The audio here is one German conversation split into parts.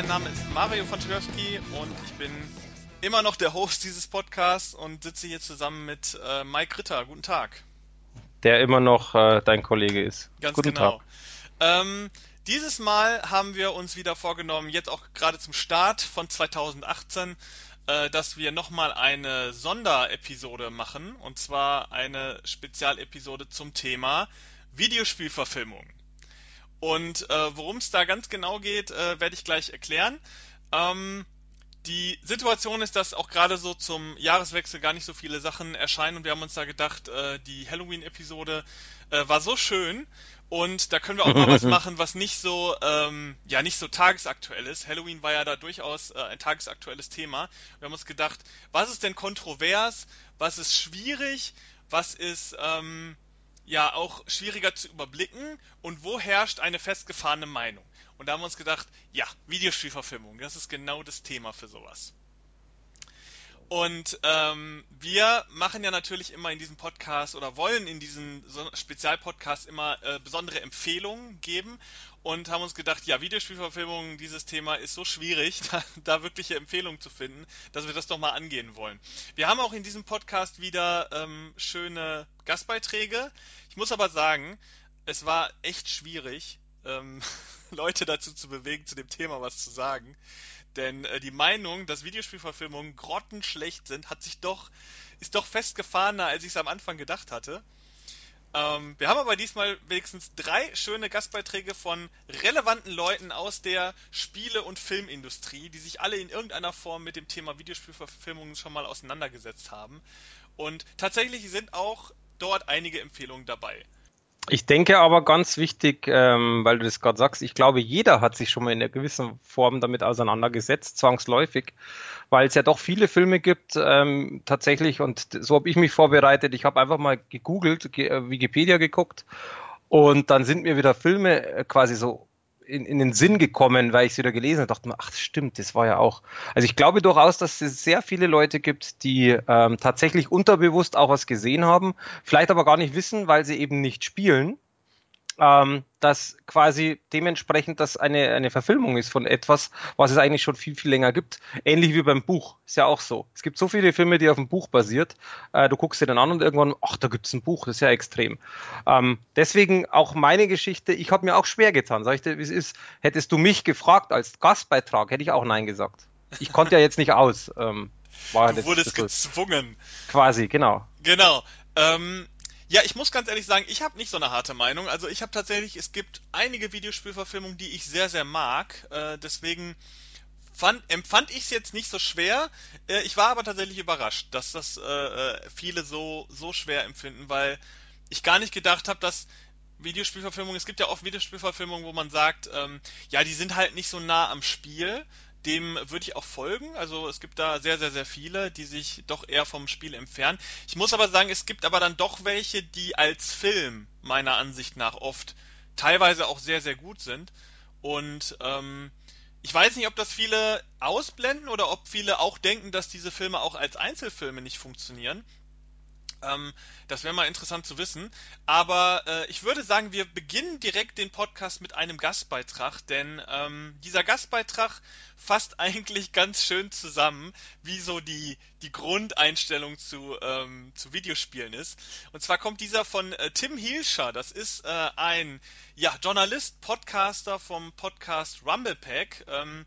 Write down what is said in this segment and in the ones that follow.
mein Name ist Mario von Schwörski und ich bin immer noch der Host dieses Podcasts und sitze hier zusammen mit äh, Mike Ritter. Guten Tag. Der immer noch äh, dein Kollege ist. Ganz Guten genau. Tag. Ähm, dieses Mal haben wir uns wieder vorgenommen, jetzt auch gerade zum Start von 2018, äh, dass wir nochmal eine Sonderepisode machen. Und zwar eine Spezialepisode zum Thema Videospielverfilmung. Und äh, worum es da ganz genau geht, äh, werde ich gleich erklären. Ähm, die Situation ist, dass auch gerade so zum Jahreswechsel gar nicht so viele Sachen erscheinen und wir haben uns da gedacht, äh, die Halloween-Episode äh, war so schön und da können wir auch mal was machen, was nicht so, ähm, ja, nicht so tagesaktuell ist. Halloween war ja da durchaus äh, ein tagesaktuelles Thema. Wir haben uns gedacht, was ist denn kontrovers, was ist schwierig, was ist, ähm, ja, auch schwieriger zu überblicken und wo herrscht eine festgefahrene Meinung. Und da haben wir uns gedacht, ja, Videospielverfilmung, das ist genau das Thema für sowas. Und ähm, wir machen ja natürlich immer in diesem Podcast oder wollen in diesem Spezialpodcast immer äh, besondere Empfehlungen geben und haben uns gedacht, ja, Videospielverfilmung, dieses Thema ist so schwierig, da, da wirkliche Empfehlungen zu finden, dass wir das doch mal angehen wollen. Wir haben auch in diesem Podcast wieder ähm, schöne Gastbeiträge. Ich muss aber sagen, es war echt schwierig, ähm, Leute dazu zu bewegen, zu dem Thema was zu sagen. Denn äh, die Meinung, dass Videospielverfilmungen grottenschlecht sind, hat sich doch, ist doch festgefahrener, als ich es am Anfang gedacht hatte. Ähm, wir haben aber diesmal wenigstens drei schöne Gastbeiträge von relevanten Leuten aus der Spiele- und Filmindustrie, die sich alle in irgendeiner Form mit dem Thema Videospielverfilmungen schon mal auseinandergesetzt haben. Und tatsächlich sind auch dort einige Empfehlungen dabei. Ich denke aber ganz wichtig, ähm, weil du das gerade sagst, ich glaube, jeder hat sich schon mal in einer gewissen Form damit auseinandergesetzt, zwangsläufig, weil es ja doch viele Filme gibt, ähm, tatsächlich, und so habe ich mich vorbereitet. Ich habe einfach mal gegoogelt, ge äh, Wikipedia geguckt und dann sind mir wieder Filme äh, quasi so in, in den Sinn gekommen, weil ich es wieder gelesen habe, dachte mir, ach stimmt, das war ja auch. Also ich glaube durchaus, dass es sehr viele Leute gibt, die ähm, tatsächlich unterbewusst auch was gesehen haben, vielleicht aber gar nicht wissen, weil sie eben nicht spielen ähm, dass quasi dementsprechend das eine, eine Verfilmung ist von etwas, was es eigentlich schon viel, viel länger gibt. Ähnlich wie beim Buch. Ist ja auch so. Es gibt so viele Filme, die auf dem Buch basiert. Äh, du guckst dir dann an und irgendwann, ach, da gibt's ein Buch. Das ist ja extrem. Ähm, deswegen auch meine Geschichte. Ich habe mir auch schwer getan. Sag ich dir, wie es ist. Hättest du mich gefragt als Gastbeitrag, hätte ich auch Nein gesagt. Ich konnte ja jetzt nicht aus. Ähm, war du wurdest gezwungen. Quasi, genau. Genau. Ähm, ja, ich muss ganz ehrlich sagen, ich habe nicht so eine harte Meinung. Also ich habe tatsächlich, es gibt einige Videospielverfilmungen, die ich sehr, sehr mag. Äh, deswegen fand, empfand ich es jetzt nicht so schwer. Äh, ich war aber tatsächlich überrascht, dass das äh, äh, viele so, so schwer empfinden, weil ich gar nicht gedacht habe, dass Videospielverfilmungen, es gibt ja oft Videospielverfilmungen, wo man sagt, ähm, ja, die sind halt nicht so nah am Spiel dem würde ich auch folgen. Also es gibt da sehr, sehr, sehr viele, die sich doch eher vom Spiel entfernen. Ich muss aber sagen, es gibt aber dann doch welche, die als Film meiner Ansicht nach oft teilweise auch sehr, sehr gut sind. Und ähm, ich weiß nicht, ob das viele ausblenden oder ob viele auch denken, dass diese Filme auch als Einzelfilme nicht funktionieren. Ähm, das wäre mal interessant zu wissen. Aber äh, ich würde sagen, wir beginnen direkt den Podcast mit einem Gastbeitrag, denn ähm, dieser Gastbeitrag fasst eigentlich ganz schön zusammen, wie so die, die Grundeinstellung zu, ähm, zu Videospielen ist. Und zwar kommt dieser von äh, Tim Hielscher. Das ist äh, ein ja, Journalist, Podcaster vom Podcast Rumblepack. Ähm,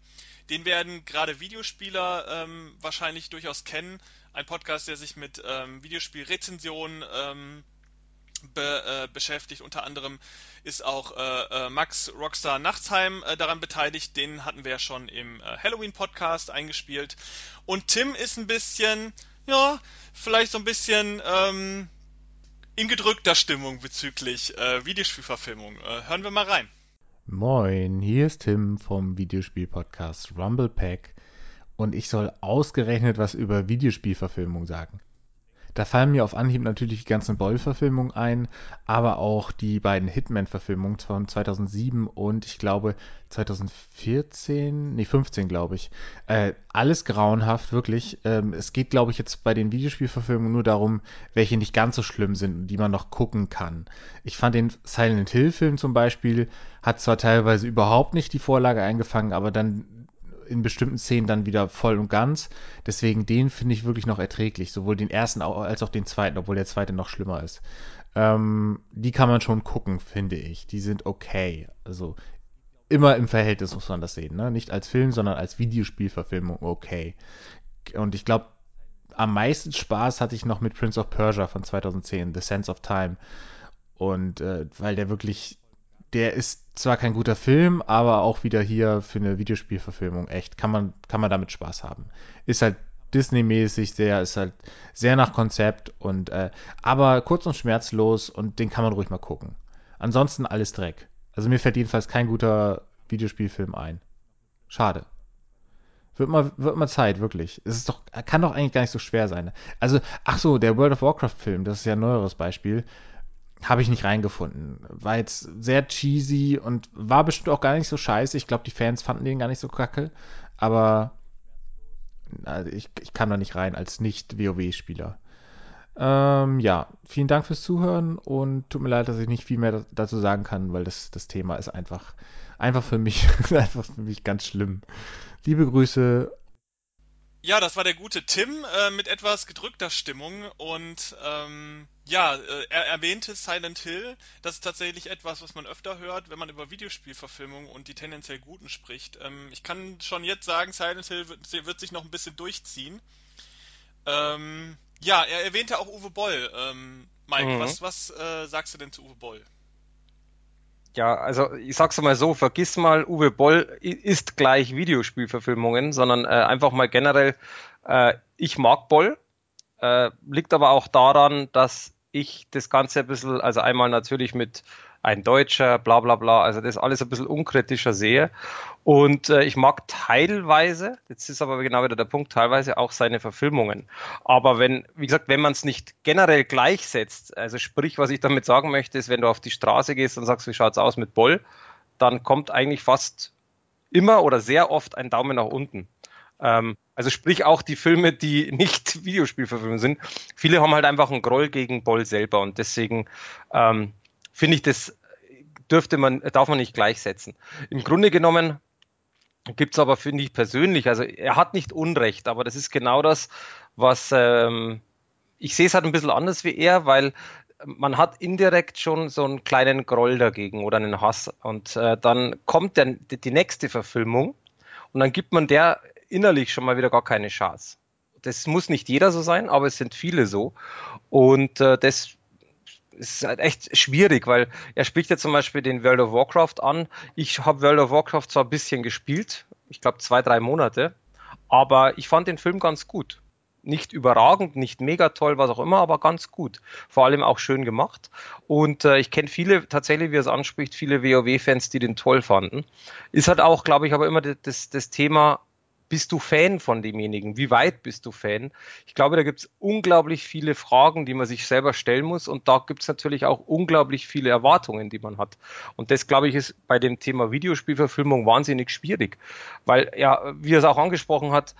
den werden gerade Videospieler ähm, wahrscheinlich durchaus kennen ein Podcast, der sich mit ähm, Videospielrezensionen ähm, be, äh, beschäftigt. Unter anderem ist auch äh, äh, Max Rockstar Nachtsheim äh, daran beteiligt. Den hatten wir ja schon im äh, Halloween-Podcast eingespielt. Und Tim ist ein bisschen, ja, vielleicht so ein bisschen ähm, in gedrückter Stimmung bezüglich äh, Videospielverfilmung. Hören wir mal rein. Moin, hier ist Tim vom Videospiel-Podcast Rumble Pack und ich soll ausgerechnet was über Videospielverfilmung sagen. Da fallen mir auf Anhieb natürlich die ganzen Boll-Verfilmungen ein, aber auch die beiden Hitman-Verfilmungen von 2007 und ich glaube 2014, nee 15 glaube ich. Äh, alles grauenhaft, wirklich. Ähm, es geht glaube ich jetzt bei den Videospielverfilmungen nur darum, welche nicht ganz so schlimm sind und die man noch gucken kann. Ich fand den Silent Hill-Film zum Beispiel, hat zwar teilweise überhaupt nicht die Vorlage eingefangen, aber dann in bestimmten Szenen dann wieder voll und ganz. Deswegen den finde ich wirklich noch erträglich, sowohl den ersten als auch den zweiten, obwohl der zweite noch schlimmer ist. Ähm, die kann man schon gucken, finde ich. Die sind okay. Also immer im Verhältnis muss man das sehen, ne? Nicht als Film, sondern als Videospielverfilmung okay. Und ich glaube, am meisten Spaß hatte ich noch mit Prince of Persia von 2010, The Sense of Time. Und äh, weil der wirklich der ist zwar kein guter Film, aber auch wieder hier für eine Videospielverfilmung echt. Kann man, kann man damit Spaß haben. Ist halt Disney-mäßig, der ist halt sehr nach Konzept und äh, aber kurz und schmerzlos und den kann man ruhig mal gucken. Ansonsten alles Dreck. Also mir fällt jedenfalls kein guter Videospielfilm ein. Schade. Wird mal, wird mal Zeit, wirklich. Es ist doch, kann doch eigentlich gar nicht so schwer sein. Also, ach so, der World of Warcraft-Film, das ist ja ein neueres Beispiel habe ich nicht reingefunden. War jetzt sehr cheesy und war bestimmt auch gar nicht so scheiße. Ich glaube, die Fans fanden den gar nicht so kacke. Aber also ich, ich kam da nicht rein als Nicht-WoW-Spieler. Ähm, ja, vielen Dank fürs Zuhören und tut mir leid, dass ich nicht viel mehr dazu sagen kann, weil das, das Thema ist einfach, einfach für mich, einfach für mich ganz schlimm. Liebe Grüße ja, das war der gute Tim äh, mit etwas gedrückter Stimmung und ähm, ja, äh, er erwähnte Silent Hill. Das ist tatsächlich etwas, was man öfter hört, wenn man über Videospielverfilmungen und die tendenziell guten spricht. Ähm, ich kann schon jetzt sagen, Silent Hill wird, wird sich noch ein bisschen durchziehen. Ähm, ja, er erwähnte auch Uwe Boll. Ähm, Mike, mhm. was, was äh, sagst du denn zu Uwe Boll? Ja, also ich sag's mal so, vergiss mal, Uwe Boll ist gleich Videospielverfilmungen, sondern äh, einfach mal generell, äh, ich mag Boll, äh, liegt aber auch daran, dass ich das Ganze ein bisschen, also einmal natürlich mit ein Deutscher, bla bla bla, also das alles ein bisschen unkritischer sehe. Und äh, ich mag teilweise, jetzt ist aber genau wieder der Punkt, teilweise auch seine Verfilmungen. Aber wenn, wie gesagt, wenn man es nicht generell gleichsetzt, also sprich, was ich damit sagen möchte, ist, wenn du auf die Straße gehst und sagst, wie schaut's aus mit Boll, dann kommt eigentlich fast immer oder sehr oft ein Daumen nach unten. Ähm, also sprich auch die Filme, die nicht Videospielverfilmungen sind. Viele haben halt einfach einen Groll gegen Boll selber und deswegen ähm, finde ich, das dürfte man, darf man nicht gleichsetzen. Im Grunde genommen gibt es aber, finde ich persönlich, also er hat nicht Unrecht, aber das ist genau das, was ähm, ich sehe es halt ein bisschen anders wie er, weil man hat indirekt schon so einen kleinen Groll dagegen oder einen Hass und äh, dann kommt der, die nächste Verfilmung und dann gibt man der innerlich schon mal wieder gar keine Chance. Das muss nicht jeder so sein, aber es sind viele so und äh, das ist halt echt schwierig, weil er spricht ja zum Beispiel den World of Warcraft an. Ich habe World of Warcraft zwar ein bisschen gespielt, ich glaube zwei, drei Monate, aber ich fand den Film ganz gut. Nicht überragend, nicht mega toll, was auch immer, aber ganz gut. Vor allem auch schön gemacht. Und äh, ich kenne viele, tatsächlich, wie er es anspricht, viele WoW-Fans, die den toll fanden. Ist halt auch, glaube ich, aber immer das, das Thema, bist du Fan von demjenigen? Wie weit bist du Fan? Ich glaube, da gibt es unglaublich viele Fragen, die man sich selber stellen muss und da gibt es natürlich auch unglaublich viele Erwartungen, die man hat. Und das, glaube ich, ist bei dem Thema Videospielverfilmung wahnsinnig schwierig, weil ja, wie er es auch angesprochen hat,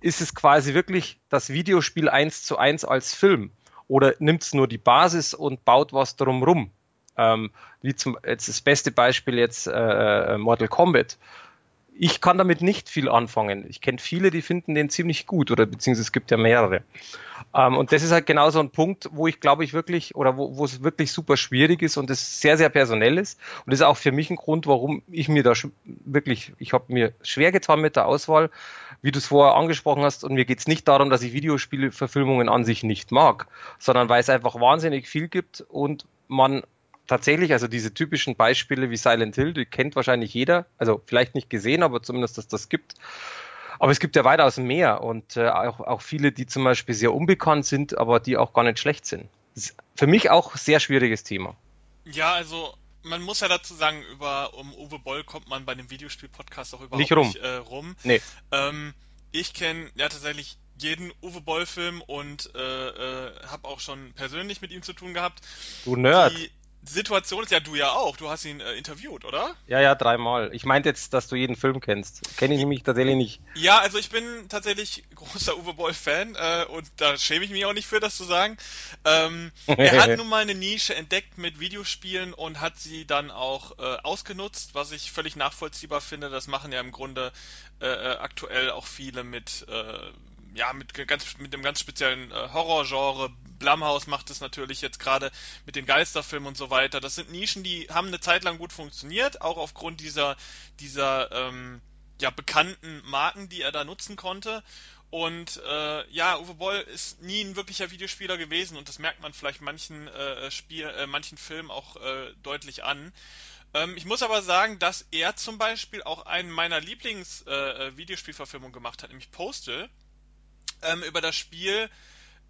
ist es quasi wirklich das Videospiel eins zu eins als Film oder nimmt es nur die Basis und baut was drumrum? Ähm, wie zum jetzt das beste Beispiel jetzt äh, äh Mortal Kombat ich kann damit nicht viel anfangen. Ich kenne viele, die finden den ziemlich gut oder beziehungsweise es gibt ja mehrere. Ähm, und das ist halt genau so ein Punkt, wo ich glaube ich wirklich oder wo, es wirklich super schwierig ist und es sehr, sehr personell ist. Und das ist auch für mich ein Grund, warum ich mir da wirklich, ich habe mir schwer getan mit der Auswahl, wie du es vorher angesprochen hast. Und mir geht es nicht darum, dass ich Videospielverfilmungen an sich nicht mag, sondern weil es einfach wahnsinnig viel gibt und man tatsächlich, also diese typischen Beispiele wie Silent Hill, die kennt wahrscheinlich jeder, also vielleicht nicht gesehen, aber zumindest, dass das gibt. Aber es gibt ja weitaus mehr und äh, auch, auch viele, die zum Beispiel sehr unbekannt sind, aber die auch gar nicht schlecht sind. für mich auch ein sehr schwieriges Thema. Ja, also man muss ja dazu sagen, über um Uwe Boll kommt man bei dem Videospiel-Podcast auch überhaupt nicht rum. Nicht, äh, rum. Nee. Ähm, ich kenne ja tatsächlich jeden Uwe Boll-Film und äh, äh, habe auch schon persönlich mit ihm zu tun gehabt. Du Nerd. Die Situation ist ja du ja auch. Du hast ihn äh, interviewt, oder? Ja, ja, dreimal. Ich meinte jetzt, dass du jeden Film kennst. Kenne ich nämlich tatsächlich nicht. Ja, also ich bin tatsächlich großer Uwe Boll-Fan äh, und da schäme ich mich auch nicht für, das zu sagen. Ähm, er hat nun mal eine Nische entdeckt mit Videospielen und hat sie dann auch äh, ausgenutzt, was ich völlig nachvollziehbar finde. Das machen ja im Grunde äh, äh aktuell auch viele mit äh, ja, mit ganz mit dem ganz speziellen äh, Horrorgenre. Blumhouse macht es natürlich jetzt gerade mit den Geisterfilmen und so weiter. Das sind Nischen, die haben eine Zeit lang gut funktioniert, auch aufgrund dieser dieser ähm, ja bekannten Marken, die er da nutzen konnte. Und äh, ja, Uwe Boll ist nie ein wirklicher Videospieler gewesen und das merkt man vielleicht manchen äh, Spiel, äh, manchen Filmen auch äh, deutlich an. Ähm, ich muss aber sagen, dass er zum Beispiel auch einen meiner Lieblings-Videospielverfilmungen äh, äh gemacht hat, nämlich Postal ähm, über das Spiel,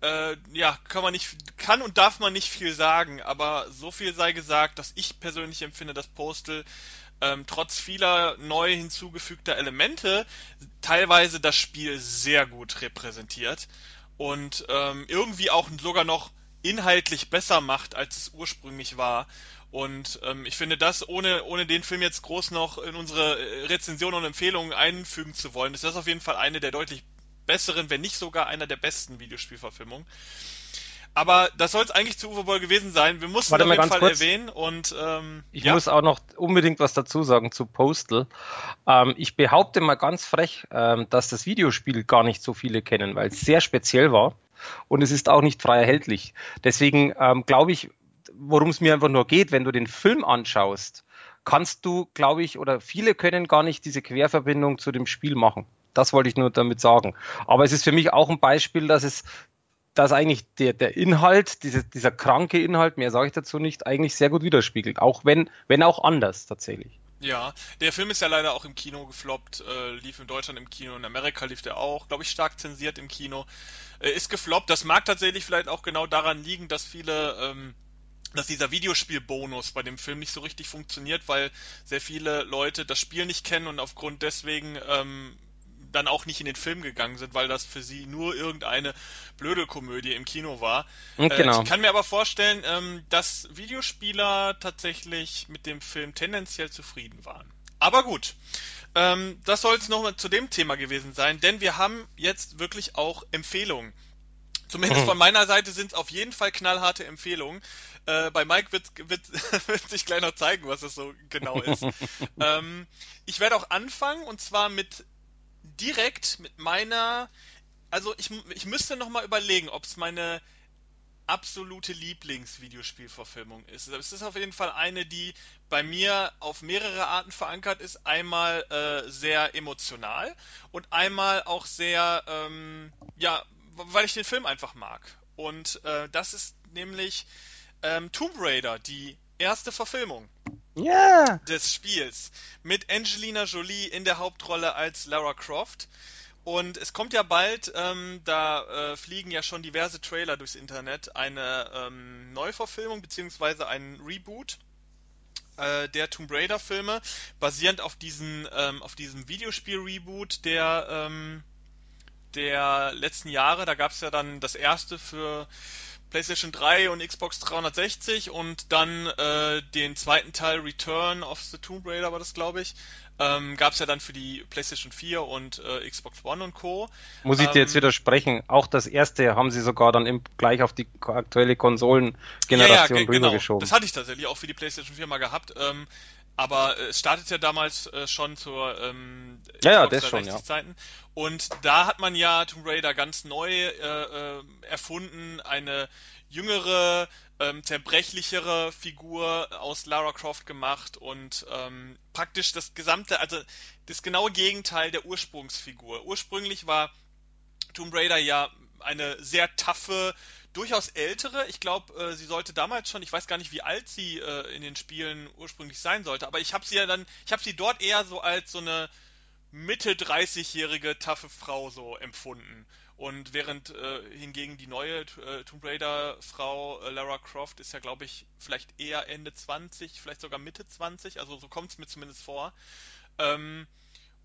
äh, ja, kann man nicht, kann und darf man nicht viel sagen, aber so viel sei gesagt, dass ich persönlich empfinde, dass Postal ähm, trotz vieler neu hinzugefügter Elemente teilweise das Spiel sehr gut repräsentiert und ähm, irgendwie auch sogar noch inhaltlich besser macht, als es ursprünglich war. Und ähm, ich finde das, ohne, ohne den Film jetzt groß noch in unsere äh, Rezension und Empfehlungen einfügen zu wollen, ist das auf jeden Fall eine der deutlich besseren, wenn nicht sogar einer der besten Videospielverfilmungen. Aber das soll es eigentlich zu Uwe Boll gewesen sein. Wir mussten Warte auf jeden Fall kurz. erwähnen und ähm, ich ja. muss auch noch unbedingt was dazu sagen zu Postal. Ähm, ich behaupte mal ganz frech, ähm, dass das Videospiel gar nicht so viele kennen, weil es sehr speziell war und es ist auch nicht frei erhältlich. Deswegen ähm, glaube ich, worum es mir einfach nur geht, wenn du den Film anschaust, kannst du, glaube ich, oder viele können gar nicht diese Querverbindung zu dem Spiel machen. Das wollte ich nur damit sagen. Aber es ist für mich auch ein Beispiel, dass es dass eigentlich der, der Inhalt, diese, dieser kranke Inhalt, mehr sage ich dazu nicht, eigentlich sehr gut widerspiegelt. Auch wenn, wenn auch anders tatsächlich. Ja, der Film ist ja leider auch im Kino gefloppt, äh, lief in Deutschland im Kino, in Amerika lief der auch, glaube ich, stark zensiert im Kino. Äh, ist gefloppt. Das mag tatsächlich vielleicht auch genau daran liegen, dass viele, ähm, dass dieser Videospielbonus bei dem Film nicht so richtig funktioniert, weil sehr viele Leute das Spiel nicht kennen und aufgrund deswegen ähm, dann auch nicht in den Film gegangen sind, weil das für sie nur irgendeine blöde Komödie im Kino war. Hm, genau. Äh, ich kann mir aber vorstellen, ähm, dass Videospieler tatsächlich mit dem Film tendenziell zufrieden waren. Aber gut, ähm, das soll es nochmal zu dem Thema gewesen sein, denn wir haben jetzt wirklich auch Empfehlungen. Zumindest von meiner Seite sind es auf jeden Fall knallharte Empfehlungen. Äh, bei Mike wird, wird, wird sich gleich noch zeigen, was es so genau ist. ähm, ich werde auch anfangen und zwar mit direkt mit meiner, also ich, ich müsste noch mal überlegen, ob es meine absolute Lieblingsvideospielverfilmung ist. Es ist auf jeden Fall eine, die bei mir auf mehrere Arten verankert ist. Einmal äh, sehr emotional und einmal auch sehr, ähm, ja, weil ich den Film einfach mag. Und äh, das ist nämlich ähm, Tomb Raider, die erste Verfilmung yeah. des Spiels mit Angelina Jolie in der Hauptrolle als Lara Croft. Und es kommt ja bald, ähm, da äh, fliegen ja schon diverse Trailer durchs Internet, eine ähm, Neuverfilmung beziehungsweise ein Reboot äh, der Tomb Raider Filme, basierend auf diesen, ähm, auf diesem Videospiel-Reboot der, ähm, der letzten Jahre. Da gab es ja dann das erste für PlayStation 3 und Xbox 360 und dann äh, den zweiten Teil Return of the Tomb Raider war das, glaube ich. Ähm, Gab es ja dann für die PlayStation 4 und äh, Xbox One und Co. Muss ich dir jetzt Ähm, widersprechen? Auch das erste haben sie sogar dann im, gleich auf die aktuelle Konsolengeneration ja, ja, ge- genau. rübergeschoben. Das hatte ich tatsächlich auch für die PlayStation 4 mal gehabt. Ähm, aber äh, es startet ja damals äh, schon zur ähm, Ja, ja, das schon, 360 Zeiten. Und da hat man ja Tomb Raider ganz neu äh, äh, erfunden, eine jüngere, ähm, zerbrechlichere Figur aus Lara Croft gemacht und ähm, praktisch das gesamte, also das genaue Gegenteil der Ursprungsfigur. Ursprünglich war Tomb Raider ja eine sehr taffe, durchaus ältere. Ich glaube, äh, sie sollte damals schon, ich weiß gar nicht, wie alt sie äh, in den Spielen ursprünglich sein sollte, aber ich habe sie ja dann, ich habe sie dort eher so als so eine Mitte 30-jährige taffe Frau so empfunden. Und während äh, hingegen die neue äh, Tomb Raider Frau äh, Lara Croft ist ja, glaube ich, vielleicht eher Ende 20, vielleicht sogar Mitte 20, also so kommt es mir zumindest vor. Ähm,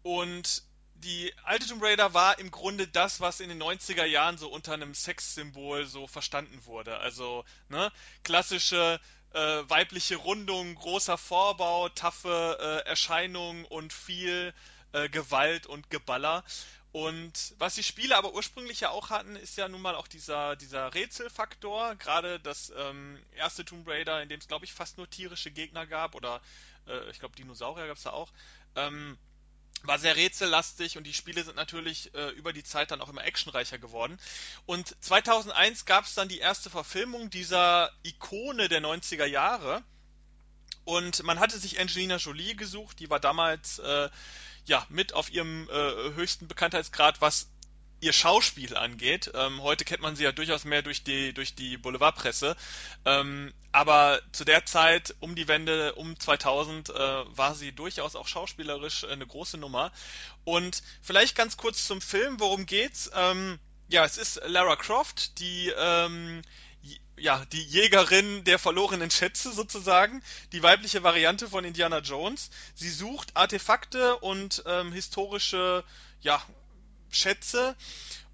und die alte Tomb Raider war im Grunde das, was in den 90er Jahren so unter einem Sexsymbol so verstanden wurde. Also, ne, klassische äh, weibliche Rundung, großer Vorbau, taffe äh, Erscheinung und viel äh, Gewalt und Geballer. Und was die Spiele aber ursprünglich ja auch hatten, ist ja nun mal auch dieser, dieser Rätselfaktor. Gerade das ähm, erste Tomb Raider, in dem es, glaube ich, fast nur tierische Gegner gab, oder äh, ich glaube, Dinosaurier gab es da auch. Ähm, war sehr rätsellastig und die Spiele sind natürlich äh, über die Zeit dann auch immer actionreicher geworden. Und 2001 gab es dann die erste Verfilmung dieser Ikone der 90er Jahre. Und man hatte sich Angelina Jolie gesucht, die war damals äh, ja mit auf ihrem äh, höchsten Bekanntheitsgrad, was ihr Schauspiel angeht. Ähm, heute kennt man sie ja durchaus mehr durch die, durch die Boulevardpresse. Ähm, aber zu der Zeit, um die Wende, um 2000, äh, war sie durchaus auch schauspielerisch eine große Nummer. Und vielleicht ganz kurz zum Film, worum geht's? Ähm, ja, es ist Lara Croft, die ähm, ja, die Jägerin der verlorenen Schätze sozusagen, die weibliche Variante von Indiana Jones. Sie sucht Artefakte und ähm, historische ja, Schätze.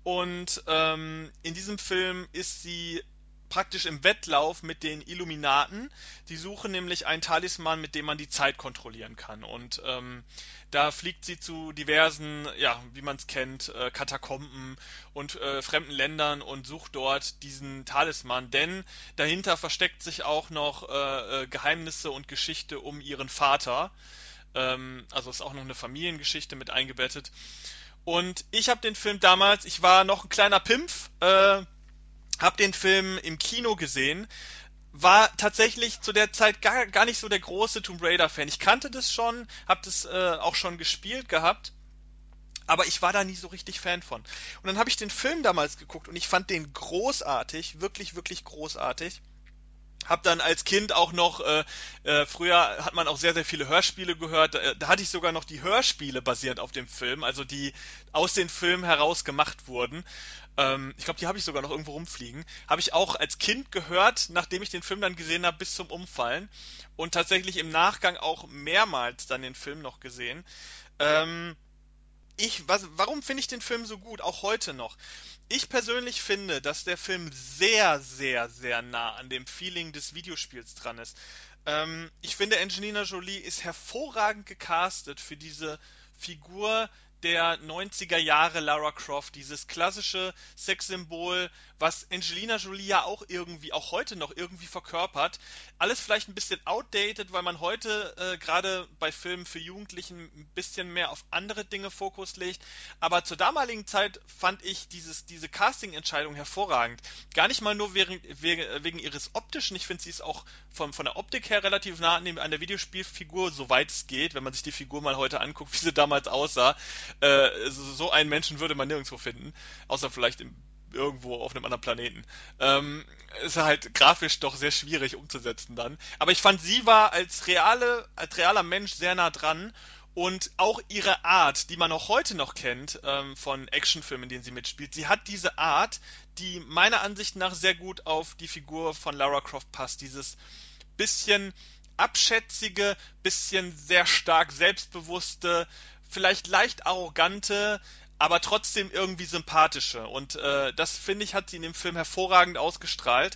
Und ähm, in diesem Film ist sie praktisch im Wettlauf mit den Illuminaten. Die suchen nämlich einen Talisman, mit dem man die Zeit kontrollieren kann. Und ähm, da fliegt sie zu diversen, ja, wie man es kennt, äh, Katakomben und äh, fremden Ländern und sucht dort diesen Talisman. Denn dahinter versteckt sich auch noch äh, äh Geheimnisse und Geschichte um ihren Vater. Ähm, also ist auch noch eine Familiengeschichte mit eingebettet. Und ich habe den Film damals, ich war noch ein kleiner Pimpf, äh, habe den Film im Kino gesehen, war tatsächlich zu der Zeit gar, gar nicht so der große Tomb Raider-Fan. Ich kannte das schon, habe das äh, auch schon gespielt gehabt, aber ich war da nie so richtig Fan von. Und dann habe ich den Film damals geguckt und ich fand den großartig, wirklich, wirklich großartig. Hab dann als Kind auch noch, äh, äh, früher hat man auch sehr, sehr viele Hörspiele gehört. Da, da hatte ich sogar noch die Hörspiele basierend auf dem Film, also die aus den Filmen heraus gemacht wurden. Ähm, ich glaube, die habe ich sogar noch irgendwo rumfliegen. Habe ich auch als Kind gehört, nachdem ich den Film dann gesehen habe, bis zum Umfallen. Und tatsächlich im Nachgang auch mehrmals dann den Film noch gesehen. Ähm, ich, was, warum finde ich den Film so gut, auch heute noch? Ich persönlich finde, dass der Film sehr, sehr, sehr nah an dem Feeling des Videospiels dran ist. Ähm, ich finde, Angelina Jolie ist hervorragend gecastet für diese Figur der 90er Jahre Lara Croft, dieses klassische Sexsymbol, was Angelina Jolie ja auch irgendwie, auch heute noch irgendwie verkörpert. Alles vielleicht ein bisschen outdated, weil man heute äh, gerade bei Filmen für Jugendlichen ein bisschen mehr auf andere Dinge Fokus legt. Aber zur damaligen Zeit fand ich dieses, diese Casting-Entscheidung hervorragend. Gar nicht mal nur wegen, wegen, wegen ihres optischen, ich finde sie ist auch von, von der Optik her relativ nah an, der Videospielfigur, soweit es geht, wenn man sich die Figur mal heute anguckt, wie sie damals aussah. Äh, so einen Menschen würde man nirgendwo finden, außer vielleicht im, irgendwo auf einem anderen Planeten. Ähm, ist halt grafisch doch sehr schwierig umzusetzen dann. Aber ich fand, sie war als reale, als realer Mensch sehr nah dran und auch ihre Art, die man auch heute noch kennt ähm, von Actionfilmen, in denen sie mitspielt, sie hat diese Art, die meiner Ansicht nach sehr gut auf die Figur von Lara Croft passt. Dieses bisschen abschätzige, bisschen sehr stark selbstbewusste, vielleicht leicht arrogante, aber trotzdem irgendwie sympathische. Und äh, das, finde ich, hat sie in dem Film hervorragend ausgestrahlt.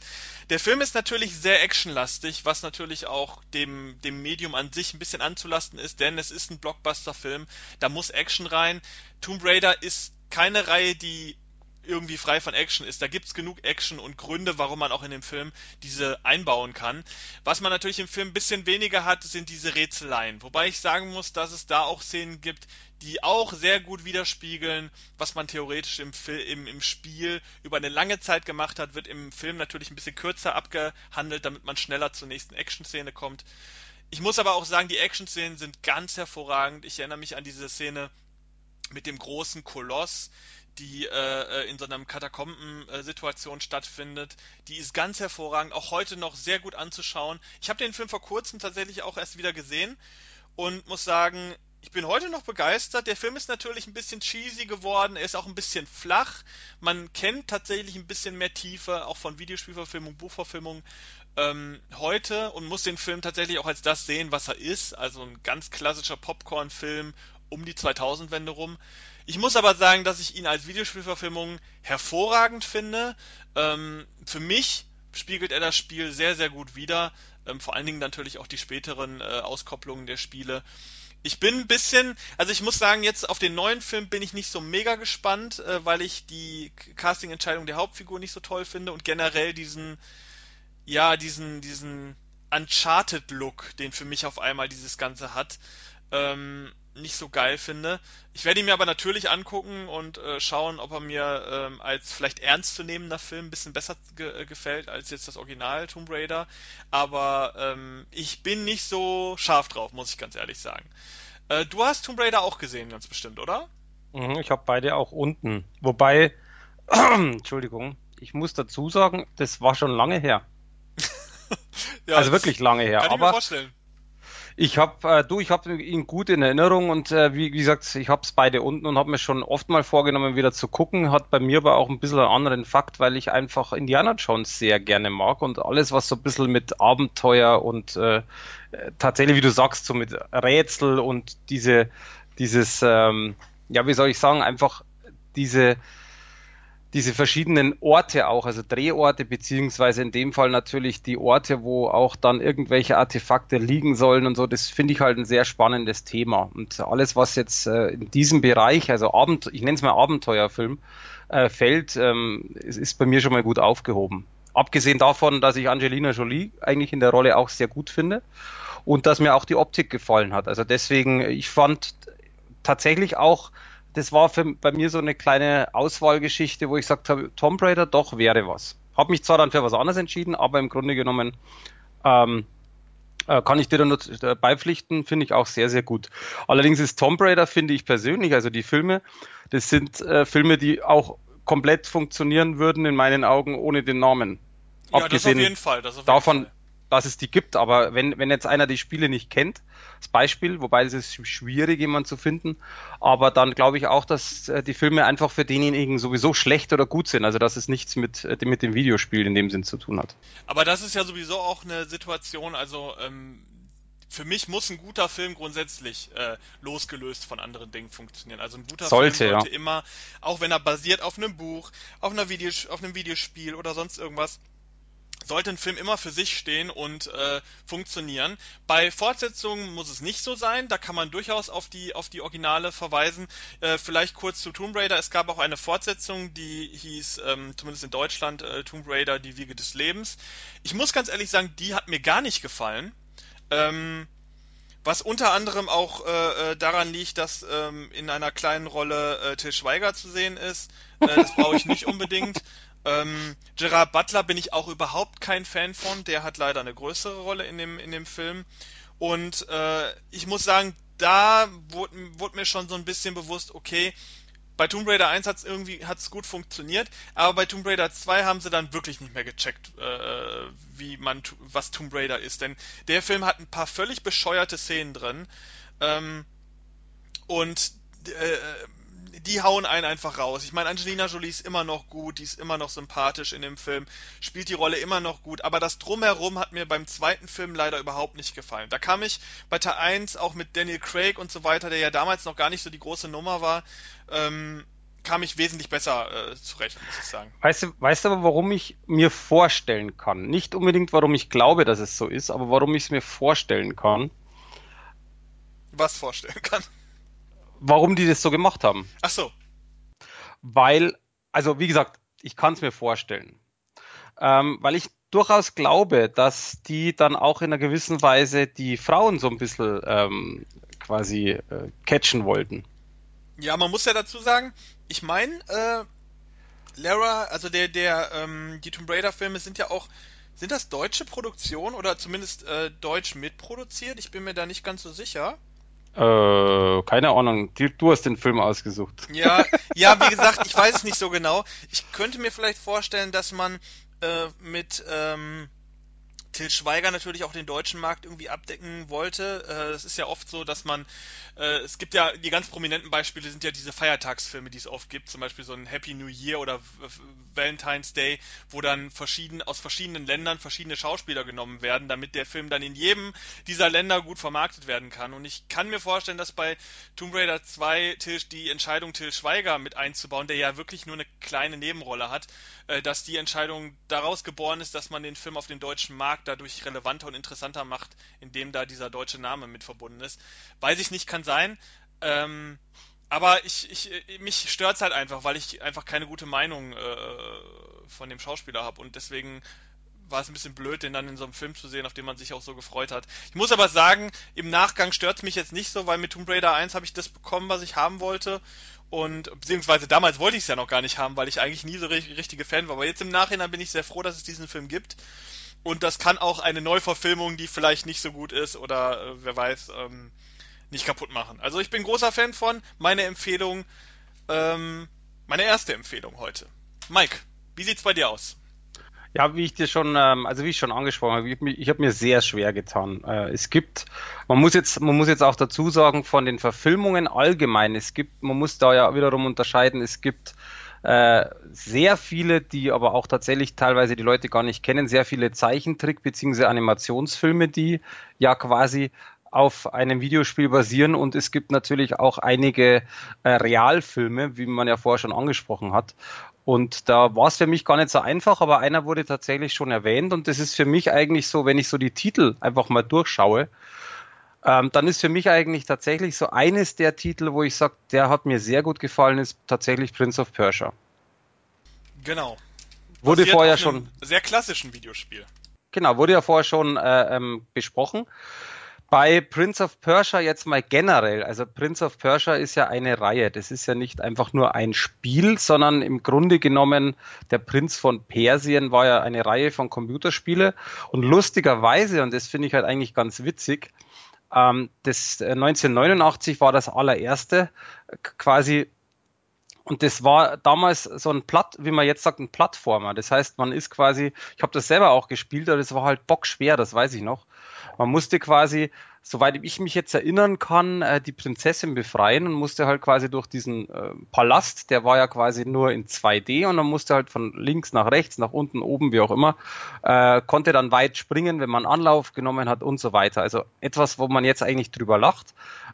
Der Film ist natürlich sehr actionlastig, was natürlich auch dem, dem Medium an sich ein bisschen anzulasten ist, denn es ist ein Blockbuster-Film, da muss Action rein. Tomb Raider ist keine Reihe, die irgendwie frei von Action ist. Da gibt es genug Action und Gründe, warum man auch in dem Film diese einbauen kann. Was man natürlich im Film ein bisschen weniger hat, sind diese Rätseleien. Wobei ich sagen muss, dass es da auch Szenen gibt, die auch sehr gut widerspiegeln, was man theoretisch im, im, im Spiel über eine lange Zeit gemacht hat, wird im Film natürlich ein bisschen kürzer abgehandelt, damit man schneller zur nächsten Action-Szene kommt. Ich muss aber auch sagen, die Action-Szenen sind ganz hervorragend. Ich erinnere mich an diese Szene mit dem großen Koloss, die äh, in so einer Katakomben-Situation stattfindet. Die ist ganz hervorragend, auch heute noch sehr gut anzuschauen. Ich habe den Film vor kurzem tatsächlich auch erst wieder gesehen und muss sagen, ich bin heute noch begeistert. Der Film ist natürlich ein bisschen cheesy geworden, er ist auch ein bisschen flach. Man kennt tatsächlich ein bisschen mehr Tiefe, auch von Videospielverfilmung, Buchverfilmung ähm, heute und muss den Film tatsächlich auch als das sehen, was er ist. Also ein ganz klassischer Popcorn-Film um die 2000-Wende rum. Ich muss aber sagen, dass ich ihn als Videospielverfilmung hervorragend finde. Ähm, für mich spiegelt er das Spiel sehr, sehr gut wider. Ähm, vor allen Dingen natürlich auch die späteren äh, Auskopplungen der Spiele. Ich bin ein bisschen, also ich muss sagen, jetzt auf den neuen Film bin ich nicht so mega gespannt, äh, weil ich die Casting-Entscheidung der Hauptfigur nicht so toll finde und generell diesen, ja, diesen, diesen Uncharted-Look, den für mich auf einmal dieses Ganze hat, ähm, nicht so geil finde. Ich werde ihn mir aber natürlich angucken und äh, schauen, ob er mir ähm, als vielleicht ernstzunehmender Film ein bisschen besser ge äh, gefällt als jetzt das Original Tomb Raider. Aber ähm, ich bin nicht so scharf drauf, muss ich ganz ehrlich sagen. Äh, du hast Tomb Raider auch gesehen, ganz bestimmt, oder? Mhm, ich habe beide auch unten. Wobei, Entschuldigung, ich muss dazu sagen, das war schon lange her. ja, also wirklich lange her. Kann ich aber mir vorstellen. Ich habe, äh, du, ich habe ihn gut in Erinnerung und äh, wie, wie gesagt, ich habe es beide unten und habe mir schon oft mal vorgenommen, wieder zu gucken. Hat bei mir aber auch ein bisschen einen anderen Fakt, weil ich einfach Indiana Jones sehr gerne mag und alles, was so ein bisschen mit Abenteuer und äh, tatsächlich, wie du sagst, so mit Rätsel und diese, dieses, ähm, ja, wie soll ich sagen, einfach diese diese verschiedenen Orte auch, also Drehorte, beziehungsweise in dem Fall natürlich die Orte, wo auch dann irgendwelche Artefakte liegen sollen und so, das finde ich halt ein sehr spannendes Thema. Und alles, was jetzt äh, in diesem Bereich, also Abend, ich nenne es mal Abenteuerfilm, äh, fällt, ähm, ist, ist bei mir schon mal gut aufgehoben. Abgesehen davon, dass ich Angelina Jolie eigentlich in der Rolle auch sehr gut finde und dass mir auch die Optik gefallen hat. Also deswegen, ich fand tatsächlich auch das war für, bei mir so eine kleine Auswahlgeschichte, wo ich gesagt habe, Tomb Raider doch wäre was. Habe mich zwar dann für was anderes entschieden, aber im Grunde genommen ähm, äh, kann ich dir da nur beipflichten, finde ich auch sehr, sehr gut. Allerdings ist Tomb Raider, finde ich persönlich, also die Filme, das sind äh, Filme, die auch komplett funktionieren würden in meinen Augen ohne den Namen. Ja, Abgesehen das auf jeden Fall. Auf jeden davon, Fall dass es die gibt, aber wenn, wenn jetzt einer die Spiele nicht kennt, das Beispiel, wobei es ist schwierig, jemanden zu finden, aber dann glaube ich auch, dass äh, die Filme einfach für denjenigen sowieso schlecht oder gut sind, also dass es nichts mit, äh, mit dem Videospiel in dem Sinn zu tun hat. Aber das ist ja sowieso auch eine Situation, also ähm, für mich muss ein guter Film grundsätzlich äh, losgelöst von anderen Dingen funktionieren. Also ein guter sollte, Film sollte ja. immer, auch wenn er basiert auf einem Buch, auf einer Videos auf einem Videospiel oder sonst irgendwas, sollte ein Film immer für sich stehen und äh, funktionieren. Bei Fortsetzungen muss es nicht so sein, da kann man durchaus auf die, auf die Originale verweisen. Äh, vielleicht kurz zu Tomb Raider, es gab auch eine Fortsetzung, die hieß, ähm, zumindest in Deutschland, äh, Tomb Raider, die Wiege des Lebens. Ich muss ganz ehrlich sagen, die hat mir gar nicht gefallen. Ähm, was unter anderem auch äh, äh daran liegt, dass ähm, in einer kleinen Rolle äh, Till Schweiger zu sehen ist. Äh, das brauche ich nicht unbedingt. Ähm, Gerard Butler bin ich auch überhaupt kein Fan von. Der hat leider eine größere Rolle in dem, in dem Film. Und äh, ich muss sagen, da wurde, wurde mir schon so ein bisschen bewusst, okay, bei Tomb Raider 1 hat es irgendwie hat's gut funktioniert, aber bei Tomb Raider 2 haben sie dann wirklich nicht mehr gecheckt, äh, wie man was Tomb Raider ist. Denn der Film hat ein paar völlig bescheuerte Szenen drin. Ähm, und äh, die hauen einen einfach raus. Ich meine, Angelina Jolie ist immer noch gut, die ist immer noch sympathisch in dem Film, spielt die Rolle immer noch gut, aber das Drumherum hat mir beim zweiten Film leider überhaupt nicht gefallen. Da kam ich bei Teil 1 auch mit Daniel Craig und so weiter, der ja damals noch gar nicht so die große Nummer war, ähm, kam ich wesentlich besser äh, zurecht, muss ich sagen. Weißt du, weißt du aber, warum ich mir vorstellen kann? Nicht unbedingt, warum ich glaube, dass es so ist, aber warum ich es mir vorstellen kann. Was vorstellen kann? Warum die das so gemacht haben. Ach so. Weil, also wie gesagt, ich kann es mir vorstellen. Ähm, weil ich durchaus glaube, dass die dann auch in einer gewissen Weise die Frauen so ein bisschen ähm, quasi äh, catchen wollten. Ja, man muss ja dazu sagen, ich meine, äh, Lara, also der, der, ähm, die Tomb Raider Filme sind ja auch, sind das deutsche Produktionen oder zumindest äh, deutsch mitproduziert? Ich bin mir da nicht ganz so sicher. Äh, keine Ahnung. Du hast den Film ausgesucht. Ja, ja, wie gesagt, ich weiß es nicht so genau. Ich könnte mir vielleicht vorstellen, dass man äh, mit ähm, Till Schweiger natürlich auch den deutschen Markt irgendwie abdecken wollte. Äh, es ist ja oft so, dass man, äh, es gibt ja, die ganz prominenten Beispiele sind ja diese Feiertagsfilme, die es oft gibt, zum Beispiel so ein Happy New Year oder Valentine's Day, wo dann verschieden, aus verschiedenen Ländern verschiedene Schauspieler genommen werden, damit der Film dann in jedem dieser Länder gut vermarktet werden kann. Und ich kann mir vorstellen, dass bei Tomb Raider 2 die Entscheidung Till Schweiger mit einzubauen, der ja wirklich nur eine kleine Nebenrolle hat, äh, dass die Entscheidung daraus geboren ist, dass man den Film auf den deutschen Markt dadurch relevanter und interessanter macht, indem da dieser deutsche Name mit verbunden ist. Weiß ich nicht, kann sein. Ähm, aber ich, ich, mich stört's halt einfach, weil ich einfach keine gute Meinung äh, von dem Schauspieler habe und deswegen war es ein bisschen blöd, den dann in so einem Film zu sehen, auf den man sich auch so gefreut hat. Ich muss aber sagen, im Nachgang stört's mich jetzt nicht so, weil mit Tomb Raider 1 habe ich das bekommen, was ich haben wollte und beziehungsweise damals wollte ich es ja noch gar nicht haben, weil ich eigentlich nie so richtig, richtige Fan war. Aber jetzt im Nachhinein bin ich sehr froh, dass es diesen Film gibt. Und das kann auch eine Neuverfilmung, die vielleicht nicht so gut ist oder äh, wer weiß, ähm, nicht kaputt machen. Also ich bin großer Fan von. Meine Empfehlung, ähm, meine erste Empfehlung heute. Mike, wie sieht's bei dir aus? Ja, wie ich dir schon, ähm, also wie ich schon angesprochen habe, ich, ich habe mir sehr schwer getan. Äh, es gibt, man muss jetzt, man muss jetzt auch dazu sagen, von den Verfilmungen allgemein, es gibt, man muss da ja wiederum unterscheiden, es gibt äh, sehr viele, die aber auch tatsächlich teilweise die Leute gar nicht kennen, sehr viele Zeichentrick- bzw. Animationsfilme, die ja quasi auf einem Videospiel basieren und es gibt natürlich auch einige äh, Realfilme, wie man ja vorher schon angesprochen hat. Und da war es für mich gar nicht so einfach, aber einer wurde tatsächlich schon erwähnt und das ist für mich eigentlich so, wenn ich so die Titel einfach mal durchschaue, ähm, dann ist für mich eigentlich tatsächlich so eines der Titel, wo ich sage, der hat mir sehr gut gefallen, ist tatsächlich Prince of Persia. Genau. Wurde vorher schon. Sehr klassischen Videospiel. Genau, wurde ja vorher schon äh, ähm, besprochen. Bei Prince of Persia jetzt mal generell. Also Prince of Persia ist ja eine Reihe. Das ist ja nicht einfach nur ein Spiel, sondern im Grunde genommen der Prinz von Persien war ja eine Reihe von Computerspiele. Und lustigerweise, und das finde ich halt eigentlich ganz witzig, ähm, das 1989 äh, war das allererste quasi und das war damals so ein Platt, wie man jetzt sagt, ein Plattformer. Das heißt, man ist quasi, ich habe das selber auch gespielt, aber das war halt bockschwer, das weiß ich noch. Man musste quasi, soweit ich mich jetzt erinnern kann, äh, die Prinzessin befreien und musste halt quasi durch diesen äh, Palast, der war ja quasi nur in 2D und dann musste halt von links nach rechts, nach unten, oben, wie auch immer, äh, konnte dann weit springen, wenn man Anlauf genommen hat und so weiter. Also etwas, wo man jetzt eigentlich drüber lacht,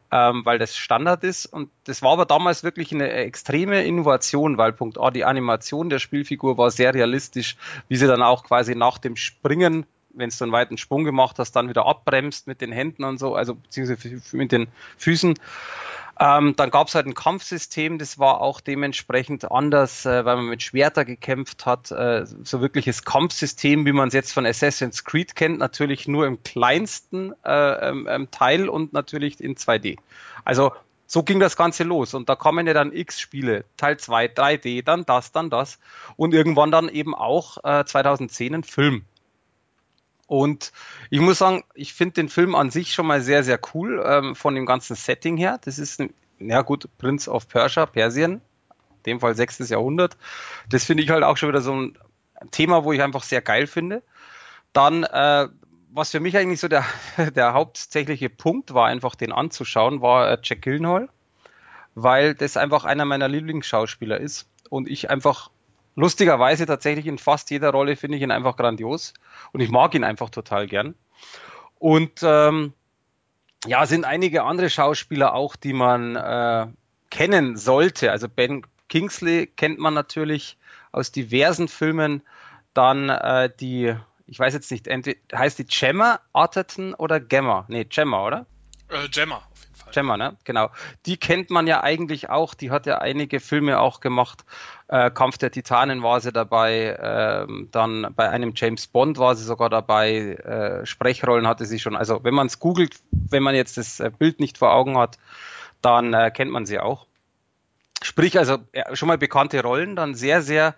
ähm, weil das Standard ist und das war aber damals wirklich eine extreme Innovation, weil Punkt A, die Animation der Spielfigur war sehr realistisch, wie sie dann auch quasi nach dem Springen wenn du einen weiten Sprung gemacht hast, dann wieder abbremst mit den Händen und so, also beziehungsweise mit den Füßen. Ähm, dann gab es halt ein Kampfsystem, das war auch dementsprechend anders, äh, weil man mit Schwerter gekämpft hat. Äh, so wirkliches Kampfsystem, wie man es jetzt von Assassin's Creed kennt, natürlich nur im kleinsten äh, ähm, ähm Teil und natürlich in 2D. Also so ging das Ganze los. Und da kommen ja dann x Spiele, Teil 2, 3D, dann das, dann das. Und irgendwann dann eben auch äh, 2010 ein Film. Und ich muss sagen, ich finde den Film an sich schon mal sehr, sehr cool ähm, von dem ganzen Setting her. Das ist, ein, ja gut, Prince of Persia, Persien, in dem Fall 6. Jahrhundert. Das finde ich halt auch schon wieder so ein Thema, wo ich einfach sehr geil finde. Dann, äh, was für mich eigentlich so der, der hauptsächliche Punkt war, einfach den anzuschauen, war äh, Jack Gyllenhaal, weil das einfach einer meiner Lieblingsschauspieler ist und ich einfach lustigerweise tatsächlich in fast jeder Rolle finde ich ihn einfach grandios und ich mag ihn einfach total gern. Und ähm, ja, sind einige andere Schauspieler auch, die man äh, kennen sollte. Also Ben Kingsley kennt man natürlich aus diversen Filmen. Dann äh, die, ich weiß jetzt nicht, heißt die Gemma Arterton oder Gemma? Nee, Gemma, oder? Äh, Gemma. Fall. Gemma, ne? Genau. Die kennt man ja eigentlich auch. Die hat ja einige Filme auch gemacht. Äh, Kampf der Titanen war sie dabei. Ähm, dann bei einem James Bond war sie sogar dabei. Äh, Sprechrollen hatte sie schon. Also wenn man es googelt, wenn man jetzt das äh, Bild nicht vor Augen hat, dann äh, kennt man sie auch. Sprich also schon mal bekannte Rollen, dann sehr, sehr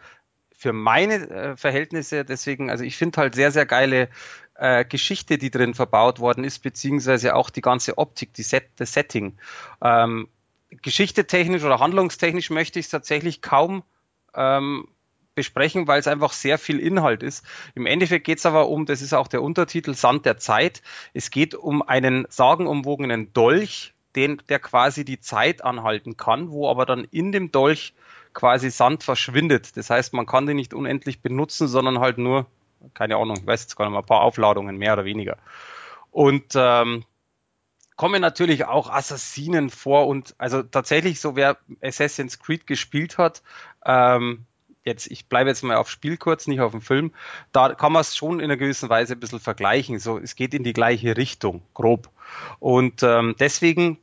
für meine äh, Verhältnisse, deswegen, also ich finde halt sehr, sehr geile äh, Geschichte, die drin verbaut worden ist, beziehungsweise auch die ganze Optik, die Set, das Setting. Ähm, Geschichte technisch oder handlungstechnisch möchte ich es tatsächlich kaum ähm, besprechen, weil es einfach sehr viel Inhalt ist. Im Endeffekt geht es aber um, das ist auch der Untertitel, Sand der Zeit. Es geht um einen sagenumwogenen Dolch, den, der quasi die Zeit anhalten kann, wo aber dann in dem Dolch quasi Sand verschwindet. Das heißt, man kann den nicht unendlich benutzen, sondern halt nur, keine Ahnung, ich weiß jetzt gar nicht mal, ein paar Aufladungen, mehr oder weniger. Und ähm, kommen natürlich auch Assassinen vor und also tatsächlich so wer Assassin's Creed gespielt hat, ähm, jetzt ich bleibe jetzt mal auf Spiel kurz, nicht auf dem Film, da kann man es schon in einer gewissen Weise ein bisschen vergleichen. So, es geht in die gleiche Richtung, grob. Und ähm, deswegen,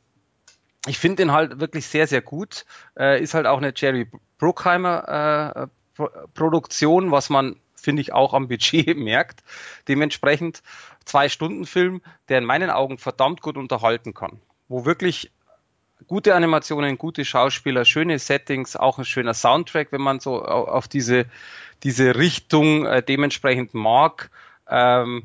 ich finde den halt wirklich sehr, sehr gut. Äh, ist halt auch eine Jerry Bruckheimer äh, Produktion, was man finde ich auch am Budget merkt. Dementsprechend zwei Stunden Film, der in meinen Augen verdammt gut unterhalten kann, wo wirklich gute Animationen, gute Schauspieler, schöne Settings, auch ein schöner Soundtrack, wenn man so auf diese, diese Richtung äh, dementsprechend mag. Ähm,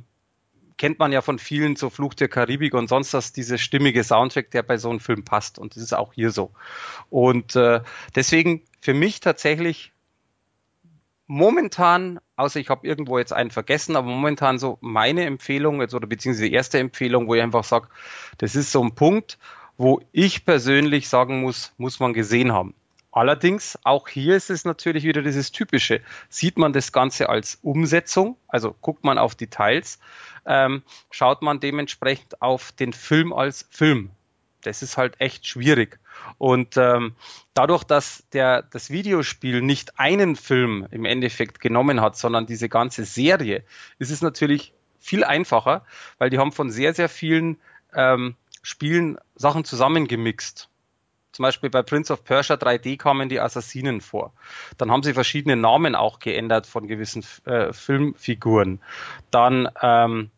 kennt man ja von vielen, so Fluch der Karibik und sonst was, diese stimmige Soundtrack, der bei so einem Film passt. Und das ist auch hier so. Und äh, deswegen für mich tatsächlich momentan, außer ich habe irgendwo jetzt einen vergessen, aber momentan so meine Empfehlung jetzt oder beziehungsweise die erste Empfehlung, wo ich einfach sage, das ist so ein Punkt, wo ich persönlich sagen muss, muss man gesehen haben. Allerdings, auch hier ist es natürlich wieder dieses Typische. Sieht man das Ganze als Umsetzung, also guckt man auf Details, ähm, schaut man dementsprechend auf den Film als Film. Das ist halt echt schwierig. Und ähm, dadurch, dass der, das Videospiel nicht einen Film im Endeffekt genommen hat, sondern diese ganze Serie, ist es natürlich viel einfacher, weil die haben von sehr, sehr vielen ähm, Spielen Sachen zusammengemixt. Zum Beispiel bei Prince of Persia 3D kamen die Assassinen vor. Dann haben sie verschiedene Namen auch geändert von gewissen äh, Filmfiguren. Dann ähm,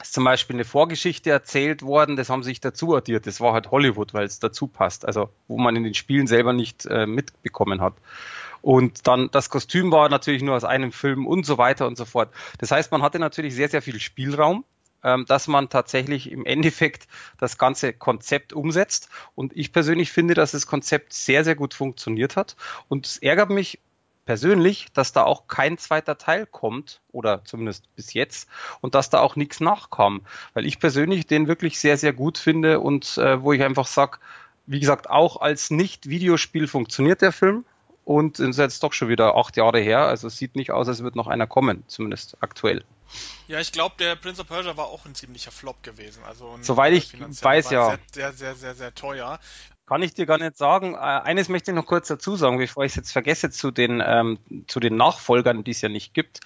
ist zum Beispiel eine Vorgeschichte erzählt worden, das haben sie sich dazu addiert. Das war halt Hollywood, weil es dazu passt. Also wo man in den Spielen selber nicht äh, mitbekommen hat. Und dann das Kostüm war natürlich nur aus einem Film und so weiter und so fort. Das heißt, man hatte natürlich sehr, sehr viel Spielraum, ähm, dass man tatsächlich im Endeffekt das ganze Konzept umsetzt. Und ich persönlich finde, dass das Konzept sehr, sehr gut funktioniert hat. Und es ärgert mich persönlich, dass da auch kein zweiter Teil kommt, oder zumindest bis jetzt, und dass da auch nichts nachkam. Weil ich persönlich den wirklich sehr, sehr gut finde und äh, wo ich einfach sage, wie gesagt, auch als Nicht-Videospiel funktioniert der Film. Und ist jetzt doch schon wieder acht Jahre her, also es sieht nicht aus, als würde noch einer kommen, zumindest aktuell. Ja, ich glaube, der Prince of Persia war auch ein ziemlicher Flop gewesen. Also Soweit ich weiß, ja. Sehr, sehr, sehr, sehr, sehr teuer. Kann ich dir gar nicht sagen. Äh, eines möchte ich noch kurz dazu sagen, bevor ich es jetzt vergesse, zu den, ähm, zu den Nachfolgern, die es ja nicht gibt.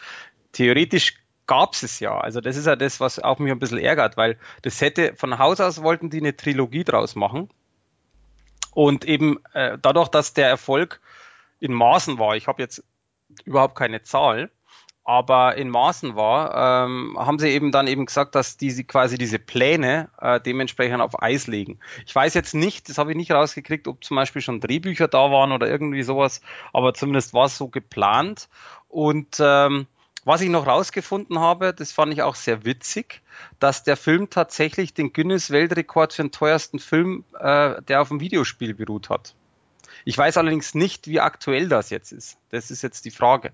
Theoretisch gab es es ja. Also das ist ja das, was auch mich ein bisschen ärgert, weil das hätte, von Haus aus wollten die eine Trilogie draus machen. Und eben äh, dadurch, dass der Erfolg in Maßen war, ich habe jetzt überhaupt keine Zahl, aber in Maßen war, ähm, haben sie eben dann eben gesagt, dass die quasi diese Pläne äh, dementsprechend auf Eis legen. Ich weiß jetzt nicht, das habe ich nicht rausgekriegt, ob zum Beispiel schon Drehbücher da waren oder irgendwie sowas, aber zumindest war es so geplant. Und ähm, was ich noch rausgefunden habe, das fand ich auch sehr witzig, dass der Film tatsächlich den Guinness-Weltrekord für den teuersten Film, äh, der auf dem Videospiel beruht hat. Ich weiß allerdings nicht, wie aktuell das jetzt ist. Das ist jetzt die Frage.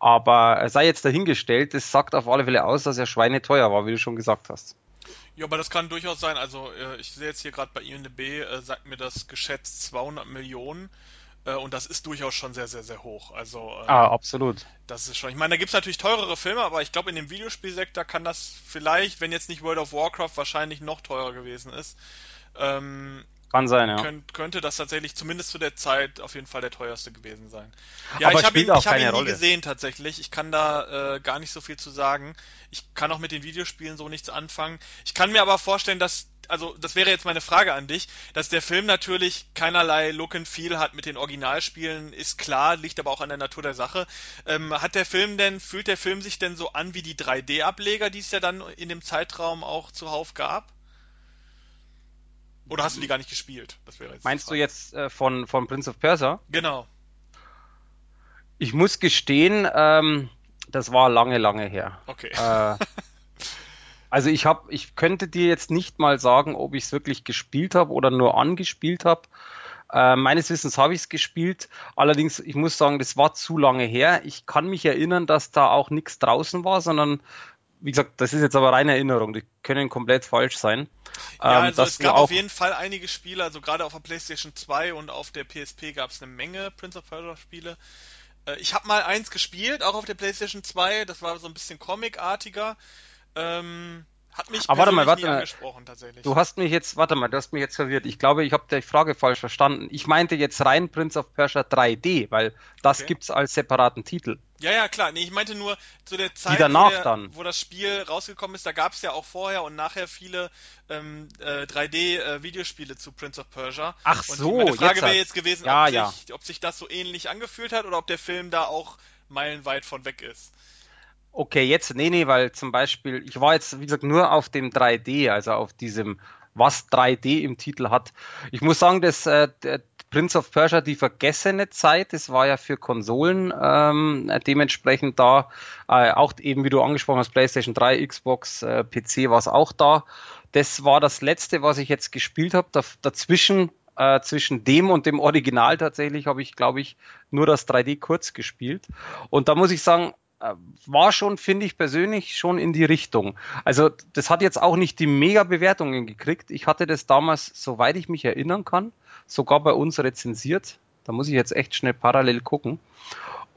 Aber sei jetzt dahingestellt, es sagt auf alle Fälle aus, dass er schweineteuer war, wie du schon gesagt hast. Ja, aber das kann durchaus sein. Also äh, ich sehe jetzt hier gerade bei IMDb, äh, sagt mir das geschätzt 200 Millionen. Äh, und das ist durchaus schon sehr, sehr, sehr hoch. Also, ähm, ah, absolut. Das ist schon. Ich meine, da gibt es natürlich teurere Filme, aber ich glaube, in dem Videospielsektor kann das vielleicht, wenn jetzt nicht World of Warcraft, wahrscheinlich noch teurer gewesen ist. Ähm, kann sein, ja. Könnt, könnte das tatsächlich zumindest zu der Zeit auf jeden Fall der teuerste gewesen sein. Ja, Aber ich habe ihn, ich hab ihn nie Rolle. gesehen tatsächlich. Ich kann da äh, gar nicht so viel zu sagen. Ich kann auch mit den Videospielen so nichts anfangen. Ich kann mir aber vorstellen, dass also das wäre jetzt meine Frage an dich, dass der Film natürlich keinerlei Look and Feel hat mit den Originalspielen, ist klar, liegt aber auch an der Natur der Sache. Ähm, hat der Film denn, fühlt der Film sich denn so an wie die 3D-Ableger, die es ja dann in dem Zeitraum auch zuhauf gab? Oder hast du die gar nicht gespielt? Meinst du jetzt äh, von, von Prince of Persia? Genau. Ich muss gestehen, ähm, das war lange, lange her. Okay. Äh, also ich habe, ich könnte dir jetzt nicht mal sagen, ob ich es wirklich gespielt habe oder nur angespielt habe. Äh, meines Wissens habe ich es gespielt. Allerdings, ich muss sagen, das war zu lange her. Ich kann mich erinnern, dass da auch nichts draußen war, sondern wie gesagt, das ist jetzt aber reine Erinnerung, die können komplett falsch sein. Ja, ähm, also es gab auf jeden Fall einige Spiele, also gerade auf der PlayStation 2 und auf der PSP gab es eine Menge Prince of Persia Spiele. Äh, ich habe mal eins gespielt, auch auf der PlayStation 2, das war so ein bisschen comicartiger. Ähm, hat mich Aber warte mal, warte mal. angesprochen tatsächlich. Du hast mich jetzt, warte mal, du hast mich jetzt verwirrt. Ich glaube, ich habe die Frage falsch verstanden. Ich meinte jetzt rein Prince of Persia 3D, weil das okay. gibt's als separaten Titel. Ja, ja, klar. Nee, ich meinte nur zu der Zeit, die wo, der, wo das Spiel rausgekommen ist, da gab es ja auch vorher und nachher viele ähm, äh, 3D-Videospiele äh, zu Prince of Persia. Ach und so, meine Frage wäre jetzt gewesen, ja, ob, ja. Sich, ob sich das so ähnlich angefühlt hat oder ob der Film da auch meilenweit von weg ist. Okay, jetzt, nee, nee, weil zum Beispiel, ich war jetzt, wie gesagt, nur auf dem 3D, also auf diesem, was 3D im Titel hat. Ich muss sagen, dass äh, Prince of Persia die vergessene Zeit, das war ja für Konsolen ähm, dementsprechend da, äh, auch eben wie du angesprochen hast, PlayStation 3, Xbox, äh, PC war es auch da. Das war das letzte, was ich jetzt gespielt habe. Da, dazwischen äh, zwischen dem und dem Original tatsächlich habe ich, glaube ich, nur das 3D kurz gespielt. Und da muss ich sagen, war schon, finde ich persönlich, schon in die Richtung. Also das hat jetzt auch nicht die Mega-Bewertungen gekriegt. Ich hatte das damals, soweit ich mich erinnern kann, sogar bei uns rezensiert. Da muss ich jetzt echt schnell parallel gucken.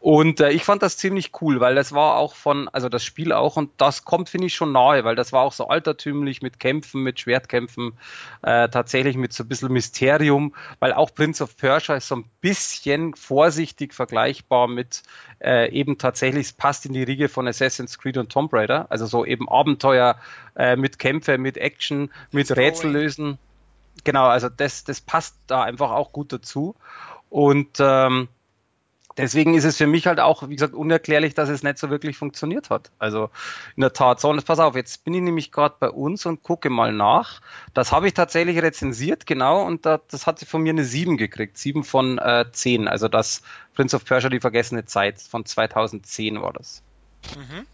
Und äh, ich fand das ziemlich cool, weil das war auch von, also das Spiel auch, und das kommt, finde ich, schon nahe, weil das war auch so altertümlich mit Kämpfen, mit Schwertkämpfen, äh, tatsächlich mit so ein bisschen Mysterium, weil auch Prince of Persia ist so ein bisschen vorsichtig vergleichbar mit äh, eben tatsächlich, es passt in die Riege von Assassin's Creed und Tomb Raider, also so eben Abenteuer äh, mit Kämpfe, mit Action, mit Rätsellösen. Genau, also das, das passt da einfach auch gut dazu. Und ähm, deswegen ist es für mich halt auch, wie gesagt, unerklärlich, dass es nicht so wirklich funktioniert hat. Also in der Tat. So, und pass auf, jetzt bin ich nämlich gerade bei uns und gucke mal nach. Das habe ich tatsächlich rezensiert, genau, und da, das hat sie von mir eine 7 gekriegt. 7 von äh, 10. Also das Prince of Persia, die vergessene Zeit von 2010 war das. Mhm.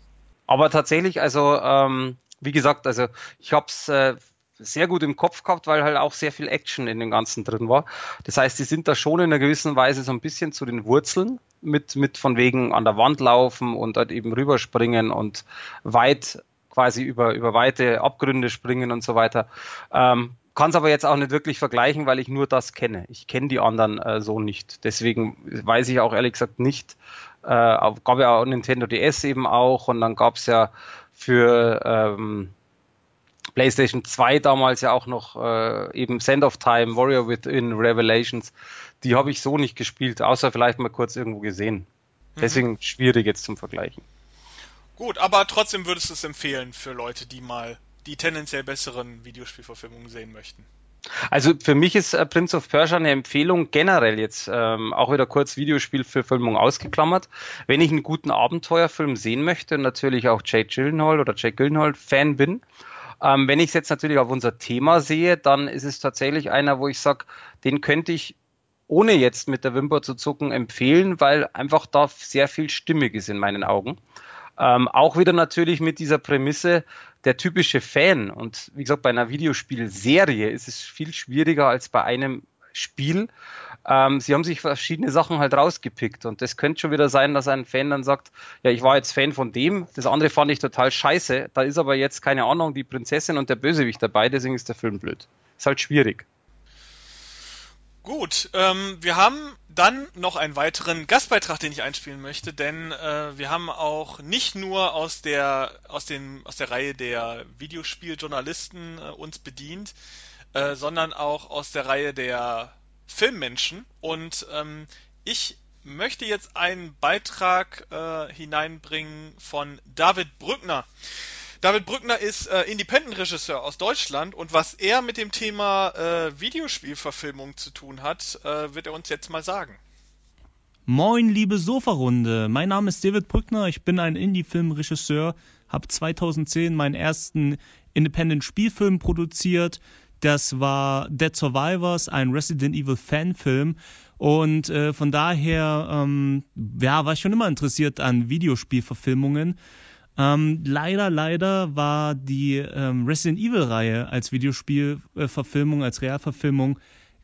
Aber tatsächlich, also ähm, wie gesagt, also ich habe es äh, sehr gut im Kopf gehabt, weil halt auch sehr viel Action in dem Ganzen drin war. Das heißt, die sind da schon in einer gewissen Weise so ein bisschen zu den Wurzeln mit, mit von wegen an der Wand laufen und halt eben rüberspringen und weit quasi über, über weite Abgründe springen und so weiter. Ähm, kann es aber jetzt auch nicht wirklich vergleichen, weil ich nur das kenne. Ich kenne die anderen äh, so nicht. Deswegen weiß ich auch ehrlich gesagt nicht. Äh, gab ja auch Nintendo DS eben auch und dann gab es ja für ähm, PlayStation 2 damals ja auch noch äh, eben Send of Time, Warrior Within, Revelations. Die habe ich so nicht gespielt, außer vielleicht mal kurz irgendwo gesehen. Mhm. Deswegen schwierig jetzt zum Vergleichen. Gut, aber trotzdem würdest du es empfehlen für Leute, die mal die tendenziell besseren Videospielverfilmungen sehen möchten. Also für mich ist äh, Prince of Persia eine Empfehlung generell jetzt ähm, auch wieder kurz Videospielverfilmung ausgeklammert. Wenn ich einen guten Abenteuerfilm sehen möchte, natürlich auch Jake Gyllenhaal oder Jake Gyllenhaal Fan bin, ähm, wenn ich es jetzt natürlich auf unser Thema sehe, dann ist es tatsächlich einer, wo ich sage, den könnte ich ohne jetzt mit der Wimper zu zucken empfehlen, weil einfach da sehr viel stimmig ist in meinen Augen. Ähm, auch wieder natürlich mit dieser Prämisse, der typische Fan. Und wie gesagt, bei einer Videospielserie ist es viel schwieriger als bei einem Spiel. Ähm, sie haben sich verschiedene Sachen halt rausgepickt und das könnte schon wieder sein, dass ein Fan dann sagt, ja, ich war jetzt Fan von dem, das andere fand ich total scheiße, da ist aber jetzt keine Ahnung, die Prinzessin und der Bösewicht dabei, deswegen ist der Film blöd. Ist halt schwierig. Gut, ähm, wir haben dann noch einen weiteren Gastbeitrag, den ich einspielen möchte, denn äh, wir haben auch nicht nur aus der aus den aus der Reihe der Videospieljournalisten äh, uns bedient, äh, sondern auch aus der Reihe der Filmmenschen. Und ähm, ich möchte jetzt einen Beitrag äh, hineinbringen von David Brückner. David Brückner ist äh, Independent-Regisseur aus Deutschland und was er mit dem Thema äh, Videospielverfilmung zu tun hat, äh, wird er uns jetzt mal sagen. Moin, liebe Sofa-Runde. Mein Name ist David Brückner. Ich bin ein Indie-Film-Regisseur. Habe 2010 meinen ersten Independent-Spielfilm produziert. Das war Dead Survivors, ein Resident Evil Fanfilm. Und äh, von daher ähm, ja, war ich schon immer interessiert an Videospielverfilmungen. Ähm, leider, leider war die ähm, Resident Evil-Reihe als Videospielverfilmung, als Realverfilmung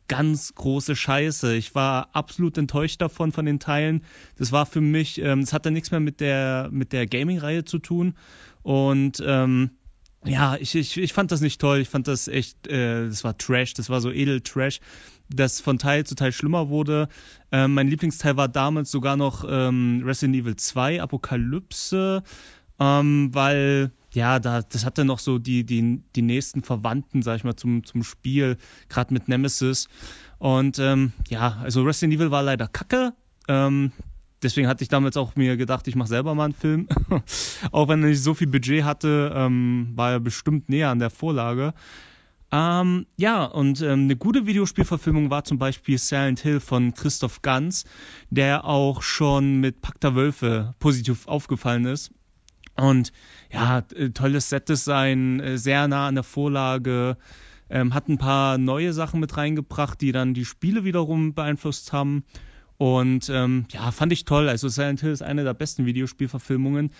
ganz große Scheiße. Ich war absolut enttäuscht davon, von den Teilen. Das war für mich, ähm, das hatte nichts mehr mit der, mit der Gaming-Reihe zu tun. Und ähm, ja, ich, ich, ich fand das nicht toll. Ich fand das echt, äh, das war Trash, das war so edel Trash, das von Teil zu Teil schlimmer wurde. Ähm, mein Lieblingsteil war damals sogar noch ähm, Resident Evil 2, Apokalypse, ähm, weil ja, da, das hatte noch so die, die, die nächsten Verwandten, sag ich mal, zum, zum Spiel, gerade mit Nemesis. Und ähm, ja, also Resident Evil war leider kacke. Ähm, deswegen hatte ich damals auch mir gedacht, ich mache selber mal einen Film. auch wenn er nicht so viel Budget hatte, ähm, war er bestimmt näher an der Vorlage. Ähm, ja, und ähm, eine gute Videospielverfilmung war zum Beispiel Silent Hill von Christoph Ganz, der auch schon mit Pakta Wölfe positiv aufgefallen ist. Und ja, äh, tolles Set-Design, äh, sehr nah an der Vorlage, ähm, hat ein paar neue Sachen mit reingebracht, die dann die Spiele wiederum beeinflusst haben. Und ähm, ja, fand ich toll. Also Silent Hill ist eine der besten Videospielverfilmungen.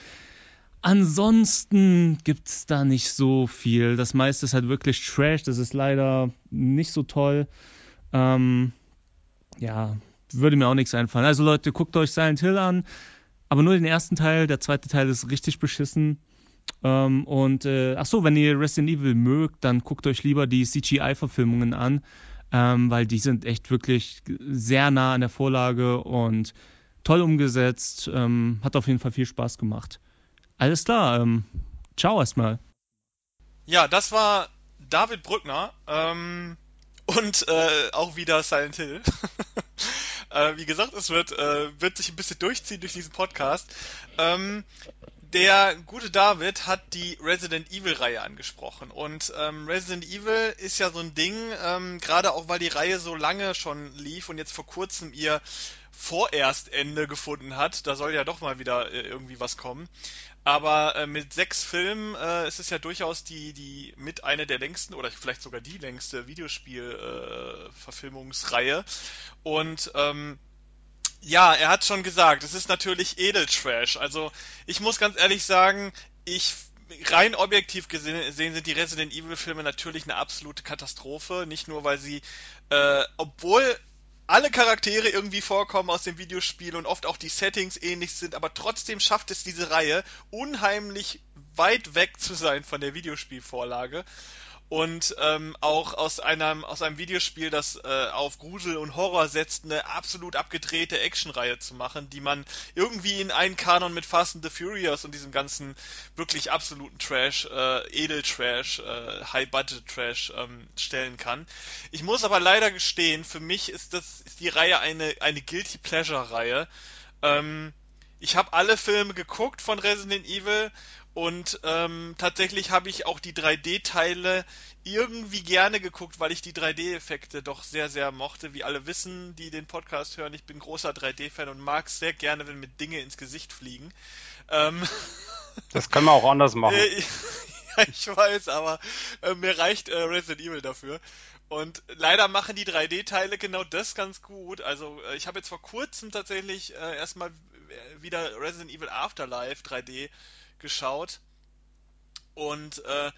Ansonsten gibt es da nicht so viel. Das meiste ist halt wirklich Trash. Das ist leider nicht so toll. Ähm, ja, würde mir auch nichts einfallen. Also Leute, guckt euch Silent Hill an. Aber nur den ersten Teil, der zweite Teil ist richtig beschissen. Ähm, und äh, ach so, wenn ihr Resident Evil mögt, dann guckt euch lieber die CGI-Verfilmungen an, ähm, weil die sind echt wirklich sehr nah an der Vorlage und toll umgesetzt. Ähm, hat auf jeden Fall viel Spaß gemacht. Alles klar, ähm, ciao erstmal. Ja, das war David Brückner ähm, und äh, auch wieder Silent Hill. Äh, wie gesagt, es wird, äh, wird sich ein bisschen durchziehen durch diesen Podcast. Ähm, der gute David hat die Resident Evil-Reihe angesprochen. Und ähm, Resident Evil ist ja so ein Ding, ähm, gerade auch weil die Reihe so lange schon lief und jetzt vor kurzem ihr vorerst Ende gefunden hat. Da soll ja doch mal wieder äh, irgendwie was kommen. Aber äh, mit sechs Filmen äh, ist es ja durchaus die, die mit eine der längsten oder vielleicht sogar die längste Videospiel-Verfilmungsreihe. Äh, und ähm, ja, er hat schon gesagt, es ist natürlich Edeltrash. Also ich muss ganz ehrlich sagen, ich rein objektiv gesehen sind die Resident Evil Filme natürlich eine absolute Katastrophe. Nicht nur, weil sie, äh, obwohl alle Charaktere irgendwie vorkommen aus dem Videospiel und oft auch die Settings ähnlich sind, aber trotzdem schafft es diese Reihe unheimlich weit weg zu sein von der Videospielvorlage und ähm, auch aus einem aus einem Videospiel, das äh, auf Grusel und Horror setzt, eine absolut abgedrehte Actionreihe zu machen, die man irgendwie in einen Kanon mit Fast and the Furious und diesem ganzen wirklich absoluten Trash, äh, Edeltrash, äh, High-Budget-Trash ähm, stellen kann. Ich muss aber leider gestehen, für mich ist das ist die Reihe eine eine Guilty Pleasure-Reihe. Ähm, ich habe alle Filme geguckt von Resident Evil und ähm, tatsächlich habe ich auch die 3D-Teile irgendwie gerne geguckt, weil ich die 3D-Effekte doch sehr, sehr mochte. Wie alle wissen, die den Podcast hören, ich bin großer 3D-Fan und mag es sehr gerne, wenn mir Dinge ins Gesicht fliegen. Ähm, das können wir auch anders machen. ja, ich weiß, aber äh, mir reicht äh, Resident Evil dafür. Und leider machen die 3D-Teile genau das ganz gut. Also äh, ich habe jetzt vor kurzem tatsächlich äh, erstmal äh, wieder Resident Evil Afterlife 3D geschaut. Und äh,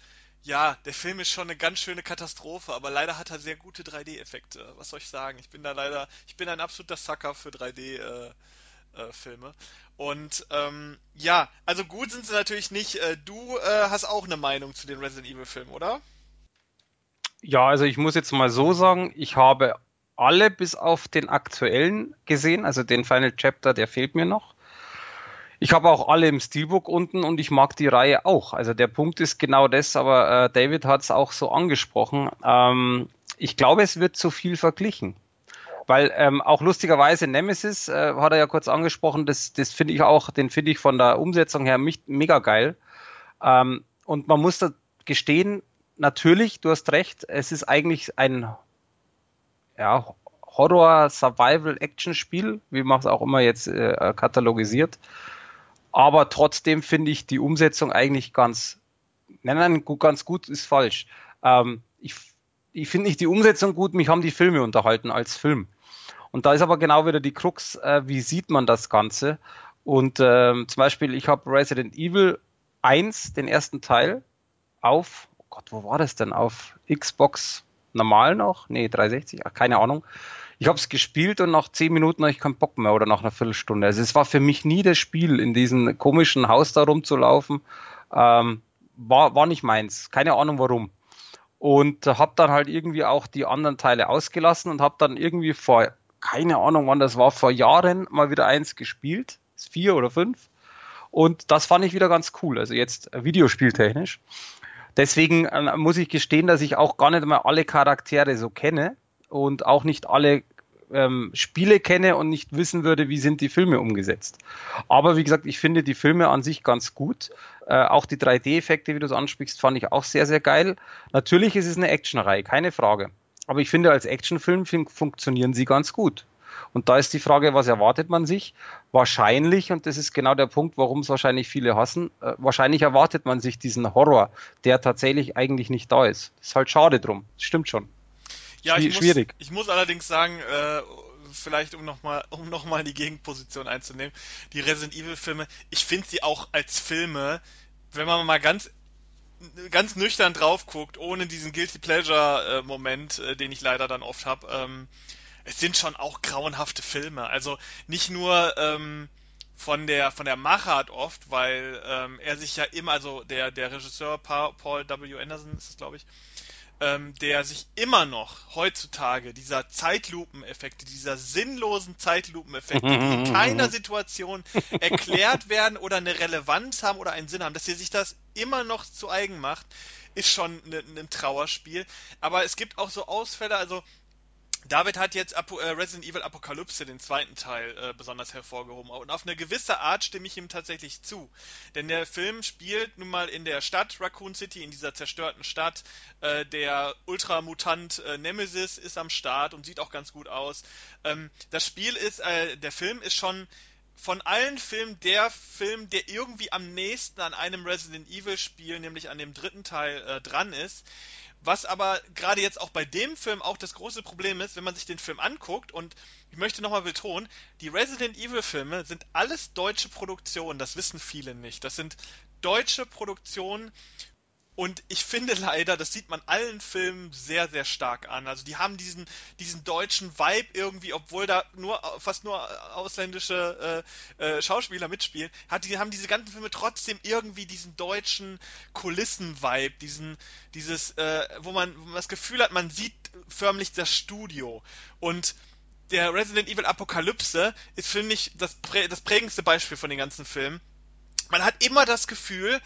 ja, der Film ist schon eine ganz schöne Katastrophe, aber leider hat er sehr gute 3D-Effekte. Was soll ich sagen? Ich bin da leider, ich bin ein absoluter Sucker für 3D-Filme. Äh, äh, und ähm, ja, also gut sind sie natürlich nicht. Äh, du äh, hast auch eine Meinung zu den Resident Evil-Filmen, oder? Ja, also ich muss jetzt mal so sagen, ich habe alle bis auf den aktuellen gesehen, also den Final Chapter, der fehlt mir noch. Ich habe auch alle im Steelbook unten und ich mag die Reihe auch. Also der Punkt ist genau das, aber äh, David hat es auch so angesprochen. Ähm, ich glaube, es wird zu viel verglichen. Weil ähm, auch lustigerweise Nemesis äh, hat er ja kurz angesprochen, das, das finde ich auch, den finde ich von der Umsetzung her mich, mega geil. Ähm, und man muss da gestehen, natürlich, du hast recht, es ist eigentlich ein ja, Horror-Survival-Action-Spiel, wie man es auch immer jetzt äh, katalogisiert. Aber trotzdem finde ich die Umsetzung eigentlich ganz, nein, nein, ganz gut ist falsch. Ähm, ich ich finde nicht die Umsetzung gut, mich haben die Filme unterhalten als Film. Und da ist aber genau wieder die Krux, äh, wie sieht man das Ganze? Und ähm, zum Beispiel, ich habe Resident Evil 1, den ersten Teil, auf, oh Gott, wo war das denn? Auf Xbox normal noch? Nee, 360, ach, keine Ahnung. Ich habe es gespielt und nach zehn Minuten habe ich keinen Bock mehr oder nach einer Viertelstunde. Also es war für mich nie das Spiel, in diesem komischen Haus da rumzulaufen. Ähm, war, war nicht meins. Keine Ahnung warum. Und habe dann halt irgendwie auch die anderen Teile ausgelassen und habe dann irgendwie vor, keine Ahnung wann das war, vor Jahren mal wieder eins gespielt. Vier oder fünf. Und das fand ich wieder ganz cool. Also jetzt videospieltechnisch. Deswegen äh, muss ich gestehen, dass ich auch gar nicht mal alle Charaktere so kenne und auch nicht alle ähm, Spiele kenne und nicht wissen würde, wie sind die Filme umgesetzt. Aber wie gesagt, ich finde die Filme an sich ganz gut. Äh, auch die 3D-Effekte, wie du es ansprichst, fand ich auch sehr, sehr geil. Natürlich ist es eine Actionreihe, keine Frage. Aber ich finde, als Actionfilm fun funktionieren sie ganz gut. Und da ist die Frage, was erwartet man sich? Wahrscheinlich, und das ist genau der Punkt, warum es wahrscheinlich viele hassen, äh, wahrscheinlich erwartet man sich diesen Horror, der tatsächlich eigentlich nicht da ist. Ist halt schade drum. Das stimmt schon. Ja, ich schwierig. Muss, ich muss allerdings sagen, äh, vielleicht um nochmal um noch mal die Gegenposition einzunehmen, die Resident Evil Filme, ich finde sie auch als Filme, wenn man mal ganz ganz nüchtern drauf guckt, ohne diesen Guilty Pleasure äh, Moment, äh, den ich leider dann oft habe, ähm, es sind schon auch grauenhafte Filme. Also nicht nur ähm, von der von der Machart oft, weil ähm, er sich ja immer, also der der Regisseur Paul W. Anderson ist es glaube ich, ähm, der sich immer noch heutzutage dieser Zeitlupeneffekte, dieser sinnlosen Zeitlupeneffekte, die in keiner Situation erklärt werden oder eine Relevanz haben oder einen Sinn haben, dass er sich das immer noch zu eigen macht, ist schon ein ne, Trauerspiel. Aber es gibt auch so Ausfälle, also David hat jetzt äh, Resident Evil Apokalypse, den zweiten Teil, äh, besonders hervorgehoben. Und auf eine gewisse Art stimme ich ihm tatsächlich zu. Denn der Film spielt nun mal in der Stadt Raccoon City, in dieser zerstörten Stadt. Äh, der Ultramutant äh, Nemesis ist am Start und sieht auch ganz gut aus. Ähm, das Spiel ist, äh, der Film ist schon von allen Filmen der Film, der irgendwie am nächsten an einem Resident Evil Spiel, nämlich an dem dritten Teil, äh, dran ist. Was aber gerade jetzt auch bei dem Film auch das große Problem ist, wenn man sich den Film anguckt und ich möchte nochmal betonen, die Resident Evil Filme sind alles deutsche Produktionen, das wissen viele nicht. Das sind deutsche Produktionen und ich finde leider, das sieht man allen Filmen sehr, sehr stark an. Also die haben diesen, diesen deutschen Vibe irgendwie, obwohl da nur fast nur ausländische äh, äh, Schauspieler mitspielen, hat, die haben diese ganzen Filme trotzdem irgendwie diesen deutschen Kulissen-Vibe, diesen, dieses, äh, wo man, wo man das Gefühl hat, man sieht förmlich das Studio. Und der Resident Evil Apokalypse ist, finde ich, das, prä das prägendste Beispiel von den ganzen Filmen. Man hat immer das Gefühl,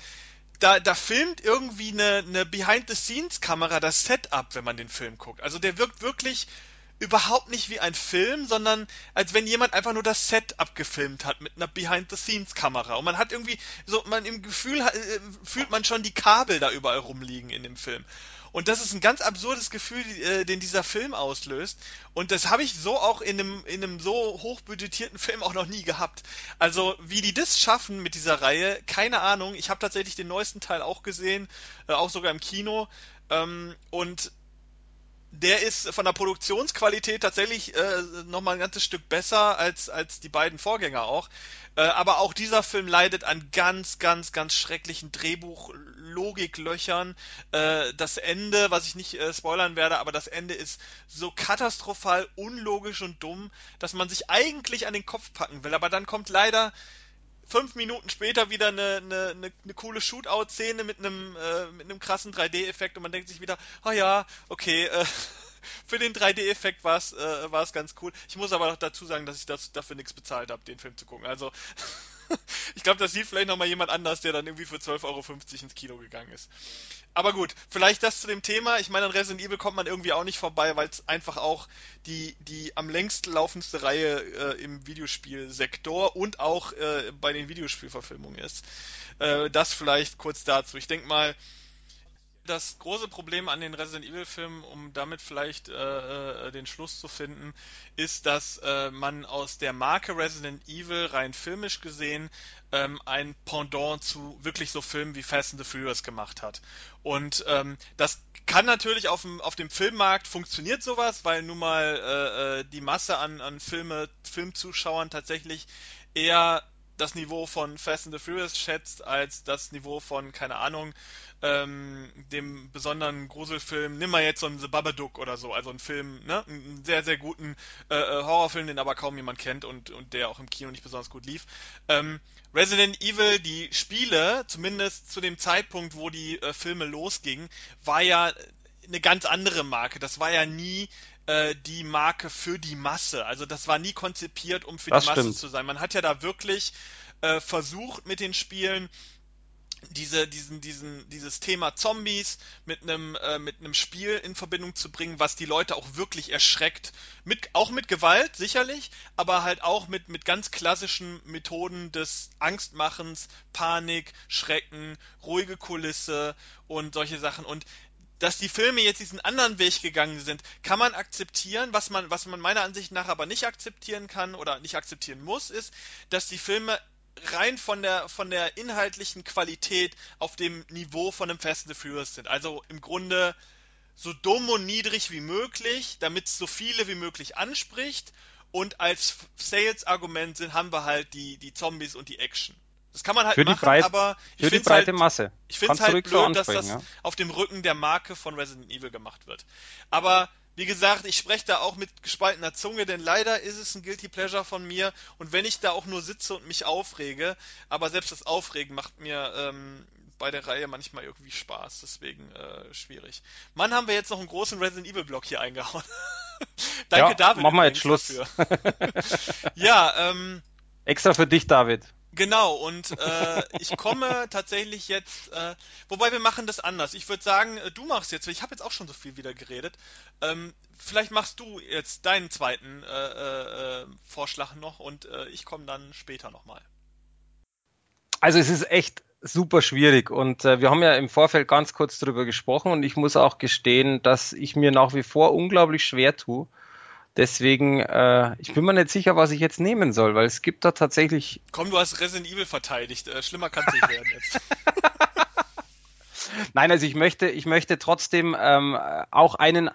da, da filmt irgendwie eine, eine Behind-the-Scenes-Kamera das Setup, wenn man den Film guckt. Also der wirkt wirklich überhaupt nicht wie ein Film, sondern als wenn jemand einfach nur das Set abgefilmt hat mit einer Behind-the-Scenes-Kamera. Und man hat irgendwie so, man im Gefühl äh, fühlt man schon die Kabel da überall rumliegen in dem Film. Und das ist ein ganz absurdes Gefühl, äh, den dieser Film auslöst. Und das habe ich so auch in einem, in einem so hochbudgetierten Film auch noch nie gehabt. Also, wie die das schaffen mit dieser Reihe, keine Ahnung. Ich habe tatsächlich den neuesten Teil auch gesehen, äh, auch sogar im Kino. Ähm, und der ist von der Produktionsqualität tatsächlich äh, nochmal ein ganzes Stück besser als, als die beiden Vorgänger auch. Äh, aber auch dieser Film leidet an ganz, ganz, ganz schrecklichen Drehbuch-Logiklöchern. Äh, das Ende, was ich nicht äh, spoilern werde, aber das Ende ist so katastrophal unlogisch und dumm, dass man sich eigentlich an den Kopf packen will. Aber dann kommt leider fünf Minuten später wieder eine, eine, eine, eine coole Shootout-Szene mit einem, äh, mit einem krassen 3D-Effekt und man denkt sich wieder, oh ja, okay, äh, für den 3D-Effekt war es äh, ganz cool. Ich muss aber noch dazu sagen, dass ich das, dafür nichts bezahlt habe, den Film zu gucken. Also ich glaube, das sieht vielleicht nochmal jemand anders, der dann irgendwie für 12,50 Euro ins Kino gegangen ist. Aber gut, vielleicht das zu dem Thema. Ich meine, an Resident Evil kommt man irgendwie auch nicht vorbei, weil es einfach auch die, die am längst laufendste Reihe äh, im Videospielsektor und auch äh, bei den Videospielverfilmungen ist. Äh, das vielleicht kurz dazu. Ich denke mal, das große Problem an den Resident Evil Filmen, um damit vielleicht äh, äh, den Schluss zu finden, ist, dass äh, man aus der Marke Resident Evil rein filmisch gesehen ähm, ein Pendant zu wirklich so Filmen wie Fast and the Furious gemacht hat. Und ähm, das kann natürlich auf dem, auf dem Filmmarkt funktioniert sowas, weil nun mal äh, äh die Masse an, an Filme, Filmzuschauern tatsächlich eher das Niveau von Fast and the Furious schätzt als das Niveau von, keine Ahnung, ähm, dem besonderen Gruselfilm, nimm mal jetzt so einen The Babadook oder so, also einen Film, ne, einen sehr, sehr guten äh, äh, Horrorfilm, den aber kaum jemand kennt und, und der auch im Kino nicht besonders gut lief. Ähm, Resident Evil, die Spiele, zumindest zu dem Zeitpunkt, wo die äh, Filme losgingen, war ja eine ganz andere Marke. Das war ja nie äh, die Marke für die Masse. Also das war nie konzipiert, um für Das die Masse stimmt. zu sein. Man hat ja da wirklich äh, versucht mit den Spielen diese, diesen, diesen, dieses Thema Zombies mit einem, äh, mit einem Spiel in Verbindung zu bringen, was die Leute auch wirklich erschreckt. Mit, auch mit Gewalt, sicherlich, aber halt auch mit, mit ganz klassischen Methoden des Angstmachens, Panik, Schrecken, ruhige Kulisse und solche Sachen. Und dass die Filme jetzt diesen anderen Weg gegangen sind, kann man akzeptieren. Was man, was man meiner Ansicht nach aber nicht akzeptieren kann oder nicht akzeptieren muss, ist, dass die Filme rein von der, von der inhaltlichen Qualität auf dem Niveau von einem Fast and the Furious sind. Also im Grunde so dumm und niedrig wie möglich, damit es so viele wie möglich anspricht. Und als Sales-Argument sind, haben wir halt die, die Zombies und die Action. Das kann man halt Für machen, Breit- aber ich finde breite halt, Masse. ich finde es halt blöd, dass das ja. auf dem Rücken der Marke von Resident Evil gemacht wird. Aber wie gesagt, ich spreche da auch mit gespaltener Zunge, denn leider ist es ein Guilty Pleasure von mir. Und wenn ich da auch nur sitze und mich aufrege, aber selbst das Aufregen macht mir ähm, bei der Reihe manchmal irgendwie Spaß. Deswegen äh, schwierig. Mann, haben wir jetzt noch einen großen Resident Evil Block hier eingehauen. Danke, Ja, David. machen wir jetzt Schluss. Dafür. ja, ähm, Extra für dich, David. Genau, und äh, ich komme tatsächlich jetzt, äh, wobei wir machen das anders. Ich würde sagen, äh, du machst jetzt, ich habe jetzt auch schon so viel wieder geredet. Ähm, vielleicht machst du jetzt deinen zweiten äh, äh, äh, Vorschlag noch und äh, ich komme dann später nochmal. Also es ist echt super schwierig und äh, wir haben ja im Vorfeld ganz kurz darüber gesprochen und ich muss auch gestehen, dass ich mir nach wie vor unglaublich schwer tue. Deswegen, äh, ich bin mir nicht sicher, was ich jetzt nehmen soll, weil es gibt da tatsächlich, Komm, du hast Resident Evil verteidigt. Äh, schlimmer kann es nicht werden jetzt. nein, also ich möchte, ich möchte trotzdem ähm, auch einen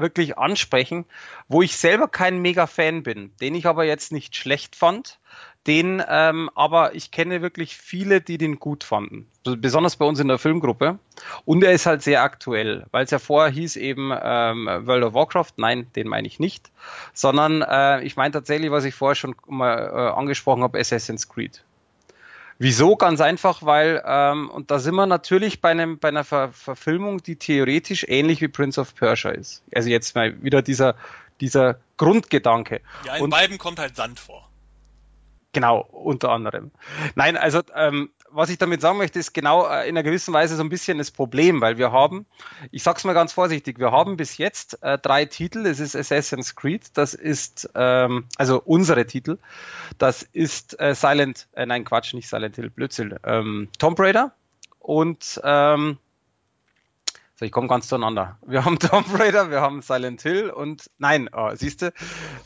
wirklich ansprechen, wo ich selber kein Mega-Fan bin, den ich aber jetzt nicht schlecht fand, den ähm, aber ich kenne wirklich viele, die den gut fanden, besonders bei uns in der Filmgruppe. Und er ist halt sehr aktuell, weil es ja vorher hieß eben ähm, World of Warcraft, nein, den meine ich nicht, sondern äh, ich meine tatsächlich, was ich vorher schon mal äh, angesprochen habe, Assassin's Creed. Wieso? Ganz einfach, weil, ähm, und da sind wir natürlich bei, einem, bei einer Ver Verfilmung, die theoretisch ähnlich wie Prince of Persia ist. Also jetzt mal wieder dieser, dieser Grundgedanke. Ja, in Und- beiden kommt halt Sand vor. Genau, unter anderem. Nein, also ähm, was ich damit sagen möchte, ist genau äh, in einer gewissen Weise so ein bisschen das Problem, weil wir haben, ich sag's mal ganz vorsichtig, wir haben bis jetzt äh, drei Titel. Es ist Assassin's Creed, das ist ähm, also unsere Titel, das ist äh, Silent, äh, nein Quatsch, nicht Silent Hill, Blödsinn, ähm, Tomb Raider und ähm, so, ich komme ganz zueinander. Wir haben Tomb Raider, wir haben Silent Hill und nein, oh, siehst du,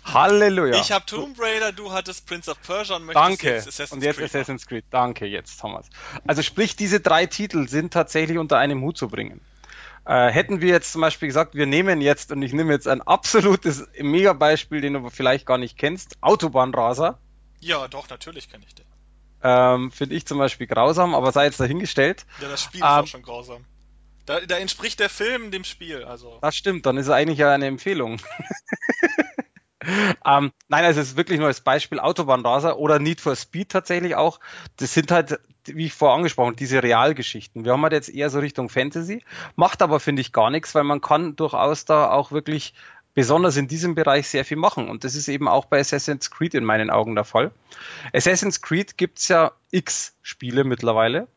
Halleluja. Ich habe Tomb Raider, du hattest Prince of Persia und möchtest Danke. jetzt Assassin's und jetzt Creed Assassin's Creed. Danke, jetzt Thomas. Also sprich, diese drei Titel sind tatsächlich unter einem Hut zu bringen. Äh, hätten wir jetzt zum Beispiel gesagt, wir nehmen jetzt, und ich nehme jetzt ein absolutes Mega-Beispiel, den du vielleicht gar nicht kennst, Autobahnraser. Ja, doch, natürlich kenne ich den. Ähm, Finde ich zum Beispiel grausam, aber sei jetzt dahingestellt. Ja, das Spiel Ähm, ist auch schon grausam. Da, da entspricht der Film dem Spiel, also. Das stimmt, dann ist es eigentlich ja eine Empfehlung. ähm, nein, also es ist wirklich nur als Beispiel Autobahnraser oder Need for Speed tatsächlich auch. Das sind halt, wie ich vorher angesprochen, diese Realgeschichten. Wir haben halt jetzt eher so Richtung Fantasy, macht aber, finde ich, gar nichts, weil man kann durchaus da auch wirklich besonders in diesem Bereich sehr viel machen. Und das ist eben auch bei Assassin's Creed in meinen Augen der Fall. Assassin's Creed gibt's ja x Spiele mittlerweile.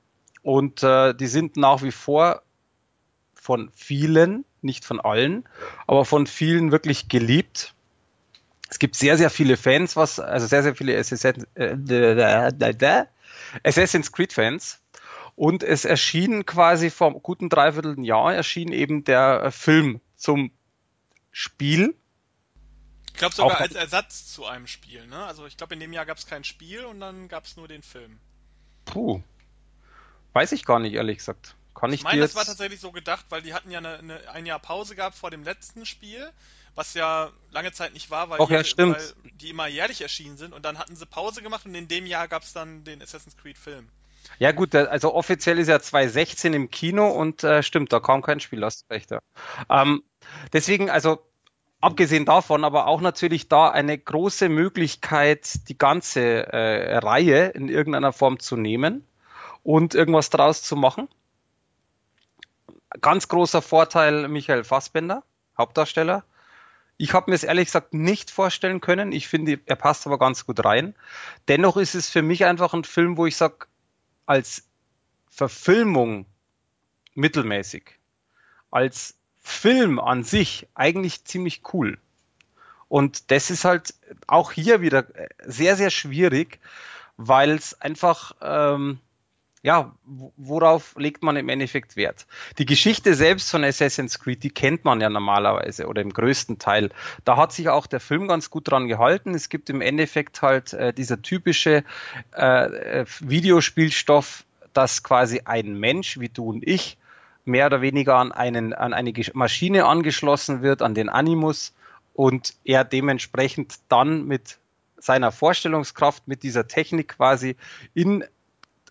Und äh, die sind nach wie vor von vielen, nicht von allen, aber von vielen wirklich geliebt. Es gibt sehr, sehr viele Fans, was, also sehr, sehr viele äh, Assassin's Creed Fans. Und es erschien quasi vor einem guten dreiviertel Jahr erschien eben der Film zum Spiel. Ich glaube sogar Auch- als Ersatz zu einem Spiel, ne? Also ich glaube in dem Jahr gab es kein Spiel und dann gab es nur den Film. Puh. Weiß ich gar nicht, ehrlich gesagt. Kann ich, Ich meine, das war tatsächlich so gedacht, weil die hatten ja eine, eine, ein Jahr Pause gehabt vor dem letzten Spiel, was ja lange Zeit nicht war, weil, Och, ja, die, weil die immer jährlich erschienen sind und dann hatten sie Pause gemacht und in dem Jahr gab es dann den Assassin's Creed Film. Ja gut, also offiziell ist ja 2016 im Kino und äh, stimmt, da kam kein Spiel, hast recht. Ja. Ähm, deswegen, also abgesehen davon, aber auch natürlich da eine große Möglichkeit, die ganze äh, Reihe in irgendeiner Form zu nehmen und irgendwas daraus zu machen. Ganz großer Vorteil Michael Fassbender, Hauptdarsteller. Ich habe mir es ehrlich gesagt nicht vorstellen können. Ich finde, er passt aber ganz gut rein. Dennoch ist es für mich einfach ein Film, wo ich sage, als Verfilmung mittelmäßig. Als Film an sich eigentlich ziemlich cool. Und das ist halt auch hier wieder sehr, sehr schwierig, weil es einfach, ähm, ja, wo- worauf legt man im Endeffekt Wert? Die Geschichte selbst von Assassin's Creed, die kennt man ja normalerweise oder im größten Teil. Da hat sich auch der Film ganz gut dran gehalten. Es gibt im Endeffekt halt äh, dieser typische äh, äh, Videospielstoff, dass quasi ein Mensch wie du und ich mehr oder weniger an, einen, an eine Maschine angeschlossen wird, an den Animus und er dementsprechend dann mit seiner Vorstellungskraft, mit dieser Technik quasi in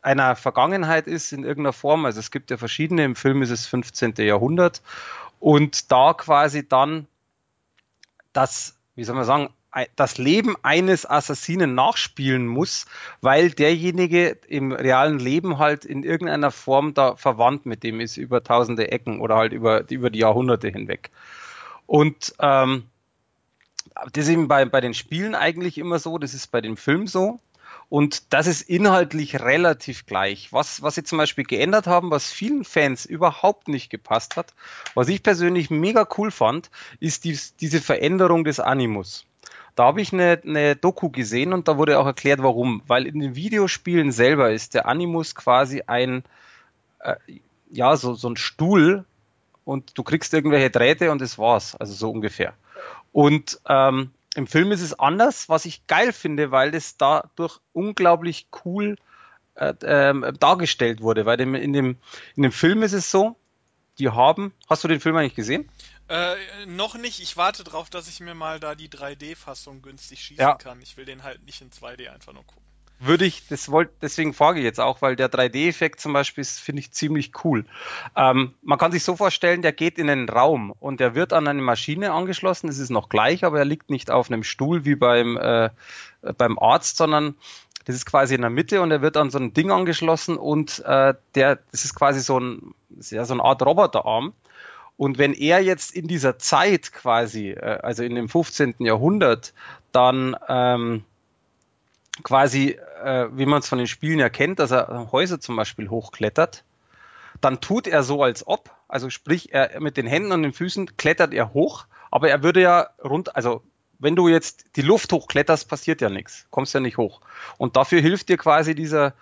einer Vergangenheit ist in irgendeiner Form. Also es gibt ja verschiedene, im Film ist es 15. Jahrhundert und da quasi dann das, wie soll man sagen, das Leben eines Assassinen nachspielen muss, weil derjenige im realen Leben halt in irgendeiner Form da verwandt mit dem ist über tausende Ecken oder halt über, über die Jahrhunderte hinweg. Und ähm, das ist eben bei, bei den Spielen eigentlich immer so, das ist bei dem Film so. Und das ist inhaltlich relativ gleich. Was, was sie zum Beispiel geändert haben, was vielen Fans überhaupt nicht gepasst hat, was ich persönlich mega cool fand, ist dies, diese Veränderung des Animus. Da habe ich eine, eine Doku gesehen und da wurde auch erklärt, warum. Weil in den Videospielen selber ist der Animus quasi ein, äh, ja, so, so ein Stuhl und du kriegst irgendwelche Drähte und das war's. Also so ungefähr. Und ähm, im Film ist es anders, was ich geil finde, weil das dadurch unglaublich cool äh, ähm, dargestellt wurde. Weil dem, in, dem, in dem Film ist es so, die haben, hast du den Film eigentlich gesehen? Äh, noch nicht. Ich warte drauf, dass ich mir mal da die 3D-Fassung günstig schießen Ja. kann. Ich will den halt nicht in 2D einfach nur gucken. Würde ich, das wollte, deswegen frage ich jetzt auch, weil der 3D-Effekt zum Beispiel ist, finde ich ziemlich cool. Ähm, man kann sich so vorstellen, der geht in einen Raum und der wird an eine Maschine angeschlossen. Es ist noch gleich, aber er liegt nicht auf einem Stuhl wie beim, äh, beim Arzt, sondern das ist quasi in der Mitte und er wird an so ein Ding angeschlossen und äh, der, das ist quasi so ein, ja so eine Art Roboterarm. Und wenn er jetzt in dieser Zeit quasi, äh, also in dem 15. Jahrhundert, dann ähm, quasi, äh, wie man es von den Spielen ja kennt, dass er Häuser zum Beispiel hochklettert, dann tut er so, als ob, also sprich, er mit den Händen und den Füßen klettert er hoch, aber er würde ja rund, also wenn du jetzt die Luft hochkletterst, passiert ja nichts, kommst ja nicht hoch. Und dafür hilft dir quasi dieser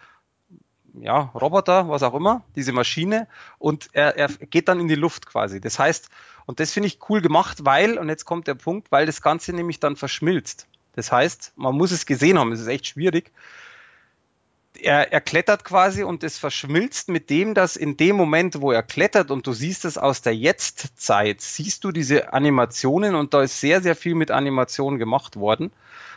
ja, Roboter, was auch immer, diese Maschine, und er, er geht dann in die Luft quasi. Das heißt, und das finde ich cool gemacht, weil, und jetzt kommt der Punkt, weil das Ganze nämlich dann verschmilzt. Das heißt, man muss es gesehen haben, es ist echt schwierig. Er, er klettert quasi und es verschmilzt mit dem, dass in dem Moment, wo er klettert und du siehst es aus der Jetztzeit, siehst du diese Animationen und da ist sehr, sehr viel mit Animationen gemacht worden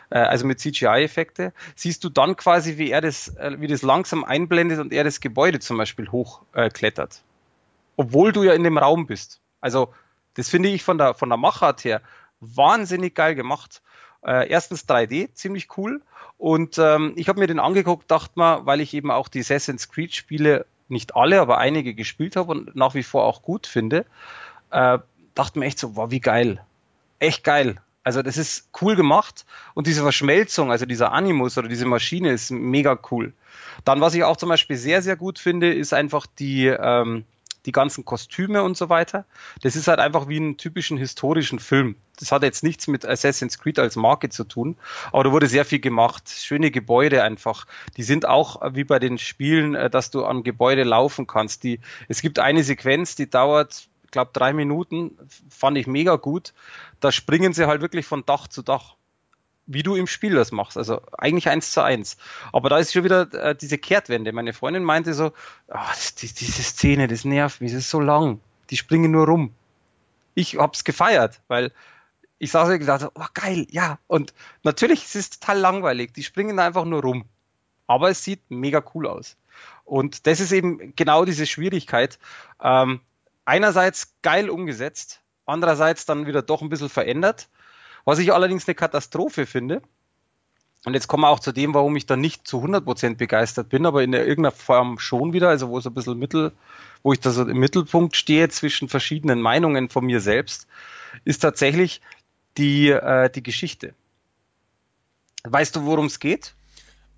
äh, also mit CGI-Effekte, siehst du dann quasi, wie er das, äh, wie das langsam einblendet und er das Gebäude zum Beispiel hochklettert. Äh. Obwohl du ja in dem Raum bist. Also, das finde ich von der, von der Machart her wahnsinnig geil gemacht. Äh, erstens 3D, ziemlich cool. Und ähm, ich habe mir den angeguckt, dachte mal, weil ich eben auch die Assassin's Creed Spiele, nicht alle, aber einige gespielt habe und nach wie vor auch gut finde, äh, dachte mir echt so, wow, wie geil. Echt geil. Also das ist cool gemacht und diese Verschmelzung, also dieser Animus oder diese Maschine ist mega cool. Dann, was ich auch zum Beispiel sehr, sehr gut finde, ist einfach die, ähm, die ganzen Kostüme und so weiter. Das ist halt einfach wie einen typischen historischen Film. Das hat jetzt nichts mit Assassin's Creed als Marke zu tun, aber da wurde sehr viel gemacht. Schöne Gebäude einfach. Die sind auch wie bei den Spielen, äh, dass du am Gebäude laufen kannst. Die, es gibt eine Sequenz, die dauert ich glaube, drei Minuten, fand ich mega gut. Da springen sie halt wirklich von Dach zu Dach. Wie du im Spiel das machst. Also eigentlich eins zu eins. Aber da ist schon wieder äh, diese Kehrtwende. Meine Freundin meinte so, oh, die, diese Szene, das nervt mich, das ist so lang. Die springen nur rum. Ich hab's gefeiert, weil ich saß und gedacht, oh geil, ja. Und natürlich ist es total langweilig. Die springen einfach nur rum. Aber es sieht mega cool aus. Und das ist eben genau diese Schwierigkeit. Ähm, einerseits geil umgesetzt, andererseits dann wieder doch ein bisschen verändert. Was ich allerdings eine Katastrophe finde, und jetzt kommen wir auch zu dem, warum ich da nicht zu 100% begeistert bin, aber in irgendeiner Form schon wieder, also wo es ein bisschen mittel, wo ich da so im Mittelpunkt stehe zwischen verschiedenen Meinungen von mir selbst, ist tatsächlich die, äh, die Geschichte. Weißt du, worum es geht?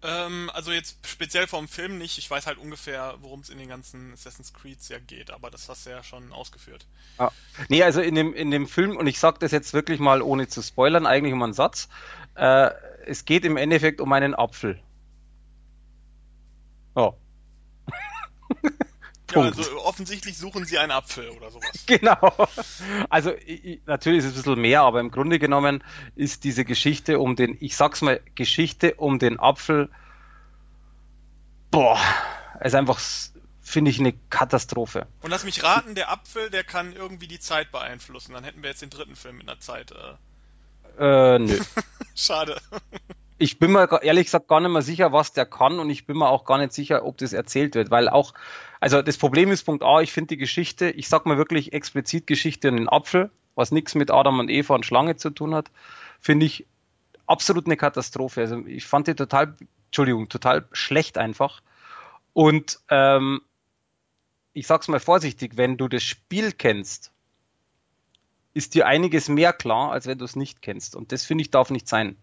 Ähm, also jetzt speziell vom Film nicht. Ich weiß halt ungefähr, worum es in den ganzen Assassin's Creeds ja geht, aber das hast du ja schon ausgeführt. Ah. Nee, also in dem, in dem Film, und ich sage das jetzt wirklich mal ohne zu spoilern, eigentlich um einen Satz. Äh, es geht im Endeffekt um einen Apfel. Oh. Ja, also offensichtlich suchen sie einen Apfel oder sowas. Genau. Also ich, natürlich ist es ein bisschen mehr, aber im Grunde genommen ist diese Geschichte um den, ich sag's mal, Geschichte um den Apfel, boah, ist einfach, finde ich, eine Katastrophe. Und lass mich raten, der Apfel, der kann irgendwie die Zeit beeinflussen. Dann hätten wir jetzt den dritten Film mit einer Zeit. Äh, äh nö. Schade ich bin mir ehrlich gesagt gar nicht mehr sicher, was der kann und ich bin mir auch gar nicht sicher, ob das erzählt wird, weil auch, also das Problem ist Punkt A, ich finde die Geschichte, ich sag mal wirklich explizit Geschichte in den Apfel, was nichts mit Adam und Eva und Schlange zu tun hat, finde ich absolut eine Katastrophe. Also ich fand die total, Entschuldigung, total schlecht einfach. Und ähm, ich sag's mal vorsichtig, wenn du das Spiel kennst, ist dir einiges mehr klar, als wenn du es nicht kennst. Und das finde ich darf nicht sein.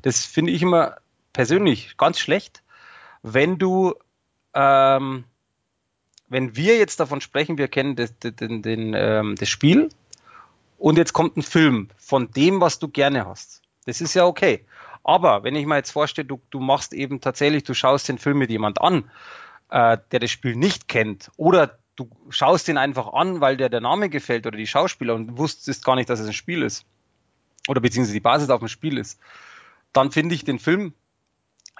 Das finde ich immer persönlich ganz schlecht, wenn du, ähm, wenn wir jetzt davon sprechen, wir kennen das, den, den, ähm, das Spiel und jetzt kommt ein Film von dem, was du gerne hast. Das ist ja okay. Aber wenn ich mir jetzt vorstelle, du, du machst eben tatsächlich, du schaust den Film mit jemand an, äh, der das Spiel nicht kennt, oder du schaust ihn einfach an, weil dir der Name gefällt oder die Schauspieler und wusstest gar nicht, dass es ein Spiel ist. Oder beziehungsweise die Basis auf dem Spiel ist dann finde ich den Film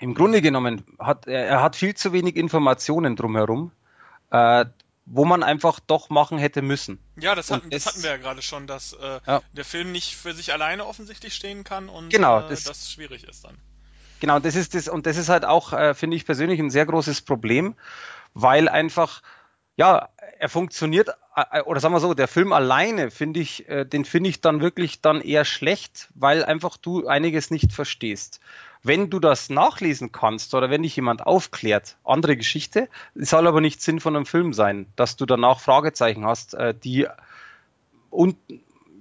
im Grunde genommen hat er hat viel zu wenig Informationen drumherum, äh, wo man einfach doch machen hätte müssen. Ja, das hatten, das hatten wir ja gerade schon, dass äh, ja. der Film nicht für sich alleine offensichtlich stehen kann und genau, äh, das, das schwierig ist dann. Genau, das ist das und das ist halt auch, äh, finde ich persönlich ein sehr großes Problem, weil einfach ja, er funktioniert, äh, oder sagen wir so, der Film alleine finde ich, äh, den finde ich dann wirklich dann eher schlecht, weil einfach du einiges nicht verstehst. Wenn du das nachlesen kannst oder wenn dich jemand aufklärt, andere Geschichte, soll aber nicht Sinn von einem Film sein, dass du danach Fragezeichen hast, äh, die und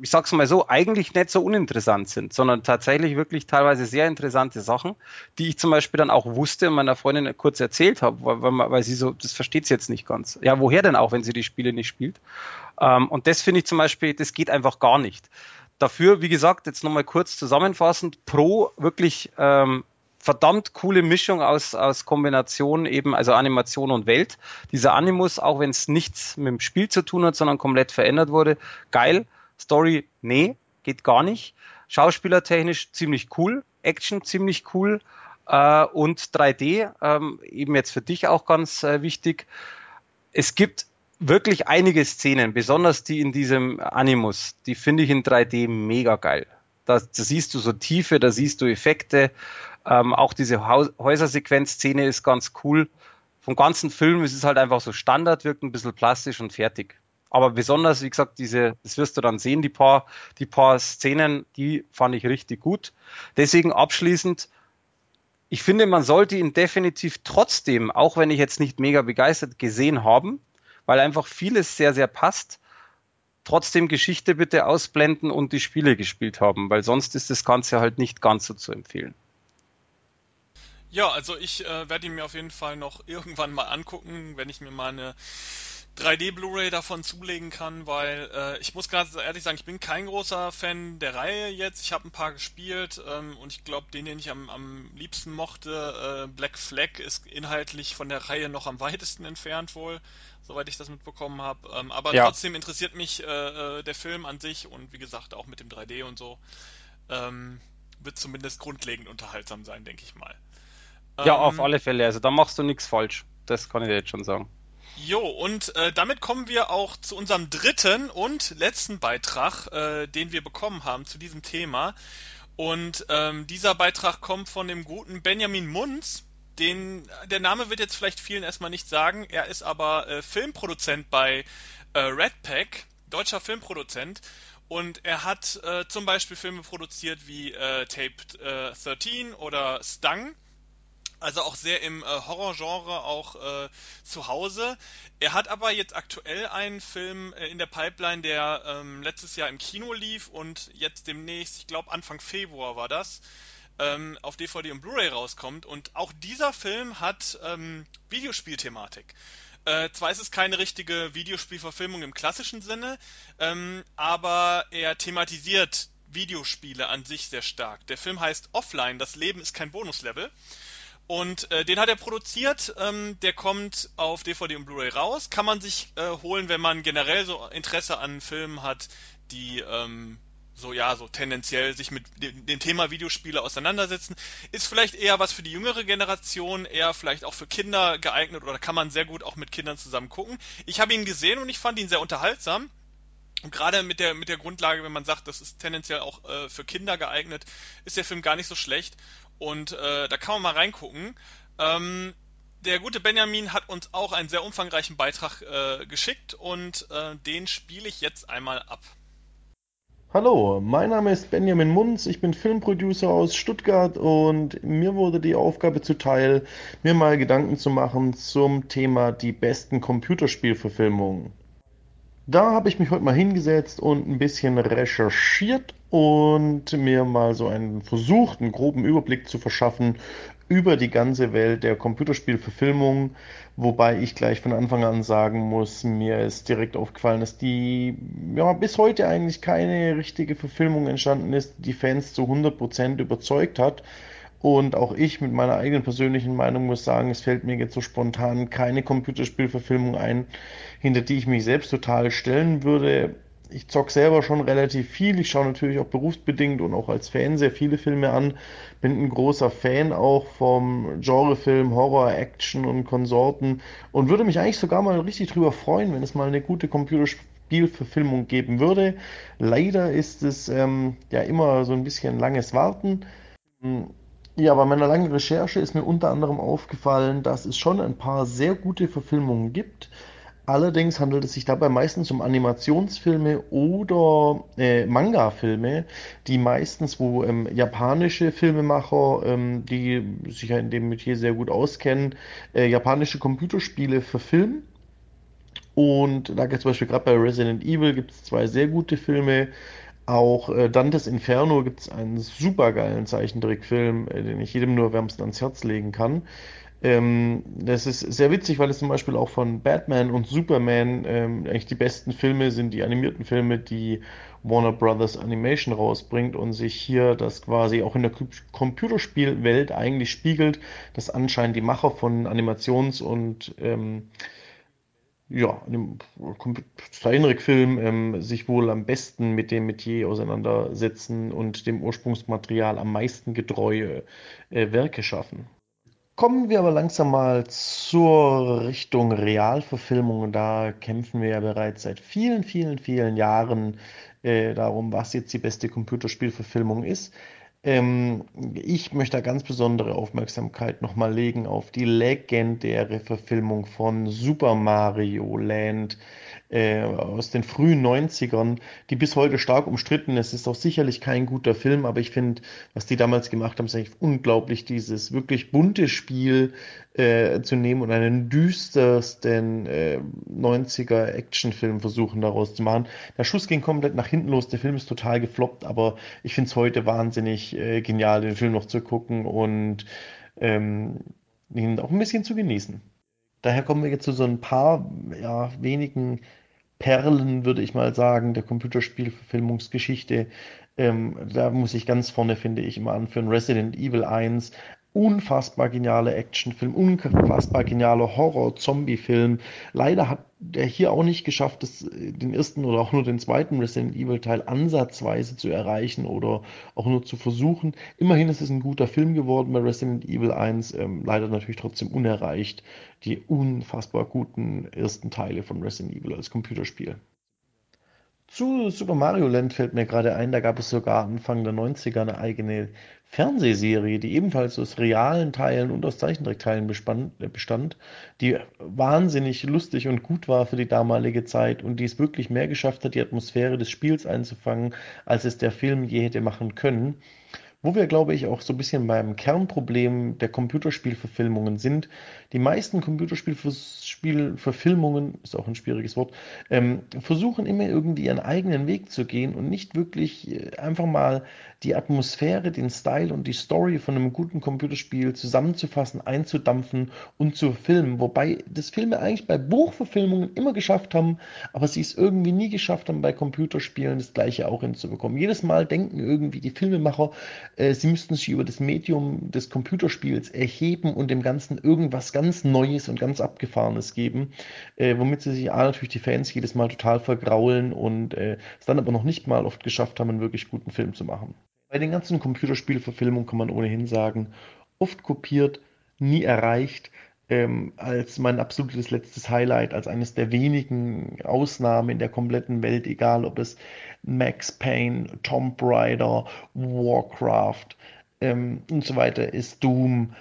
ich sag's mal so, eigentlich nicht so uninteressant sind, sondern tatsächlich wirklich teilweise sehr interessante Sachen, die ich zum Beispiel dann auch wusste und meiner Freundin kurz erzählt habe, weil, weil sie so, das versteht sie jetzt nicht ganz. Ja, woher denn auch, wenn sie die Spiele nicht spielt? Ähm, und das finde ich zum Beispiel, das geht einfach gar nicht. Dafür, wie gesagt, jetzt nochmal kurz zusammenfassend, Pro wirklich ähm, verdammt coole Mischung aus, aus Kombination eben, also Animation und Welt. Dieser Animus, auch wenn es nichts mit dem Spiel zu tun hat, sondern komplett verändert wurde, geil. Story, nee, geht gar nicht. Schauspielertechnisch ziemlich cool, Action ziemlich cool äh, und 3D, ähm, eben jetzt für dich auch ganz äh, wichtig. Es gibt wirklich einige Szenen, besonders die in diesem Animus, die finde ich in 3D mega geil. Da, da siehst du so Tiefe, da siehst du Effekte. Ähm, auch diese Häusersequenzszene ist ganz cool. Vom ganzen Film ist es halt einfach so Standard, wirkt ein bisschen plastisch und fertig. Aber besonders, wie gesagt, diese, das wirst du dann sehen, die paar, die paar Szenen, die fand ich richtig gut. Deswegen abschließend, ich finde, man sollte ihn definitiv trotzdem, auch wenn ich jetzt nicht mega begeistert gesehen haben, weil einfach vieles sehr, sehr passt, trotzdem Geschichte bitte ausblenden und die Spiele gespielt haben, weil sonst ist das Ganze halt nicht ganz so zu empfehlen. Ja, also ich äh, werde ihn mir auf jeden Fall noch irgendwann mal angucken, wenn ich mir mal eine 3D Blu-ray davon zulegen kann, weil äh, ich muss ganz ehrlich sagen, ich bin kein großer Fan der Reihe jetzt. Ich habe ein paar gespielt ähm, und ich glaube, den, den ich am, am liebsten mochte, äh, Black Flag, ist inhaltlich von der Reihe noch am weitesten entfernt wohl, soweit ich das mitbekommen habe. Ähm, aber ja. trotzdem interessiert mich äh, äh der Film an sich und wie gesagt auch mit dem 3D und so. Ähm, wird zumindest grundlegend unterhaltsam sein, denke ich mal. Ja, auf ähm, alle Fälle. Also da machst du nichts falsch. Das kann ich dir jetzt schon sagen. Jo, und äh, damit kommen wir auch zu unserem dritten und letzten Beitrag, äh, den wir bekommen haben zu diesem Thema. Und ähm, dieser Beitrag kommt von dem guten Benjamin Munz. Den, der Name wird jetzt vielleicht vielen erstmal nicht sagen. Er ist aber äh, Filmproduzent bei äh, Redpack, deutscher Filmproduzent. Und er hat äh, zum Beispiel Filme produziert wie äh, Tape äh, 13 oder Stung. Also auch sehr im äh, Horrorgenre auch äh, zu Hause. Er hat aber jetzt aktuell einen Film äh, in der Pipeline, der ähm, letztes Jahr im Kino lief und jetzt demnächst, ich glaube Anfang Februar war das, ähm, auf DVD und Blu-ray rauskommt. Und auch dieser Film hat ähm, Videospielthematik. Äh, zwar ist es keine richtige Videospielverfilmung im klassischen Sinne, ähm, aber er thematisiert Videospiele an sich sehr stark. Der Film heißt Offline, das Leben ist kein Bonuslevel. Und äh, den hat er produziert. Ähm, der kommt auf DVD und Blu-ray raus. Kann man sich äh, holen, wenn man generell so Interesse an Filmen hat, die ähm, so ja so tendenziell sich mit dem, dem Thema Videospiele auseinandersetzen. Ist vielleicht eher was für die jüngere Generation, eher vielleicht auch für Kinder geeignet oder kann man sehr gut auch mit Kindern zusammen gucken. Ich habe ihn gesehen und ich fand ihn sehr unterhaltsam. Und gerade mit der, mit der Grundlage, wenn man sagt, das ist tendenziell auch äh, für Kinder geeignet, ist der Film gar nicht so schlecht. Und äh, da kann man mal reingucken. Ähm, der gute Benjamin hat uns auch einen sehr umfangreichen Beitrag äh, geschickt und äh, den spiele ich jetzt einmal ab. Hallo, mein Name ist Benjamin Munz, ich bin Filmproducer aus Stuttgart und mir wurde die Aufgabe zuteil, mir mal Gedanken zu machen zum Thema die besten Computerspielverfilmungen. Da habe ich mich heute mal hingesetzt und ein bisschen recherchiert und mir mal so einen versucht, einen groben Überblick zu verschaffen über die ganze Welt der Computerspielverfilmung, wobei ich gleich von Anfang an sagen muss, mir ist direkt aufgefallen, dass die ja bis heute eigentlich keine richtige Verfilmung entstanden ist, die Fans zu 100% überzeugt hat. Und auch ich mit meiner eigenen persönlichen Meinung muss sagen, es fällt mir jetzt so spontan keine Computerspielverfilmung ein, hinter die ich mich selbst total stellen würde. Ich zock selber schon relativ viel. Ich schaue natürlich auch berufsbedingt und auch als Fan sehr viele Filme an. Bin ein großer Fan auch vom Genrefilm, Horror, Action und Konsorten und würde mich eigentlich sogar mal richtig drüber freuen, wenn es mal eine gute Computerspielverfilmung geben würde. Leider ist es ähm, ja immer so ein bisschen langes Warten. Ja, bei meiner langen Recherche ist mir unter anderem aufgefallen, dass es schon ein paar sehr gute Verfilmungen gibt. Allerdings handelt es sich dabei meistens um Animationsfilme oder äh, Manga-Filme, die meistens, wo ähm, japanische Filmemacher, ähm, die sich ja in dem Metier sehr gut auskennen, äh, japanische Computerspiele verfilmen. Und da gibt es zum Beispiel gerade bei Resident Evil gibt es zwei sehr gute Filme. Auch äh, Dantes Inferno gibt es einen supergeilen Zeichentrickfilm, äh, den ich jedem nur wärmstens ans Herz legen kann. Ähm, das ist sehr witzig, weil es zum Beispiel auch von Batman und Superman ähm, eigentlich die besten Filme sind, die animierten Filme, die Warner Brothers Animation rausbringt und sich hier das quasi auch in der Computerspielwelt eigentlich spiegelt, dass anscheinend die Macher von Animations- und ähm, ja, dem Zeichentrickfilm ähm, sich wohl am besten mit dem Metier auseinandersetzen und dem Ursprungsmaterial am meisten getreue äh, Werke schaffen. Kommen wir aber langsam mal zur Richtung Realverfilmung. Da kämpfen wir ja bereits seit vielen, vielen, vielen Jahren äh, darum, was jetzt die beste Computerspielverfilmung ist. Ähm, ich möchte da ganz besondere Aufmerksamkeit nochmal legen auf die legendäre Verfilmung von Super Mario Land äh, aus den frühen 90ern, die bis heute stark umstritten ist. Ist auch sicherlich kein guter Film, aber ich finde, was die damals gemacht haben, ist eigentlich unglaublich, dieses wirklich bunte Spiel äh, zu nehmen und einen düstersten äh, 90er Actionfilm versuchen daraus zu machen. Der Schuss ging komplett nach hinten los, der Film ist total gefloppt, aber ich finde es heute wahnsinnig äh, genial, den Film noch zu gucken und ähm, ihn auch ein bisschen zu genießen. Daher kommen wir jetzt zu so ein paar ja, wenigen Perlen, würde ich mal sagen, der Computerspielverfilmungsgeschichte. Ähm, da muss ich ganz vorne, finde ich, immer anführen. Resident Evil 1, unfassbar genialer Actionfilm, unfassbar genialer Horror-Zombie-Film. Leider hat der hier auch nicht geschafft, das, den ersten oder auch nur den zweiten Resident Evil Teil ansatzweise zu erreichen oder auch nur zu versuchen. Immerhin ist es ein guter Film geworden bei Resident Evil 1, ähm, leider natürlich trotzdem unerreicht. Die unfassbar guten ersten Teile von Resident Evil als Computerspiel. Zu Super Mario Land fällt mir gerade ein, da gab es sogar Anfang der 90er eine eigene Fernsehserie, die ebenfalls aus realen Teilen und aus Zeichentrickteilen bestand, die wahnsinnig lustig und gut war für die damalige Zeit und die es wirklich mehr geschafft hat, die Atmosphäre des Spiels einzufangen, als es der Film je hätte machen können. Wo wir, glaube ich, auch so ein bisschen beim Kernproblem der Computerspielverfilmungen sind. Die meisten Computerspielverfilmungen, ist auch ein schwieriges Wort, ähm, versuchen immer irgendwie ihren eigenen Weg zu gehen und nicht wirklich äh, einfach mal die Atmosphäre, den Style und die Story von einem guten Computerspiel zusammenzufassen, einzudampfen und zu filmen. Wobei das Filme eigentlich bei Buchverfilmungen immer geschafft haben, aber sie es irgendwie nie geschafft haben, bei Computerspielen das gleiche auch hinzubekommen. Jedes Mal denken irgendwie die Filmemacher, äh, sie müssten sich über das Medium des Computerspiels erheben und dem Ganzen irgendwas ganz Neues und ganz Abgefahrenes geben, äh, womit sie sich A, natürlich die Fans jedes Mal total vergraulen und äh, es dann aber noch nicht mal oft geschafft haben, einen wirklich guten Film zu machen. Bei den ganzen Computerspielverfilmungen kann man ohnehin sagen, oft kopiert, nie erreicht. Ähm, als mein absolutes letztes Highlight, als eines der wenigen Ausnahmen in der kompletten Welt, egal ob es Max Payne, Tomb Raider, Warcraft ähm, und so weiter ist, Doom,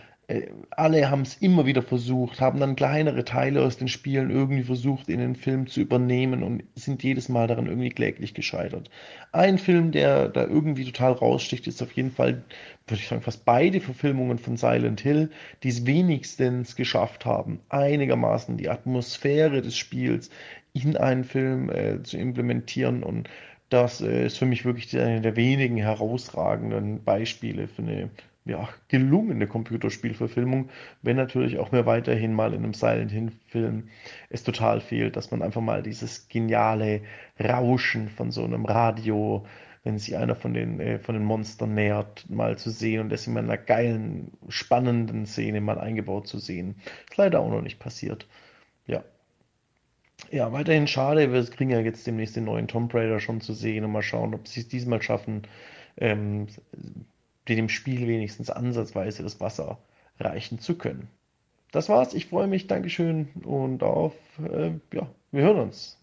alle haben es immer wieder versucht, haben dann kleinere Teile aus den Spielen irgendwie versucht, in den Film zu übernehmen und sind jedes Mal daran irgendwie kläglich gescheitert. Ein Film, der da irgendwie total raussticht, ist auf jeden Fall, würde ich sagen, fast beide Verfilmungen von Silent Hill, die es wenigstens geschafft haben, einigermaßen die Atmosphäre des Spiels in einen Film äh, zu implementieren und das äh, ist für mich wirklich eine der wenigen herausragenden Beispiele für eine ja, gelungene Computerspielverfilmung, wenn natürlich auch mir weiterhin mal in einem Silent Hill-Film es total fehlt, dass man einfach mal dieses geniale Rauschen von so einem Radio, wenn sich einer von den, äh, von den Monstern nähert, mal zu sehen und das in einer geilen, spannenden Szene mal eingebaut zu sehen. Ist leider auch noch nicht passiert. Ja. Ja, weiterhin schade, wir kriegen ja jetzt demnächst den neuen Tomb Raider schon zu sehen und mal schauen, ob sie es diesmal schaffen, ähm, dem Spiel wenigstens ansatzweise das Wasser reichen zu können. Das war's. Ich freue mich. Dankeschön und auf, äh, ja, wir hören uns.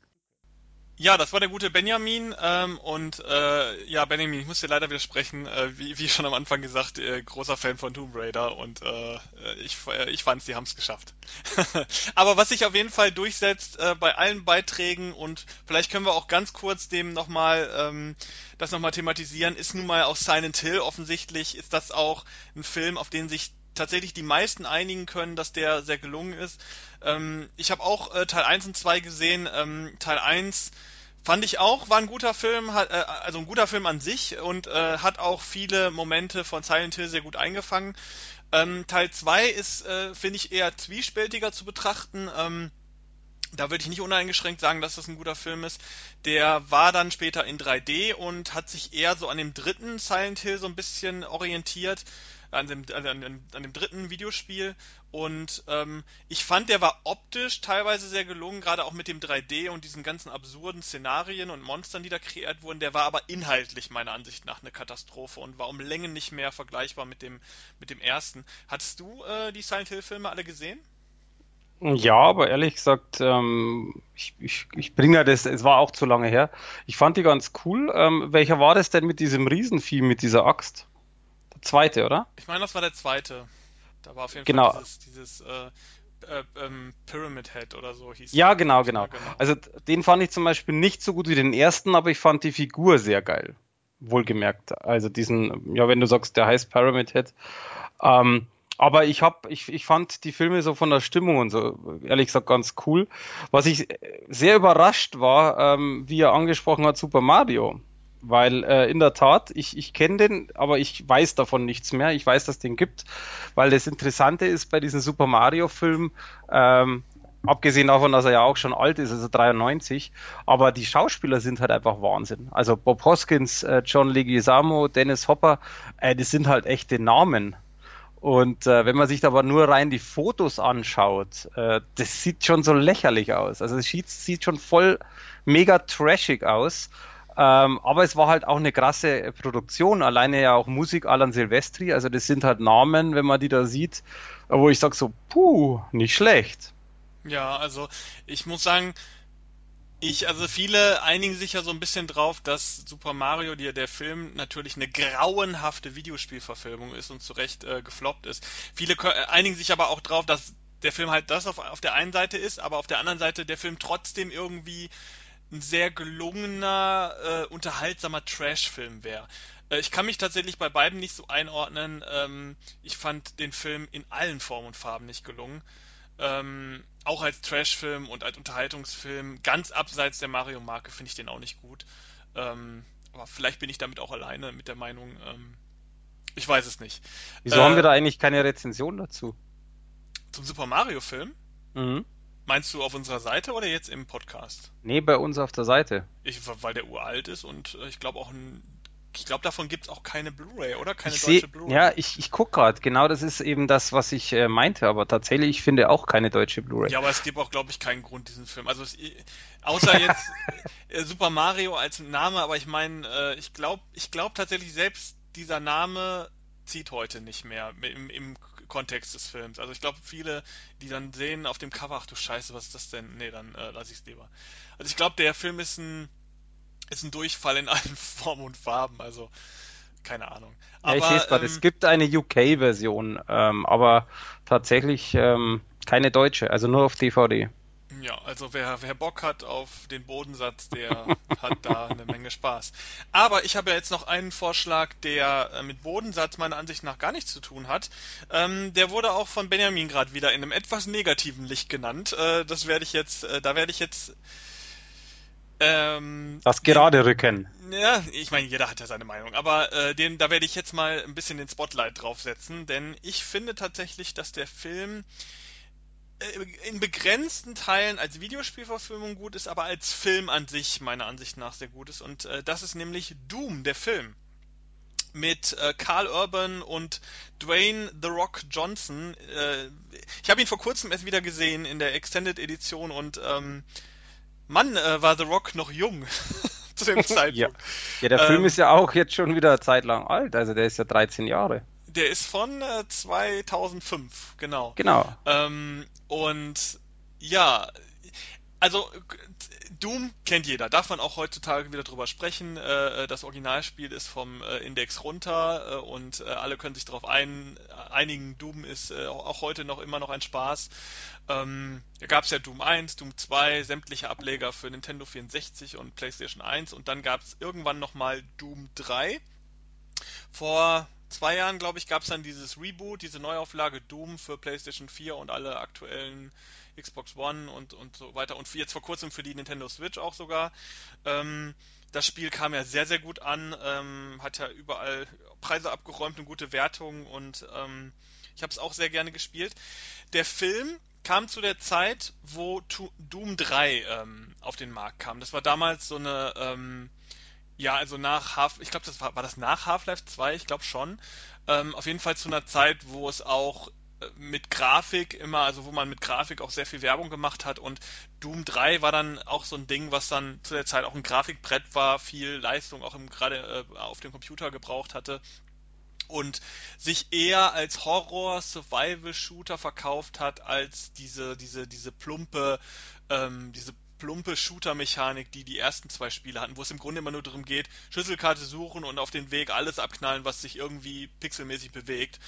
Ja, das war der gute Benjamin. Ähm, und äh, ja, Benjamin, ich muss dir leider widersprechen. Äh, wie, wie schon am Anfang gesagt, äh, großer Fan von Tomb Raider und äh, ich, äh, ich fand's, die haben's geschafft. Aber was sich auf jeden Fall durchsetzt äh, bei allen Beiträgen und vielleicht können wir auch ganz kurz dem nochmal ähm, das nochmal thematisieren, ist nun mal auch Silent Hill. Offensichtlich ist das auch ein Film, auf den sich tatsächlich die meisten einigen können, dass der sehr gelungen ist. Ähm, ich habe auch äh, Teil 1 und 2 gesehen. Ähm, Teil 1 fand ich auch, war ein guter Film, hat, äh, also ein guter Film an sich und äh, hat auch viele Momente von Silent Hill sehr gut eingefangen. Ähm, Teil 2 ist, äh, finde ich, eher zwiespältiger zu betrachten. Ähm, da würde ich nicht uneingeschränkt sagen, dass das ein guter Film ist. Der war dann später in 3D und hat sich eher so an dem dritten Silent Hill so ein bisschen orientiert an dem, an, an, an dem dritten Videospiel. Und ähm, ich fand, der war optisch teilweise sehr gelungen, gerade auch mit dem 3D und diesen ganzen absurden Szenarien und Monstern, die da kreiert wurden. Der war aber inhaltlich meiner Ansicht nach eine Katastrophe und war um Längen nicht mehr vergleichbar mit dem, mit dem ersten. Hattest du äh, die Silent Hill-Filme alle gesehen? Ja, aber ehrlich gesagt, ähm, ich, ich, ich bringe das, es war auch zu lange her. Ich fand die ganz cool. Ähm, welcher war das denn mit diesem Riesenvieh, mit dieser Axt? Zweite, oder? Ich meine, das war der zweite. Da war auf jeden genau. Fall dieses, dieses äh, äh, ähm, Pyramid Head oder so hieß Ja, genau, genau, genau. Also den fand ich zum Beispiel nicht so gut wie den ersten, aber ich fand die Figur sehr geil. Wohlgemerkt. Also diesen, ja, wenn du sagst, der heißt Pyramid Head. Ähm, aber ich hab, ich, ich fand die Filme so von der Stimmung und so, ehrlich gesagt, ganz cool. Was ich sehr überrascht war, ähm, wie er angesprochen hat, Super Mario. Weil äh, in der Tat, ich, ich kenne den, aber ich weiß davon nichts mehr. Ich weiß, dass es den gibt, weil das Interessante ist bei diesem Super Mario-Film, ähm, abgesehen davon, dass er ja auch schon alt ist, also 93, aber die Schauspieler sind halt einfach Wahnsinn. Also Bob Hoskins, äh, John Leguizamo, Dennis Hopper, äh, das sind halt echte Namen. Und äh, wenn man sich aber nur rein die Fotos anschaut, äh, das sieht schon so lächerlich aus. Also es sieht, sieht schon voll mega trashig aus. Ähm, aber es war halt auch eine krasse Produktion. Alleine ja auch Musik Alan Silvestri. Also das sind halt Namen, wenn man die da sieht, wo ich sag so, puh, nicht schlecht. Ja, also ich muss sagen, ich, also viele einigen sich ja so ein bisschen drauf, dass Super Mario, die, der Film, natürlich eine grauenhafte Videospielverfilmung ist und zu Recht äh, gefloppt ist. Viele äh, einigen sich aber auch drauf, dass der Film halt das auf, auf der einen Seite ist, aber auf der anderen Seite der Film trotzdem irgendwie ein sehr gelungener, äh, unterhaltsamer Trash-Film wäre. Äh, ich kann mich tatsächlich bei beiden nicht so einordnen. Ähm, ich fand den Film in allen Formen und Farben nicht gelungen. Ähm, auch als Trash-Film und als Unterhaltungsfilm, ganz abseits der Mario-Marke, finde ich den auch nicht gut. Ähm, aber vielleicht bin ich damit auch alleine mit der Meinung. Ähm, ich weiß es nicht. Wieso äh, haben wir da eigentlich keine Rezension dazu? Zum Super Mario-Film? Mhm. Meinst du auf unserer Seite oder jetzt im Podcast? Nee, bei uns auf der Seite. Ich, weil der uralt ist und äh, ich glaube auch ein ich glaube, davon gibt es auch keine Blu-ray, oder? Keine ich deutsche Blu-ray. Ja, ich, ich gucke gerade. Genau das ist eben das, was ich äh, meinte. Aber tatsächlich, ich finde auch keine deutsche Blu-ray. Ja, aber es gibt auch, glaube ich, keinen Grund, diesen Film. Also, es, außer jetzt äh, Super Mario als Name, aber ich meine, äh, ich glaube ich glaub tatsächlich, selbst dieser Name zieht heute nicht mehr im, im Kontext des Films. Also ich glaube, viele, die dann sehen auf dem Cover, ach du Scheiße, was ist das denn? Nee, dann äh, lasse ich es lieber. Also ich glaube, der Film ist ein ist ein Durchfall in allen Formen und Farben, also keine Ahnung. Aber, ja, ich es gerade, ähm, es gibt eine UK-Version, ähm, aber tatsächlich ähm, keine deutsche, also nur auf DVD. Ja, also wer, wer Bock hat auf den Bodensatz, der hat da eine Menge Spaß. Aber ich habe ja jetzt noch einen Vorschlag, der äh, mit Bodensatz meiner Ansicht nach gar nichts zu tun hat. Ähm, der wurde auch von Benjamin gerade wieder in einem etwas negativen Licht genannt. Äh, das werde ich jetzt, äh, da werde ich jetzt ähm, das gerade Rücken. Ja, ich meine, jeder hat ja seine Meinung, aber äh, den, da werde ich jetzt mal ein bisschen den Spotlight draufsetzen, denn ich finde tatsächlich, dass der Film in begrenzten Teilen als Videospielverfilmung gut ist, aber als Film an sich meiner Ansicht nach sehr gut ist. Und äh, das ist nämlich Doom, der Film. Mit äh, Carl Urban und Dwayne The Rock Johnson. Äh, ich habe ihn vor kurzem erst wieder gesehen in der Extended Edition und ähm, Mann, äh, war The Rock noch jung zu dem Zeitpunkt. ja. ja, der ähm, Film ist ja auch jetzt schon wieder zeitlang alt, also der ist ja 13 Jahre. Der ist von äh, 2005, genau. Genau. Ähm, und ja, also Doom kennt jeder, darf man auch heutzutage wieder drüber sprechen. Äh, äh das Originalspiel ist vom äh, Index runter und alle können sich darauf ein, einigen. Doom ist auch heute noch immer noch ein Spaß. Ähm, da gab es ja Doom 1, Doom 2, sämtliche Ableger für Nintendo 64 und PlayStation 1 und dann gab es irgendwann nochmal Doom 3. Vor zwei Jahren, glaube ich, gab es dann dieses Reboot, diese Neuauflage Doom für PlayStation 4 und alle aktuellen Xbox One und, und so weiter. Und jetzt vor kurzem für die Nintendo Switch auch sogar. Ähm, das Spiel kam ja sehr, sehr gut an, ähm, hat ja überall Preise abgeräumt und gute Wertungen und ähm, ich habe es auch sehr gerne gespielt. Der Film kam zu der Zeit, wo Doom 3 ähm, auf den Markt kam. Das war damals so eine, ähm, ja, also nach Half, ich glaube, das war, war das nach Half-Life 2, ich glaube schon. Ähm, auf jeden Fall zu einer Zeit, wo es auch mit Grafik immer, also wo man mit Grafik auch sehr viel Werbung gemacht hat. Und Doom 3 war dann auch so ein Ding, was dann zu der Zeit auch ein Grafikbrett war, viel Leistung auch im, gerade äh, auf dem Computer gebraucht hatte. Und sich eher als Horror-Survival-Shooter verkauft hat, als diese, diese, diese plumpe, ähm, diese plumpe Shooter-Mechanik, die die ersten zwei Spiele hatten, wo es im Grunde immer nur darum geht, Schlüsselkarte suchen und auf den Weg alles abknallen, was sich irgendwie pixelmäßig bewegt.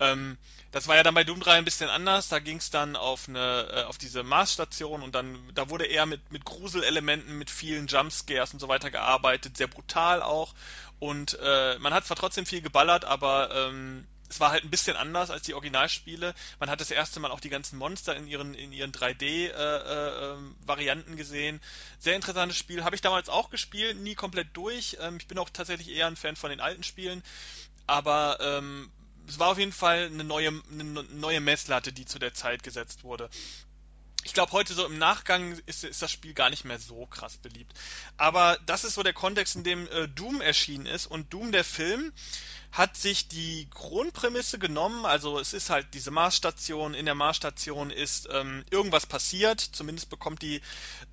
Ähm, das war ja dann bei Doom 3 ein bisschen anders. Da ging es dann auf eine, äh, auf diese Marsstation und dann, da wurde eher mit, mit Gruselelementen, mit vielen Jumpscares und so weiter gearbeitet, sehr brutal auch. Und äh, man hat zwar trotzdem viel geballert, aber ähm, es war halt ein bisschen anders als die Originalspiele. Man hat das erste Mal auch die ganzen Monster in ihren, in ihren 3D-Varianten äh, äh, gesehen. Sehr interessantes Spiel. Habe ich damals auch gespielt, nie komplett durch. Ähm, ich bin auch tatsächlich eher ein Fan von den alten Spielen. Aber ähm, es war auf jeden Fall eine neue, eine neue Messlatte, die zu der Zeit gesetzt wurde. Ich glaube, heute so im Nachgang ist, ist, das Spiel gar nicht mehr so krass beliebt. Aber das ist so der Kontext, in dem äh, Doom erschienen ist. Und Doom, der Film, hat sich die Grundprämisse genommen. Also es ist halt diese Marsstation. In der Marsstation ist ähm, irgendwas passiert. Zumindest bekommt die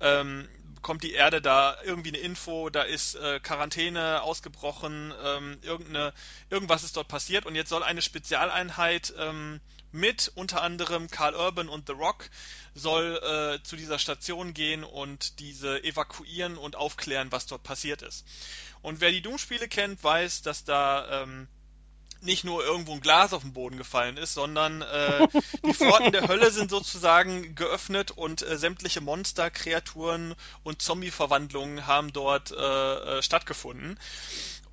ähm, bekommt die Erde da irgendwie eine Info, da ist äh, Quarantäne ausgebrochen, ähm, irgendeine, irgendwas ist dort passiert und jetzt soll eine Spezialeinheit ähm, mit unter anderem Carl Urban und The Rock soll äh, zu dieser Station gehen und diese evakuieren und aufklären, was dort passiert ist. Und wer die Doom-Spiele kennt, weiß, dass da ähm, nicht nur irgendwo ein Glas auf den Boden gefallen ist, sondern äh, die Pforten der Hölle sind sozusagen geöffnet und äh, sämtliche Monster, Kreaturen und Zombie-Verwandlungen haben dort äh, äh stattgefunden.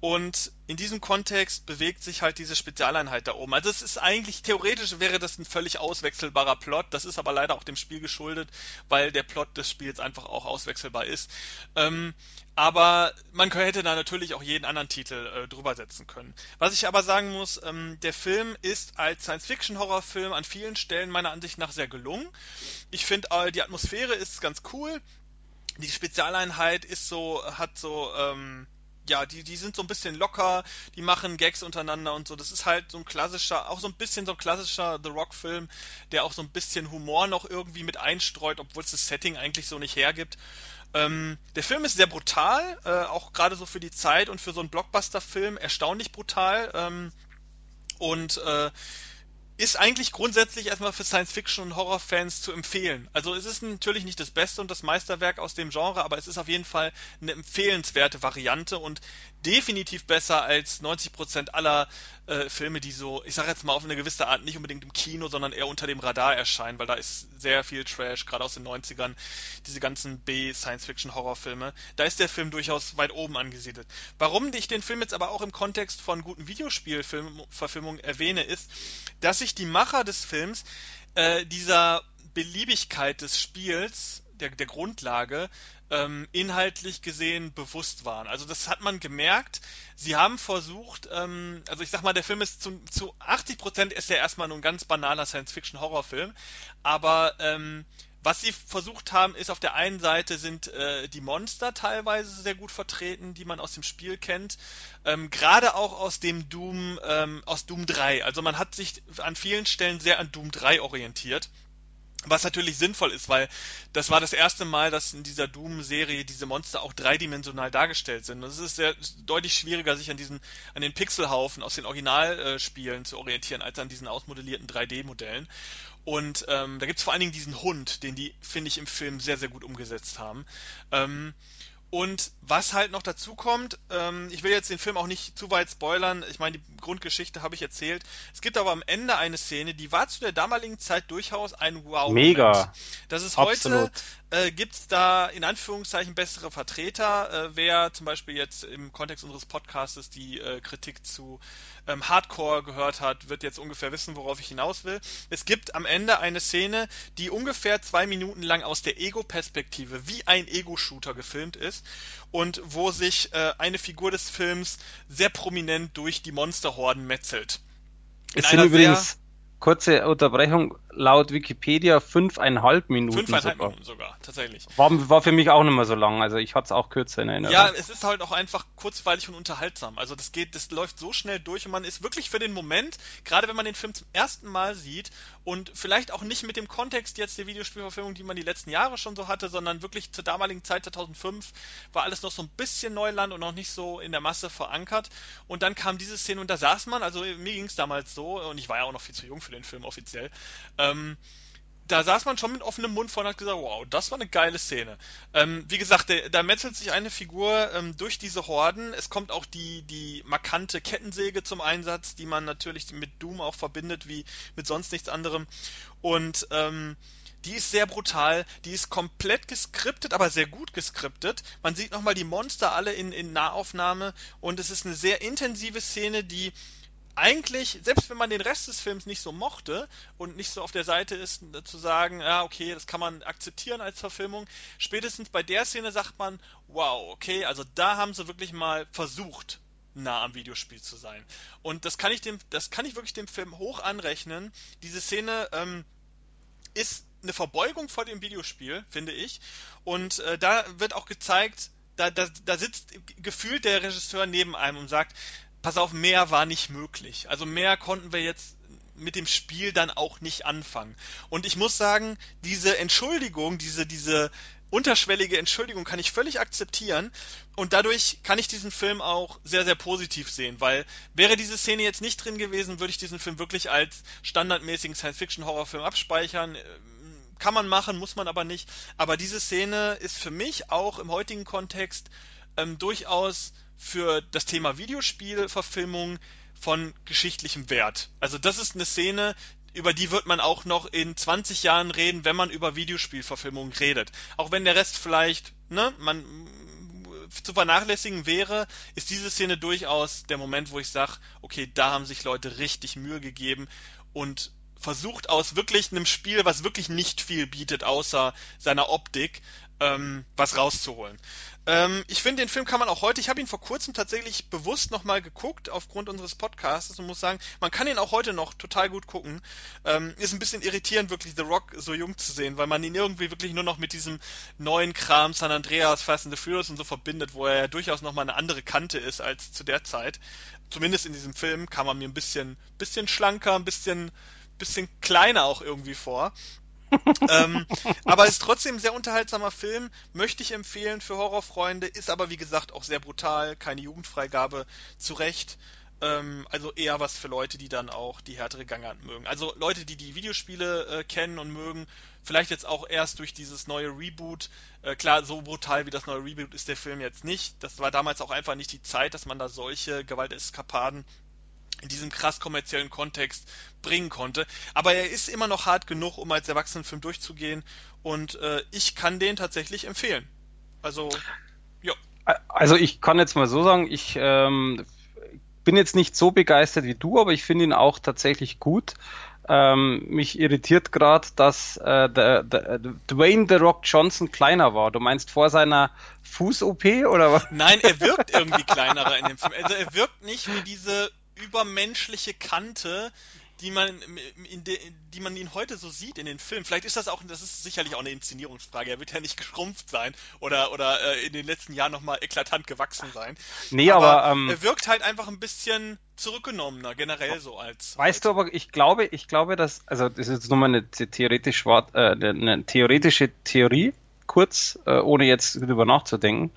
Und in diesem Kontext bewegt sich halt diese Spezialeinheit da oben. Also es ist eigentlich, theoretisch wäre das ein völlig auswechselbarer Plot. Das ist aber leider auch dem Spiel geschuldet, weil der Plot des Spiels einfach auch auswechselbar ist. Ähm, aber man hätte da natürlich auch jeden anderen Titel äh, drüber setzen können. Was ich aber sagen muss, ähm, der Film ist als Science-Fiction-Horrorfilm an vielen Stellen meiner Ansicht nach sehr gelungen. Ich finde, äh, die Atmosphäre ist ganz cool. Die Spezialeinheit ist so, hat so, ähm, ja, die, die sind so ein bisschen locker, die machen Gags untereinander und so. Das ist halt so ein klassischer, auch so ein bisschen so ein klassischer The Rock-Film, der auch so ein bisschen Humor noch irgendwie mit einstreut, obwohl es das Setting eigentlich so nicht hergibt. Ähm, der Film ist sehr brutal, äh, auch gerade so für die Zeit und für so einen Blockbuster-Film erstaunlich brutal. Ähm, und äh, ist eigentlich grundsätzlich erstmal für Science-Fiction- und Horror-Fans zu empfehlen. Also es ist natürlich nicht das Beste und das Meisterwerk aus dem Genre, aber es ist auf jeden Fall eine empfehlenswerte Variante und definitiv besser als 90% aller äh, Filme, die so, ich sage jetzt mal auf eine gewisse Art nicht unbedingt im Kino, sondern eher unter dem Radar erscheinen, weil da ist sehr viel Trash, gerade aus den 90ern, diese ganzen B-Science-Fiction-Horrorfilme. Da ist der Film durchaus weit oben angesiedelt. Warum ich den Film jetzt aber auch im Kontext von guten Videospielverfilmungen erwähne, ist, dass sich die Macher des Films äh, dieser Beliebigkeit des Spiels, der, der Grundlage, ähm, inhaltlich gesehen bewusst waren. Also das hat man gemerkt. Sie haben versucht, ähm, also ich sag mal, der Film ist zu, zu 80 Prozent ist ja erstmal nur ein ganz banaler Science-Fiction-Horrorfilm, aber ähm, was sie versucht haben, ist auf der einen Seite sind äh, die Monster teilweise sehr gut vertreten, die man aus dem Spiel kennt, ähm, gerade auch aus dem Doom, ähm, aus Doom 3. Also man hat sich an vielen Stellen sehr an Doom 3 orientiert. Was natürlich sinnvoll ist, weil das war das erste Mal, dass in dieser Doom-Serie diese Monster auch dreidimensional dargestellt sind. Und es ist sehr deutlich schwieriger, sich an diesen, an den Pixelhaufen aus den Originalspielen zu orientieren, als an diesen ausmodellierten 3D-Modellen. Und ähm, da gibt's vor allen Dingen diesen Hund, den die, finde ich, im Film sehr, sehr gut umgesetzt haben. Ähm, und was halt noch dazu kommt, ähm, ich will jetzt den Film auch nicht zu weit spoilern, ich meine, die Grundgeschichte habe ich erzählt. Es gibt aber am Ende eine Szene, die war zu der damaligen Zeit durchaus ein Wow. -Moment. Mega. Das ist heute, äh, gibt es da in Anführungszeichen bessere Vertreter. Äh, wer zum Beispiel jetzt im Kontext unseres Podcastes die äh, Kritik zu ähm, Hardcore gehört hat, wird jetzt ungefähr wissen, worauf ich hinaus will. Es gibt am Ende eine Szene, die ungefähr zwei Minuten lang aus der Ego-Perspektive wie ein Ego-Shooter gefilmt ist und wo sich äh, eine Figur des Films sehr prominent durch die Monsterhorden metzelt. In es sind übrigens kurze Unterbrechung, laut Wikipedia fünfeinhalb Minuten. Fünfeinhalb sogar. Minuten sogar, tatsächlich. War, war für mich auch nicht mehr so lang, also ich hatte es auch kürzer in Erinnerung. Ja, es ist halt auch einfach kurzweilig und unterhaltsam. Also das geht, das läuft so schnell durch und man ist wirklich für den Moment, gerade wenn man den Film zum ersten Mal sieht und vielleicht auch nicht mit dem Kontext jetzt der Videospielverfilmung, die man die letzten Jahre schon so hatte, sondern wirklich zur damaligen Zeit 2005 war alles noch so ein bisschen Neuland und noch nicht so in der Masse verankert. Und dann kam diese Szene und da saß man, also mir ging es damals so und ich war ja auch noch viel zu jung für den Film offiziell. Ähm, da saß man schon mit offenem Mund vor und hat gesagt, wow, das war eine geile Szene. Ähm, wie gesagt, der, da metzelt sich eine Figur ähm, durch diese Horden. Es kommt auch die, die markante Kettensäge zum Einsatz, die man natürlich mit Doom auch verbindet, wie mit sonst nichts anderem. Und ähm, die ist sehr brutal, die ist komplett geskriptet, aber sehr gut geskriptet. Man sieht nochmal die Monster alle in, in Nahaufnahme und es ist eine sehr intensive Szene, die eigentlich, selbst wenn man den Rest des Films nicht so mochte und nicht so auf der Seite ist, zu sagen, ja, okay, das kann man akzeptieren als Verfilmung, spätestens bei der Szene sagt man, wow, okay, also da haben sie wirklich mal versucht, nah am Videospiel zu sein. Und das kann ich dem, das kann ich wirklich dem Film hoch anrechnen. Diese Szene ähm, ist eine Verbeugung vor dem Videospiel, finde ich. Und äh, da wird auch gezeigt, da, da, da sitzt gefühlt der Regisseur neben einem und sagt, pass auf, mehr war nicht möglich. Also mehr konnten wir jetzt mit dem Spiel dann auch nicht anfangen. Und ich muss sagen, diese Entschuldigung, diese, diese unterschwellige Entschuldigung kann ich völlig akzeptieren und dadurch kann ich diesen Film auch sehr, sehr positiv sehen, weil wäre diese Szene jetzt nicht drin gewesen, würde ich diesen Film wirklich als standardmäßigen Science-Fiction-Horrorfilm abspeichern. Kann man machen, muss man aber nicht. Aber diese Szene ist für mich auch im heutigen Kontext ähm, durchaus für das Thema Videospielverfilmung von geschichtlichem Wert. Also das ist eine Szene, über die wird man auch noch in 20 Jahren reden, wenn man über Videospielverfilmungen redet. Auch wenn der Rest vielleicht, ne, man zu vernachlässigen wäre, ist diese Szene durchaus der Moment, wo ich sage, okay, da haben sich Leute richtig Mühe gegeben und versucht aus wirklich einem Spiel, was wirklich nicht viel bietet, außer seiner Optik, ähm, was rauszuholen. Ähm, ich finde, den Film kann man auch heute, ich habe ihn vor kurzem tatsächlich bewusst nochmal geguckt, aufgrund unseres Podcasts und muss sagen, man kann ihn auch heute noch total gut gucken. Ähm, ist ein bisschen irritierend, wirklich The Rock so jung zu sehen, weil man ihn irgendwie wirklich nur noch mit diesem neuen Kram San Andreas, Fast and the Furious und so verbindet, wo er ja durchaus nochmal eine andere Kante ist als zu der Zeit. Zumindest in diesem Film kam er mir ein bisschen, bisschen schlanker, ein bisschen, bisschen kleiner auch irgendwie vor ähm, aber ist trotzdem ein sehr unterhaltsamer Film, möchte ich empfehlen für Horrorfreunde, ist aber wie gesagt auch sehr brutal, keine Jugendfreigabe, zu Recht. Ähm, also eher was für Leute, die dann auch die härtere Gangart mögen. Also Leute, die die Videospiele äh, kennen und mögen, vielleicht jetzt auch erst durch dieses neue Reboot. Äh, klar, so brutal wie das neue Reboot ist der Film jetzt nicht. Das war damals auch einfach nicht die Zeit, dass man da solche Gewalteskapaden in diesem krass kommerziellen Kontext bringen konnte. Aber er ist immer noch hart genug, um als Erwachsenenfilm durchzugehen und äh, ich kann den tatsächlich empfehlen. Also, ja. Also ich kann jetzt mal so sagen, ich ähm, bin jetzt nicht so begeistert wie du, aber ich finde ihn auch tatsächlich gut. Ähm, mich irritiert gerade, dass äh, der, der, Dwayne The Rock Johnson kleiner war. Du meinst vor seiner Fuß-OP oder was? Nein, er wirkt irgendwie kleinerer in dem Film. Also er wirkt nicht wie diese übermenschliche Kante, die man in de, die man ihn heute so sieht in den Filmen. Vielleicht ist das auch, das ist sicherlich auch eine Inszenierungsfrage. Er wird ja nicht geschrumpft sein oder oder äh, in den letzten Jahren nochmal eklatant gewachsen sein. Nee, aber, aber ähm, er wirkt halt einfach ein bisschen zurückgenommener generell so als. Weißt heute. du, aber ich glaube, ich glaube, dass also das ist jetzt nur mal eine theoretisch äh, eine theoretische Theorie kurz, äh, ohne jetzt drüber nachzudenken,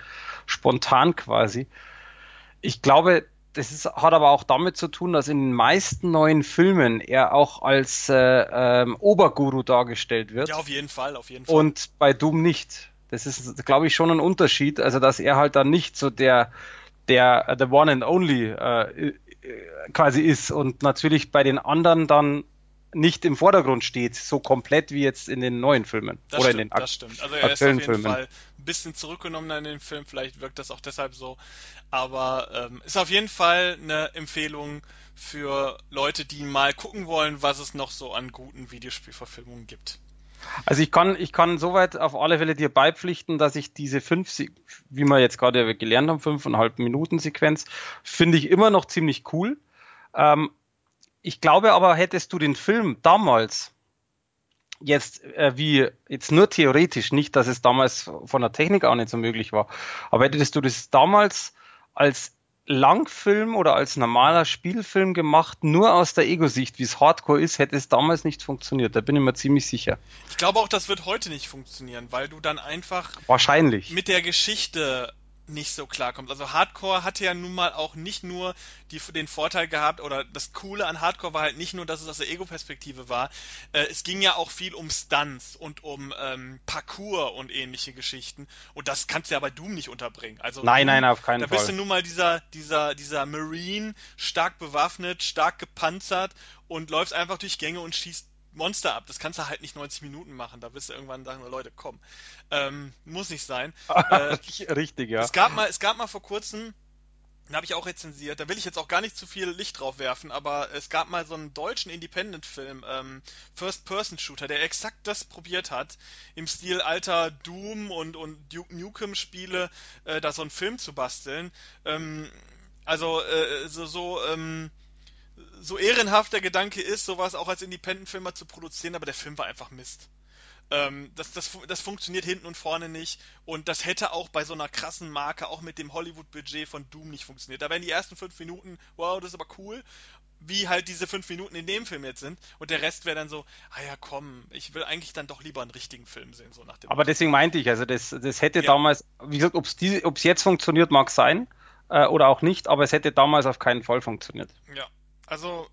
spontan quasi. Ich glaube, das ist, hat aber auch damit zu tun, dass in den meisten neuen Filmen er auch als äh, ähm, Oberguru dargestellt wird. Ja, auf jeden Fall, auf jeden Fall. Und bei Doom nicht. Das ist, glaube ich, schon ein Unterschied. Also, dass er halt dann nicht so der, der, uh, the one and only äh, quasi ist und natürlich bei den anderen dann nicht im Vordergrund steht, so komplett wie jetzt in den neuen Filmen. Das oder stimmt, in den das stimmt. Also er ist auf jeden Filmen. Fall ein bisschen zurückgenommener in den Film, vielleicht wirkt das auch deshalb so. Aber ähm, ist auf jeden Fall eine Empfehlung für Leute, die mal gucken wollen, was es noch so an guten Videospielverfilmungen gibt. Also ich kann, ich kann soweit auf alle Fälle dir beipflichten, dass ich diese fünf, wie wir jetzt gerade gelernt haben, fünfeinhalb Minuten Sequenz, finde ich immer noch ziemlich cool. Ähm, ich glaube aber, hättest du den Film damals jetzt äh, wie jetzt nur theoretisch, nicht, dass es damals von der Technik auch nicht so möglich war, aber hättest du das damals als Langfilm oder als normaler Spielfilm gemacht, nur aus der Ego-Sicht, wie es Hardcore ist, hätte es damals nicht funktioniert. Da bin ich mir ziemlich sicher. Ich glaube auch, das wird heute nicht funktionieren, weil du dann einfach wahrscheinlich mit der Geschichte nicht so klarkommt. Also Hardcore hatte ja nun mal auch nicht nur die, den Vorteil gehabt, oder das Coole an Hardcore war halt nicht nur, dass es aus der Ego-Perspektive war, äh, es ging ja auch viel um Stunts und um ähm, Parcours und ähnliche Geschichten. Und das kannst du ja bei Doom nicht unterbringen. Also nein, nein, auf keinen Fall. Da bist du nun mal dieser, dieser, dieser Marine, stark bewaffnet, stark gepanzert und läufst einfach durch Gänge und schießt Monster ab. Das kannst du halt nicht 90 Minuten machen. Da wirst du irgendwann sagen, Leute, komm. Ähm, muss nicht sein. äh, Richtig, ja. Es gab mal, es gab mal vor kurzem, den habe ich auch rezensiert, da will ich jetzt auch gar nicht zu viel Licht drauf werfen, aber es gab mal so einen deutschen Independent-Film, ähm, First-Person-Shooter, der exakt das probiert hat, im Stil alter Doom und, und Duke Nukem-Spiele, äh, da so einen Film zu basteln. Ähm, also, äh, so, so, ähm, so ehrenhaft der Gedanke ist, sowas auch als Independent-Filmer zu produzieren, aber der Film war einfach Mist. Ähm, das, das, das funktioniert hinten und vorne nicht. Und das hätte auch bei so einer krassen Marke, auch mit dem Hollywood-Budget von Doom nicht funktioniert. Da wären die ersten fünf Minuten, wow, das ist aber cool wie halt diese fünf Minuten in dem Film jetzt sind. Und der Rest wäre dann so, ah ja, komm, ich will eigentlich dann doch lieber einen richtigen Film sehen, so nach dem. Aber Motto. deswegen meinte ich, also das, das hätte ja. damals, wie gesagt, ob es jetzt funktioniert, mag sein äh, oder auch nicht, aber es hätte damals auf keinen Fall funktioniert. Ja, also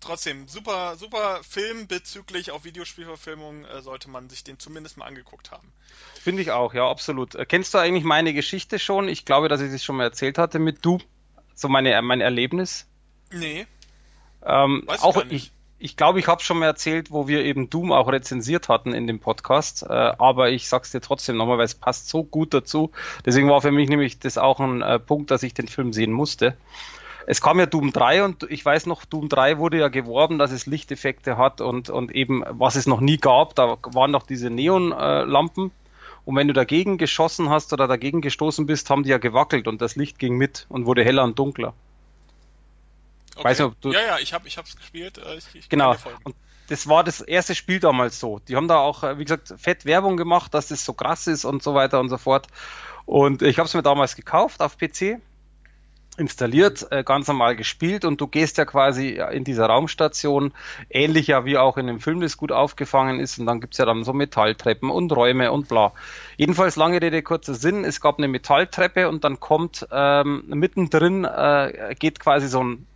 trotzdem, super, super Film bezüglich auf Videospielverfilmung äh, sollte man sich den zumindest mal angeguckt haben. Finde ich auch, ja, absolut. Äh, kennst du eigentlich meine Geschichte schon? Ich glaube, dass ich es schon mal erzählt hatte mit Du, so meine, mein Erlebnis. Nee. Ähm, Weiß auch ich, ich, ich glaube, ich habe schon mal erzählt, wo wir eben Doom auch rezensiert hatten in dem Podcast, äh, aber ich sag's dir trotzdem nochmal, weil es passt so gut dazu. Deswegen war für mich nämlich das auch ein äh, Punkt, dass ich den Film sehen musste. Es kam ja Doom 3 und ich weiß noch, Doom 3 wurde ja geworben, dass es Lichteffekte hat und, und eben, was es noch nie gab, da waren noch diese Neonlampen. Und wenn du dagegen geschossen hast oder dagegen gestoßen bist, haben die ja gewackelt und das Licht ging mit und wurde heller und dunkler. Okay. Weiß nicht, ob du ja, ja, ich habe ich hab's gespielt. Äh, ich, ich genau. Und das war das erste Spiel damals so. Die haben da auch, äh, wie gesagt, fett Werbung gemacht, dass das so krass ist und so weiter und so fort. Und ich habe es mir damals gekauft auf PC, installiert, äh, ganz normal gespielt und du gehst ja quasi in dieser Raumstation, ähnlich ja wie auch in dem Film, das gut aufgefangen ist und dann gibt's ja dann so Metalltreppen und Räume und bla. Jedenfalls lange Rede, kurzer Sinn, es gab eine Metalltreppe und dann kommt ähm, mittendrin, äh, geht quasi so ein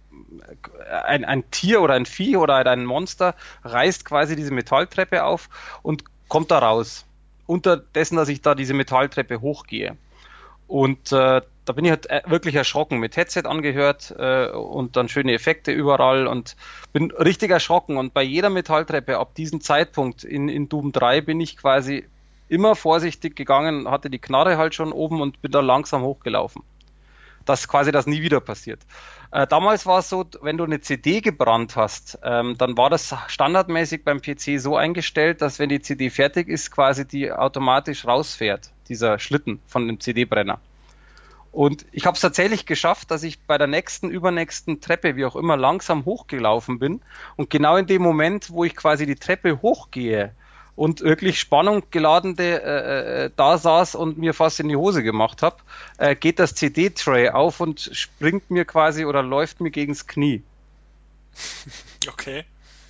ein, ein Tier oder ein Vieh oder ein Monster reißt quasi diese Metalltreppe auf und kommt da raus. Unterdessen, dass ich da diese Metalltreppe hochgehe. Und äh, da bin ich halt äh, wirklich erschrocken, mit Headset angehört äh, und dann schöne Effekte überall und bin richtig erschrocken. Und bei jeder Metalltreppe ab diesem Zeitpunkt in, in Doom 3 bin ich quasi immer vorsichtig gegangen, hatte die Knarre halt schon oben und bin da langsam hochgelaufen. Dass quasi das nie wieder passiert. Äh, damals war es so, wenn du eine CD gebrannt hast, ähm, dann war das standardmäßig beim PC so eingestellt, dass wenn die CD fertig ist, quasi die automatisch rausfährt, dieser Schlitten von dem CD-Brenner. Und ich habe es tatsächlich geschafft, dass ich bei der nächsten, übernächsten Treppe, wie auch immer, langsam hochgelaufen bin. Und genau in dem Moment, wo ich quasi die Treppe hochgehe, und wirklich Spannung geladene äh, äh, da saß und mir fast in die Hose gemacht habe, äh, geht das CD-Tray auf und springt mir quasi oder läuft mir gegens Knie. Okay.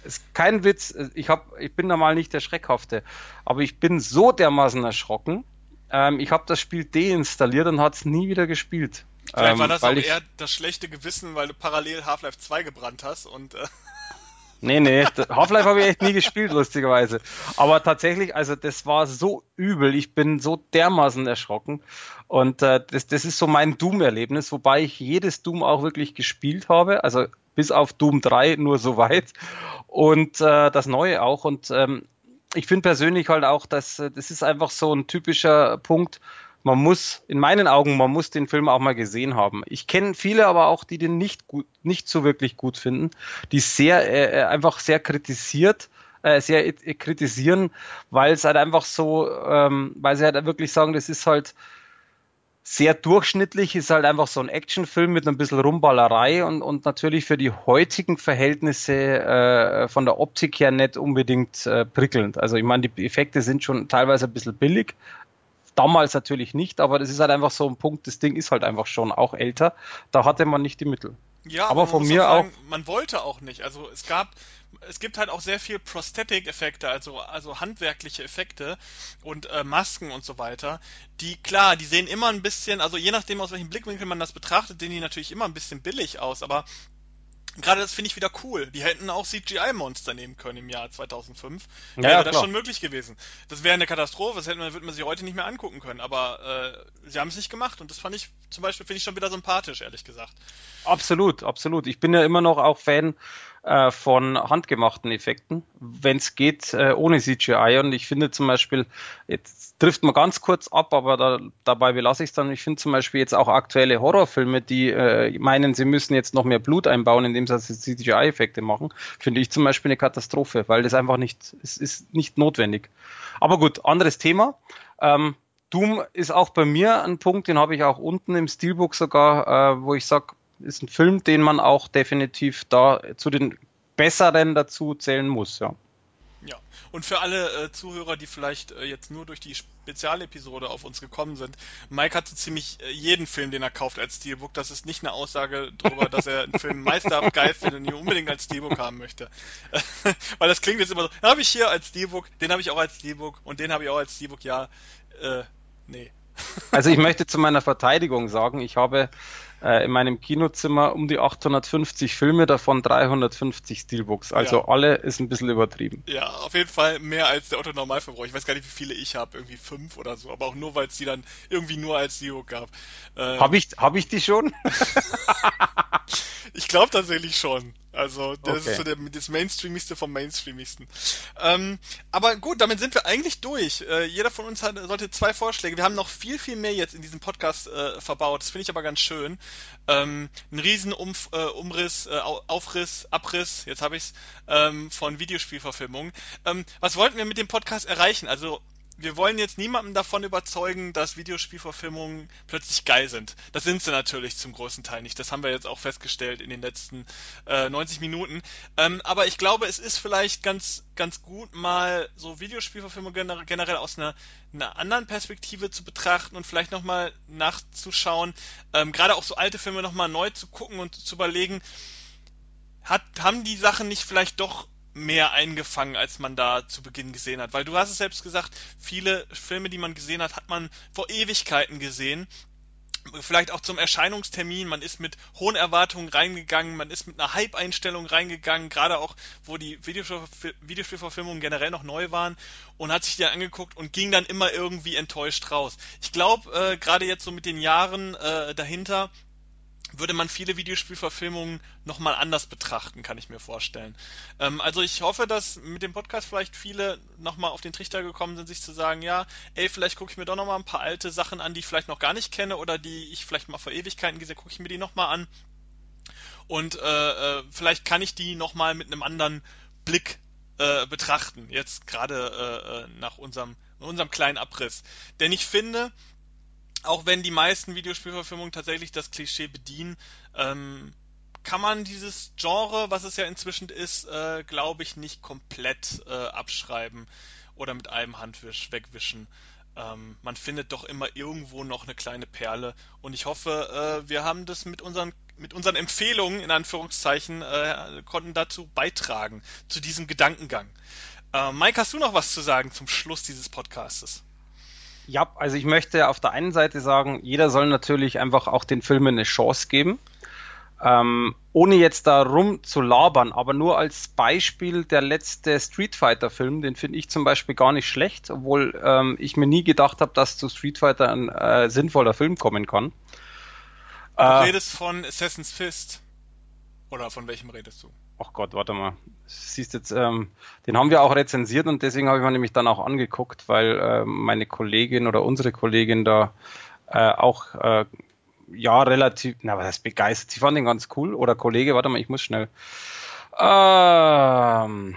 Ist kein Witz, ich, hab, ich bin normal nicht der Schreckhafte, aber ich bin so dermaßen erschrocken. Ähm, ich habe das Spiel deinstalliert und hat es nie wieder gespielt. Vielleicht ähm, war das auch eher das schlechte Gewissen, weil du parallel Half-Life 2 gebrannt hast und äh Nee, nee, Half-Life habe ich echt nie gespielt, lustigerweise. Aber tatsächlich, also das war so übel. Ich bin so dermaßen erschrocken. Und äh, das, das ist so mein Doom-Erlebnis, wobei ich jedes Doom auch wirklich gespielt habe. Also bis auf Doom 3 nur so weit. Und äh, das Neue auch. Und ähm, ich finde persönlich halt auch, dass äh, das ist einfach so ein typischer Punkt, man muss, in meinen Augen, man muss den Film auch mal gesehen haben. Ich kenne viele aber auch, die den nicht gut, nicht so wirklich gut finden, die sehr, äh, äh einfach sehr kritisiert, äh, sehr äh, kritisieren, weil es halt einfach so, ähm, weil sie halt wirklich sagen, das ist halt sehr durchschnittlich, ist halt einfach so ein Actionfilm mit ein bisschen Rumballerei und, und natürlich für die heutigen Verhältnisse äh, von der Optik her nicht unbedingt äh, prickelnd. Also ich meine, die Effekte sind schon teilweise ein bisschen billig, Damals natürlich nicht, aber das ist halt einfach so ein Punkt, das Ding ist halt einfach schon auch älter. Da hatte man nicht die Mittel. Ja, aber von mir auch, sagen. Man wollte auch nicht. Also es gab, es gibt halt auch sehr viel Prosthetic-Effekte, also, also handwerkliche Effekte und äh, Masken und so weiter. Die, klar, die sehen immer ein bisschen, also je nachdem aus welchem Blickwinkel man das betrachtet, sehen die natürlich immer ein bisschen billig aus, aber Gerade das finde ich wieder cool. Die hätten auch CGI-Monster nehmen können im Jahr 2005. Ja, wäre ja, das schon möglich gewesen. Das wäre eine Katastrophe, das hätte man, würde man sich heute nicht mehr angucken können. Aber äh, sie haben es nicht gemacht und das fand ich zum Beispiel, finde ich schon wieder sympathisch, ehrlich gesagt. Absolut, absolut. Ich bin ja immer noch auch Fan äh, von handgemachten Effekten, wenn es geht, äh, ohne CGI. Und ich finde zum Beispiel, jetzt trifft man ganz kurz ab, aber da, dabei belasse ich es dann. Ich finde zum Beispiel jetzt auch aktuelle Horrorfilme, die äh, meinen, sie müssen jetzt noch mehr Blut einbauen, indem sie CGI-Effekte machen, finde ich zum Beispiel eine Katastrophe, weil das einfach nicht, es ist nicht notwendig. Aber gut, anderes Thema. Ähm, Doom ist auch bei mir ein Punkt, den habe ich auch unten im Steelbook sogar, äh, wo ich sage, ist ein Film, den man auch definitiv da zu den besseren dazu zählen muss, ja. Ja, und für alle äh, Zuhörer, die vielleicht äh, jetzt nur durch die Spezialepisode auf uns gekommen sind, Mike hat so ziemlich äh, jeden Film, den er kauft, als Steelbook. Das ist nicht eine Aussage darüber, dass er einen Film meisterhaft geil findet und ihn unbedingt als Steelbook haben möchte. Weil das klingt jetzt immer so, den habe ich hier als Steelbook, den habe ich auch als Steelbook und den habe ich auch als Steelbook, ja, äh, nee. Also ich möchte zu meiner Verteidigung sagen, ich habe äh, in meinem Kinozimmer um die 850 Filme, davon 350 Steelbooks. Also ja. alle ist ein bisschen übertrieben. Ja, auf jeden Fall mehr als der Otto Normalverbraucher. Ich weiß gar nicht, wie viele ich habe, irgendwie fünf oder so, aber auch nur, weil es die dann irgendwie nur als Steelbook gab. Ähm, habe ich, hab ich die schon? ich glaube tatsächlich schon. Also, das okay. ist so der, das Mainstreamigste vom Mainstreamigsten. Ähm, aber gut, damit sind wir eigentlich durch. Äh, jeder von uns hat, sollte zwei Vorschläge. Wir haben noch viel, viel mehr jetzt in diesem Podcast äh, verbaut. Das finde ich aber ganz schön. Ähm, ein riesen Umf, äh, Umriss, äh, Aufriss, Abriss, jetzt habe ich's, ähm, von Videospielverfilmungen. Ähm, was wollten wir mit dem Podcast erreichen? Also wir wollen jetzt niemanden davon überzeugen, dass Videospielverfilmungen plötzlich geil sind. Das sind sie natürlich zum größten Teil nicht. Das haben wir jetzt auch festgestellt in den letzten äh, 90 Minuten. Ähm, aber ich glaube, es ist vielleicht ganz, ganz gut, mal so Videospielverfilmungen generell aus einer, einer anderen Perspektive zu betrachten und vielleicht nochmal nachzuschauen, ähm, gerade auch so alte Filme nochmal neu zu gucken und zu überlegen, hat, haben die Sachen nicht vielleicht doch mehr eingefangen, als man da zu Beginn gesehen hat. Weil du hast es selbst gesagt, viele Filme, die man gesehen hat, hat man vor Ewigkeiten gesehen. Vielleicht auch zum Erscheinungstermin. Man ist mit hohen Erwartungen reingegangen, man ist mit einer Hype-Einstellung reingegangen, gerade auch, wo die Videospielverfilmungen generell noch neu waren und hat sich die angeguckt und ging dann immer irgendwie enttäuscht raus. Ich glaube, äh, gerade jetzt so mit den Jahren äh, dahinter, würde man viele Videospielverfilmungen nochmal anders betrachten, kann ich mir vorstellen. Ähm, also ich hoffe, dass mit dem Podcast vielleicht viele nochmal auf den Trichter gekommen sind, sich zu sagen, ja, ey, vielleicht gucke ich mir doch nochmal ein paar alte Sachen an, die ich vielleicht noch gar nicht kenne oder die ich vielleicht mal vor Ewigkeiten gesehen gucke ich mir die nochmal an. Und äh, äh, vielleicht kann ich die nochmal mit einem anderen Blick äh, betrachten, jetzt gerade äh, äh nach unserem, unserem kleinen Abriss. Denn ich finde, auch wenn die meisten Videospielverfilmungen tatsächlich das Klischee bedienen, ähm, kann man dieses Genre, was es ja inzwischen ist, äh, glaube ich, nicht komplett äh, abschreiben oder mit einem Handwisch wegwischen. Ähm, man findet doch immer irgendwo noch eine kleine Perle und ich hoffe, äh, wir haben das mit unseren mit unseren Empfehlungen in Anführungszeichen äh, konnten dazu beitragen zu diesem Gedankengang. Äh, Mike, hast du noch was zu sagen zum Schluss dieses Podcastes? Ja, also ich möchte auf der einen Seite sagen, jeder soll natürlich einfach auch den Filmen eine Chance geben. Ähm, ohne jetzt da rum zu labern, aber nur als Beispiel der letzte Street Fighter Film, den finde ich zum Beispiel gar nicht schlecht, obwohl ähm, ich mir nie gedacht habe, dass zu Street Fighter ein äh, sinnvoller Film kommen kann. Du äh, redest von Assassin's Fist. Oder von welchem redest du? Ach Gott, warte mal, siehst jetzt, ähm, den haben wir auch rezensiert und deswegen habe ich mir nämlich dann auch angeguckt, weil äh, meine Kollegin oder unsere Kollegin da äh, auch äh, ja relativ, na was heißt begeistert, sie fand den ganz cool oder Kollege, warte mal, ich muss schnell. Ähm,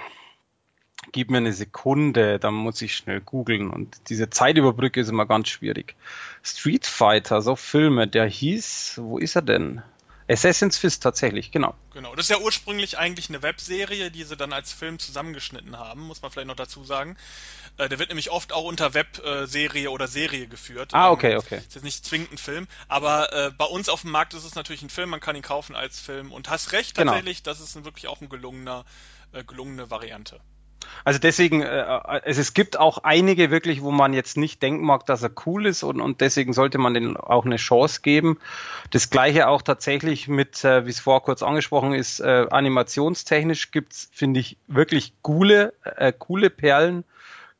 gib mir eine Sekunde, dann muss ich schnell googeln und diese Zeitüberbrücke ist immer ganz schwierig. Street Fighter, so Filme, der hieß, wo ist er denn? Assassin's Fist tatsächlich, genau. Genau, das ist ja ursprünglich eigentlich eine Webserie, die sie dann als Film zusammengeschnitten haben, muss man vielleicht noch dazu sagen. Äh, der wird nämlich oft auch unter Webserie oder Serie geführt. Ah, okay, okay. Ist jetzt nicht zwingend ein Film, aber äh, bei uns auf dem Markt ist es natürlich ein Film, man kann ihn kaufen als Film und hast recht genau. tatsächlich, genau. das ist wirklich auch ein gelungener, äh, gelungene Variante. Also deswegen, äh, also es gibt auch einige wirklich, wo man jetzt nicht denken mag, dass er cool ist und, und deswegen sollte man den auch eine Chance geben. Das gleiche auch tatsächlich mit, äh, wie es vorher kurz angesprochen ist, äh, animationstechnisch gibt's, finde ich, wirklich coole, äh, coole Perlen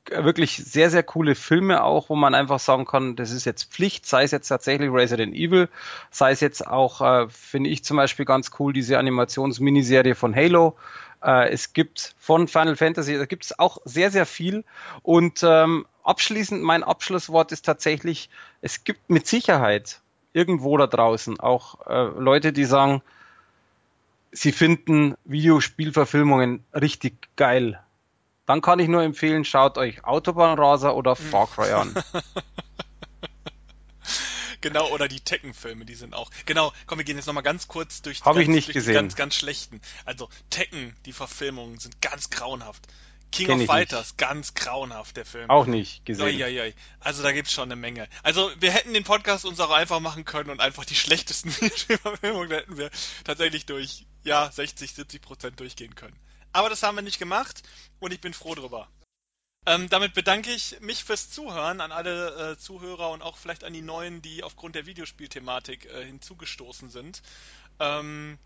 wirklich sehr, sehr coole Filme auch, wo man einfach sagen kann, das ist jetzt Pflicht, sei es jetzt tatsächlich Resident Evil, sei es jetzt auch, äh, finde ich zum Beispiel ganz cool, diese Animationsminiserie von Halo, äh, es gibt von Final Fantasy, da gibt es auch sehr, sehr viel. Und ähm, abschließend, mein Abschlusswort ist tatsächlich, es gibt mit Sicherheit irgendwo da draußen auch äh, Leute, die sagen, sie finden Videospielverfilmungen richtig geil. Dann kann ich nur empfehlen, schaut euch Autobahnraser oder Far Cry an. Genau, oder die Tekken-Filme, die sind auch. Genau, komm, wir gehen jetzt nochmal ganz kurz durch, die, Hab ganz, ich nicht gesehen. ganz, ganz schlechten. Also Tekken, die Verfilmungen sind ganz grauenhaft. King Kenn of Fighters, nicht. ganz grauenhaft, der Film. Auch nicht gesehen. Uiuiui. Also da gibt's schon eine Menge. Also wir hätten den Podcast uns auch einfach machen können und einfach die schlechtesten Filmverfilmungen, da hätten wir tatsächlich durch, ja, 60, 70 Prozent durchgehen können. Aber das haben wir nicht gemacht und ich bin froh drüber. Ähm, damit bedanke ich mich fürs Zuhören an alle äh, Zuhörer und auch vielleicht an die neuen, die aufgrund der Videospielthematik äh, hinzugestoßen sind. Ähm,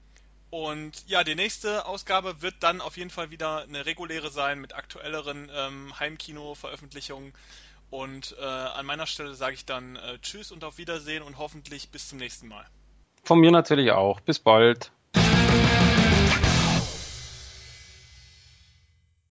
und ja, die nächste Ausgabe wird dann auf jeden Fall wieder eine reguläre sein mit aktuelleren ähm, Heimkino-Veröffentlichungen. Und äh, an meiner Stelle sage ich dann äh, Tschüss und auf Wiedersehen und hoffentlich bis zum nächsten Mal. Von mir natürlich auch. Bis bald.